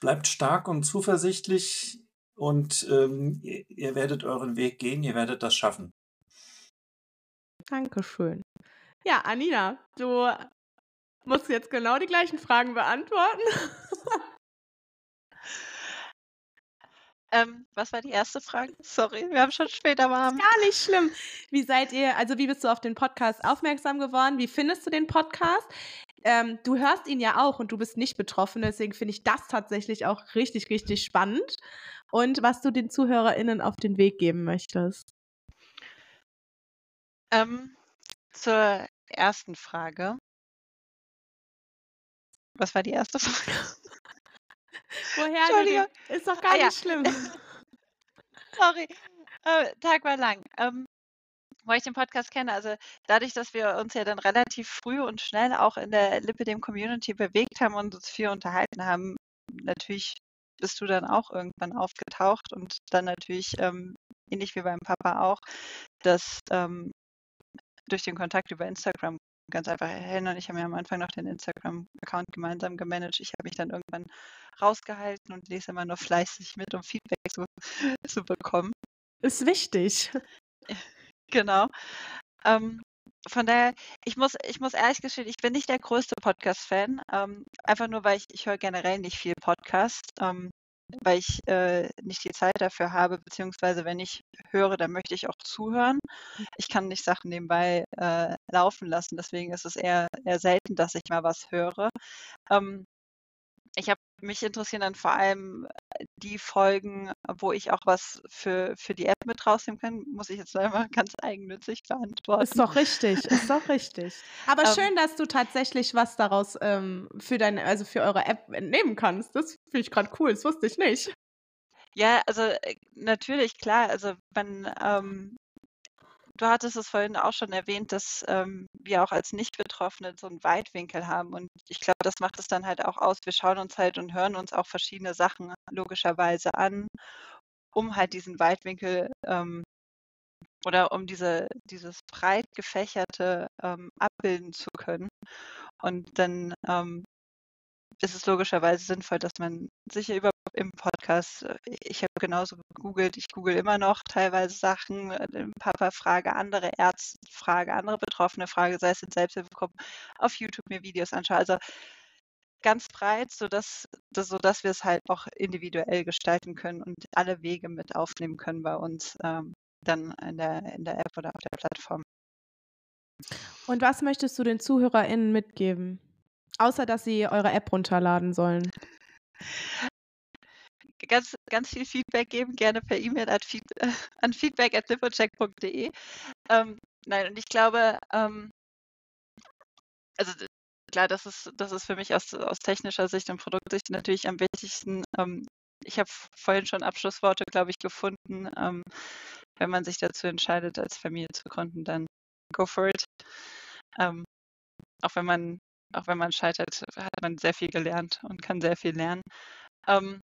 Bleibt stark und zuversichtlich und ähm, ihr, ihr werdet euren Weg gehen, ihr werdet das schaffen. Dankeschön. Ja, Anina, du musst jetzt genau die gleichen Fragen beantworten. <laughs> Ähm, was war die erste Frage? Sorry, wir haben schon später warm. Gar nicht schlimm. Wie seid ihr, also wie bist du auf den Podcast aufmerksam geworden? Wie findest du den Podcast? Ähm, du hörst ihn ja auch und du bist nicht betroffen, deswegen finde ich das tatsächlich auch richtig, richtig spannend. Und was du den ZuhörerInnen auf den Weg geben möchtest. Ähm, zur ersten Frage. Was war die erste Frage? <laughs> Woher Entschuldigung. Ist doch gar ah, nicht ja. schlimm. <laughs> Sorry. Äh, Tag war lang. Ähm, wo ich den Podcast kenne, also dadurch, dass wir uns ja dann relativ früh und schnell auch in der Lipidem-Community bewegt haben und uns viel unterhalten haben, natürlich bist du dann auch irgendwann aufgetaucht und dann natürlich, ähm, ähnlich wie beim Papa auch, dass ähm, durch den Kontakt über Instagram ganz einfach, Helena und ich haben ja am Anfang noch den Instagram-Account gemeinsam gemanagt. Ich habe mich dann irgendwann rausgehalten und lese immer nur fleißig mit, um Feedback zu, <laughs> zu bekommen. Ist wichtig. Genau. Ähm, von daher, ich muss, ich muss ehrlich gestehen, ich bin nicht der größte Podcast-Fan. Ähm, einfach nur, weil ich, ich höre generell nicht viel Podcast. Ähm, weil ich äh, nicht die Zeit dafür habe, beziehungsweise wenn ich höre, dann möchte ich auch zuhören. Hm. Ich kann nicht Sachen nebenbei äh, laufen lassen, deswegen ist es eher, eher selten, dass ich mal was höre. Ähm, ich habe mich interessieren dann vor allem äh, die Folgen, wo ich auch was für, für die App mit rausnehmen kann, muss ich jetzt <laughs> einmal ganz eigennützig beantworten. Ist doch richtig, ist doch richtig. Aber ähm, schön, dass du tatsächlich was daraus ähm, für deine, also für eure App entnehmen kannst. Das finde ich gerade cool, das wusste ich nicht. Ja, also äh, natürlich, klar. Also man ähm, Du hattest es vorhin auch schon erwähnt, dass ähm, wir auch als Nicht-Betroffene so einen Weitwinkel haben. Und ich glaube, das macht es dann halt auch aus. Wir schauen uns halt und hören uns auch verschiedene Sachen logischerweise an, um halt diesen Weitwinkel ähm, oder um diese, dieses breit gefächerte ähm, abbilden zu können. Und dann ähm, ist es logischerweise sinnvoll, dass man sich über im Podcast, äh, ich habe genauso gegoogelt, ich google immer noch teilweise Sachen, äh, Papa Frage, andere Ärzte Frage, andere Betroffene Frage, sei es in Selbsthilfegruppen, auf YouTube mir Videos anschaue. Also ganz breit, sodass, sodass wir es halt auch individuell gestalten können und alle Wege mit aufnehmen können bei uns ähm, dann in der, in der App oder auf der Plattform. Und was möchtest du den ZuhörerInnen mitgeben? Außer, dass sie eure App runterladen sollen. Ganz, ganz viel Feedback geben, gerne per E-Mail <laughs> an, feed, an feedback.lipocheck.de. Ähm, nein, und ich glaube, ähm, also klar, das ist, das ist für mich aus, aus technischer Sicht und Produktsicht natürlich am wichtigsten. Ähm, ich habe vorhin schon Abschlussworte, glaube ich, gefunden. Ähm, wenn man sich dazu entscheidet, als Familie zu gründen, dann go for it. Ähm, auch wenn man auch wenn man scheitert, hat man sehr viel gelernt und kann sehr viel lernen. Ähm,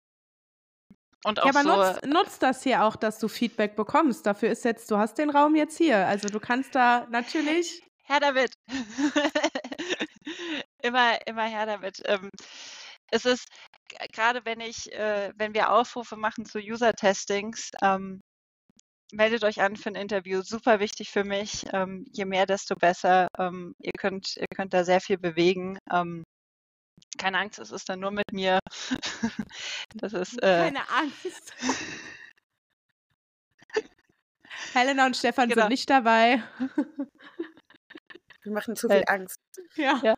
und auch ja, aber so, nutzt, nutzt das hier auch, dass du Feedback bekommst. Dafür ist jetzt, du hast den Raum jetzt hier. Also du kannst da natürlich. Herr damit. <laughs> immer, immer her damit. Ähm, es ist gerade wenn ich, äh, wenn wir Aufrufe machen zu User-Testings, ähm, meldet euch an für ein Interview. Super wichtig für mich. Ähm, je mehr, desto besser. Ähm, ihr könnt, ihr könnt da sehr viel bewegen. Ähm, keine Angst, es ist dann nur mit mir. <laughs> Das ist. Äh, Keine Angst. <laughs> Helena und Stefan Genau. sind nicht dabei. Wir machen zu Äh, viel Angst. Ja. Ja.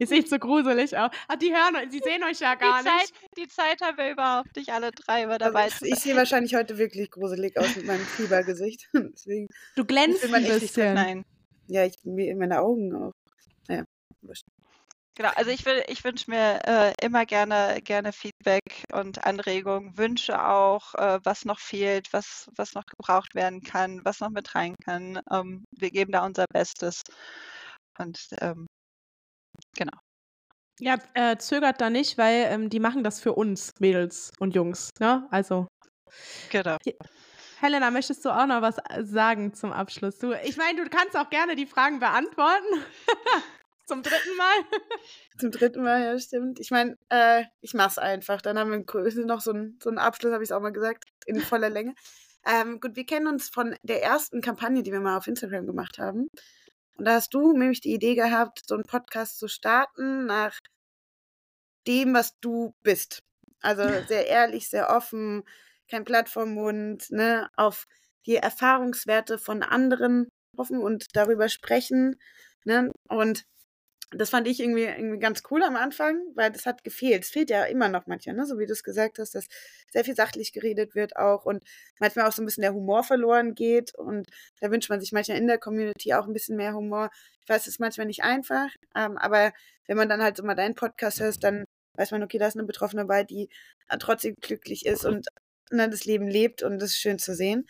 Ihr seht so gruselig aus. Ah, die hören euch, sie sehen euch ja gar die, Zeit, nicht. die Zeit haben wir überhaupt nicht alle drei über Also dabei ich, zu ich sehe wahrscheinlich heute wirklich gruselig aus mit meinem Fiebergesicht. <laughs> Deswegen, Du glänzt ein bisschen. Nein. ja, ich mir in meine Augen auch. Naja. Genau, also ich will, ich wünsche mir äh, immer gerne, gerne Feedback und Anregungen, Wünsche auch, äh, was noch fehlt, was, was noch gebraucht werden kann, was noch mit rein kann. Ähm, wir geben da unser Bestes. Und ähm, genau. Ja, äh, zögert da nicht, weil ähm, die machen das für uns, Mädels und Jungs. Ne? Also, Genau. Helena, möchtest du auch noch was äh, sagen zum Abschluss? Du, ich meine, du kannst auch gerne die Fragen beantworten. <laughs> zum dritten Mal. Zum dritten Mal, ja, stimmt. Ich meine, äh, ich mach's einfach. Dann haben wir noch so einen, so Abschluss, habe ich es auch mal gesagt, in voller Länge. Ähm, gut, wir kennen uns von der ersten Kampagne, die wir mal auf Instagram gemacht haben. Und da hast du nämlich die Idee gehabt, so einen Podcast zu starten nach dem, was du bist. Also sehr ehrlich, sehr offen, kein Blatt vom Mund, ne, auf die Erfahrungswerte von anderen hoffen und darüber sprechen. Ne? Und das fand ich irgendwie, irgendwie ganz cool am Anfang, weil das hat gefehlt. Es fehlt ja immer noch manchmal, ne? so wie du es gesagt hast, dass sehr viel sachlich geredet wird auch und manchmal auch so ein bisschen der Humor verloren geht. Und da wünscht man sich manchmal in der Community auch ein bisschen mehr Humor. Ich weiß, es ist manchmal nicht einfach, ähm, aber wenn man dann halt so mal deinen Podcast hört, dann weiß man, okay, da ist eine Betroffene bei, die äh, trotzdem glücklich ist und ne, das Leben lebt und das ist schön zu sehen.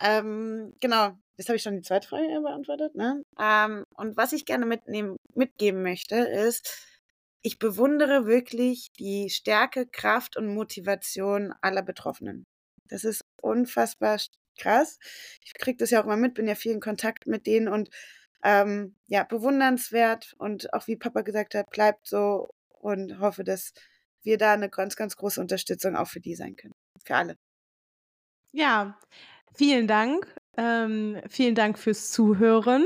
Ähm, genau, jetzt habe ich schon die zweite Frage beantwortet. Ne? Ähm, und was ich gerne mitnehmen, mitgeben möchte, ist, ich bewundere wirklich die Stärke, Kraft und Motivation aller Betroffenen. Das ist unfassbar krass. Ich kriege das ja auch immer mit, bin ja viel in Kontakt mit denen und ähm, ja, bewundernswert und auch wie Papa gesagt hat, bleibt so und hoffe, dass wir da eine ganz, ganz große Unterstützung auch für die sein können. Für alle. Ja, vielen Dank. Ähm, vielen Dank fürs Zuhören.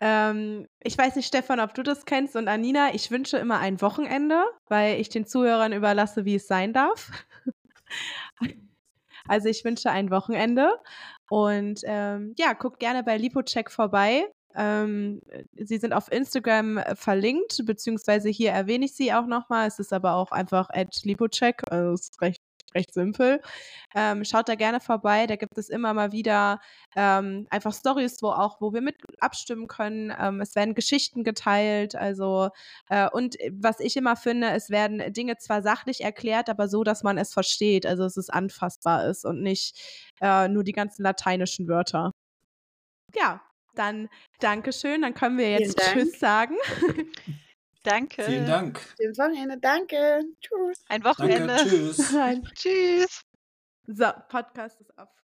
Ähm, ich weiß nicht, Stefan, ob du das kennst und Anina, ich wünsche immer ein Wochenende, weil ich den Zuhörern überlasse, wie es sein darf. <laughs> Also ich wünsche ein Wochenende und ähm, ja, guckt gerne bei Lipocheck vorbei. Ähm, sie sind auf Instagram äh, verlinkt, beziehungsweise hier erwähne ich sie auch nochmal. Es ist aber auch einfach at Lipocheck, also ist recht, recht simpel. Ähm, schaut da gerne vorbei, da gibt es immer mal wieder ähm, einfach Stories, wo auch, wo wir mit abstimmen können. Ähm, es werden Geschichten geteilt, also äh, und was ich immer finde, es werden Dinge zwar sachlich erklärt, aber so, dass man es versteht, also dass es anfassbar ist und nicht äh, nur die ganzen lateinischen Wörter. Ja, dann Dankeschön. Dann können wir jetzt. <laughs> Tschüss sagen. Danke. Vielen Dank. Schönes Wochenende. Danke. Tschüss. Ein Danke. Wochenende. Tschüss. Nein. <laughs> Tschüss. So, Podcast ist auf.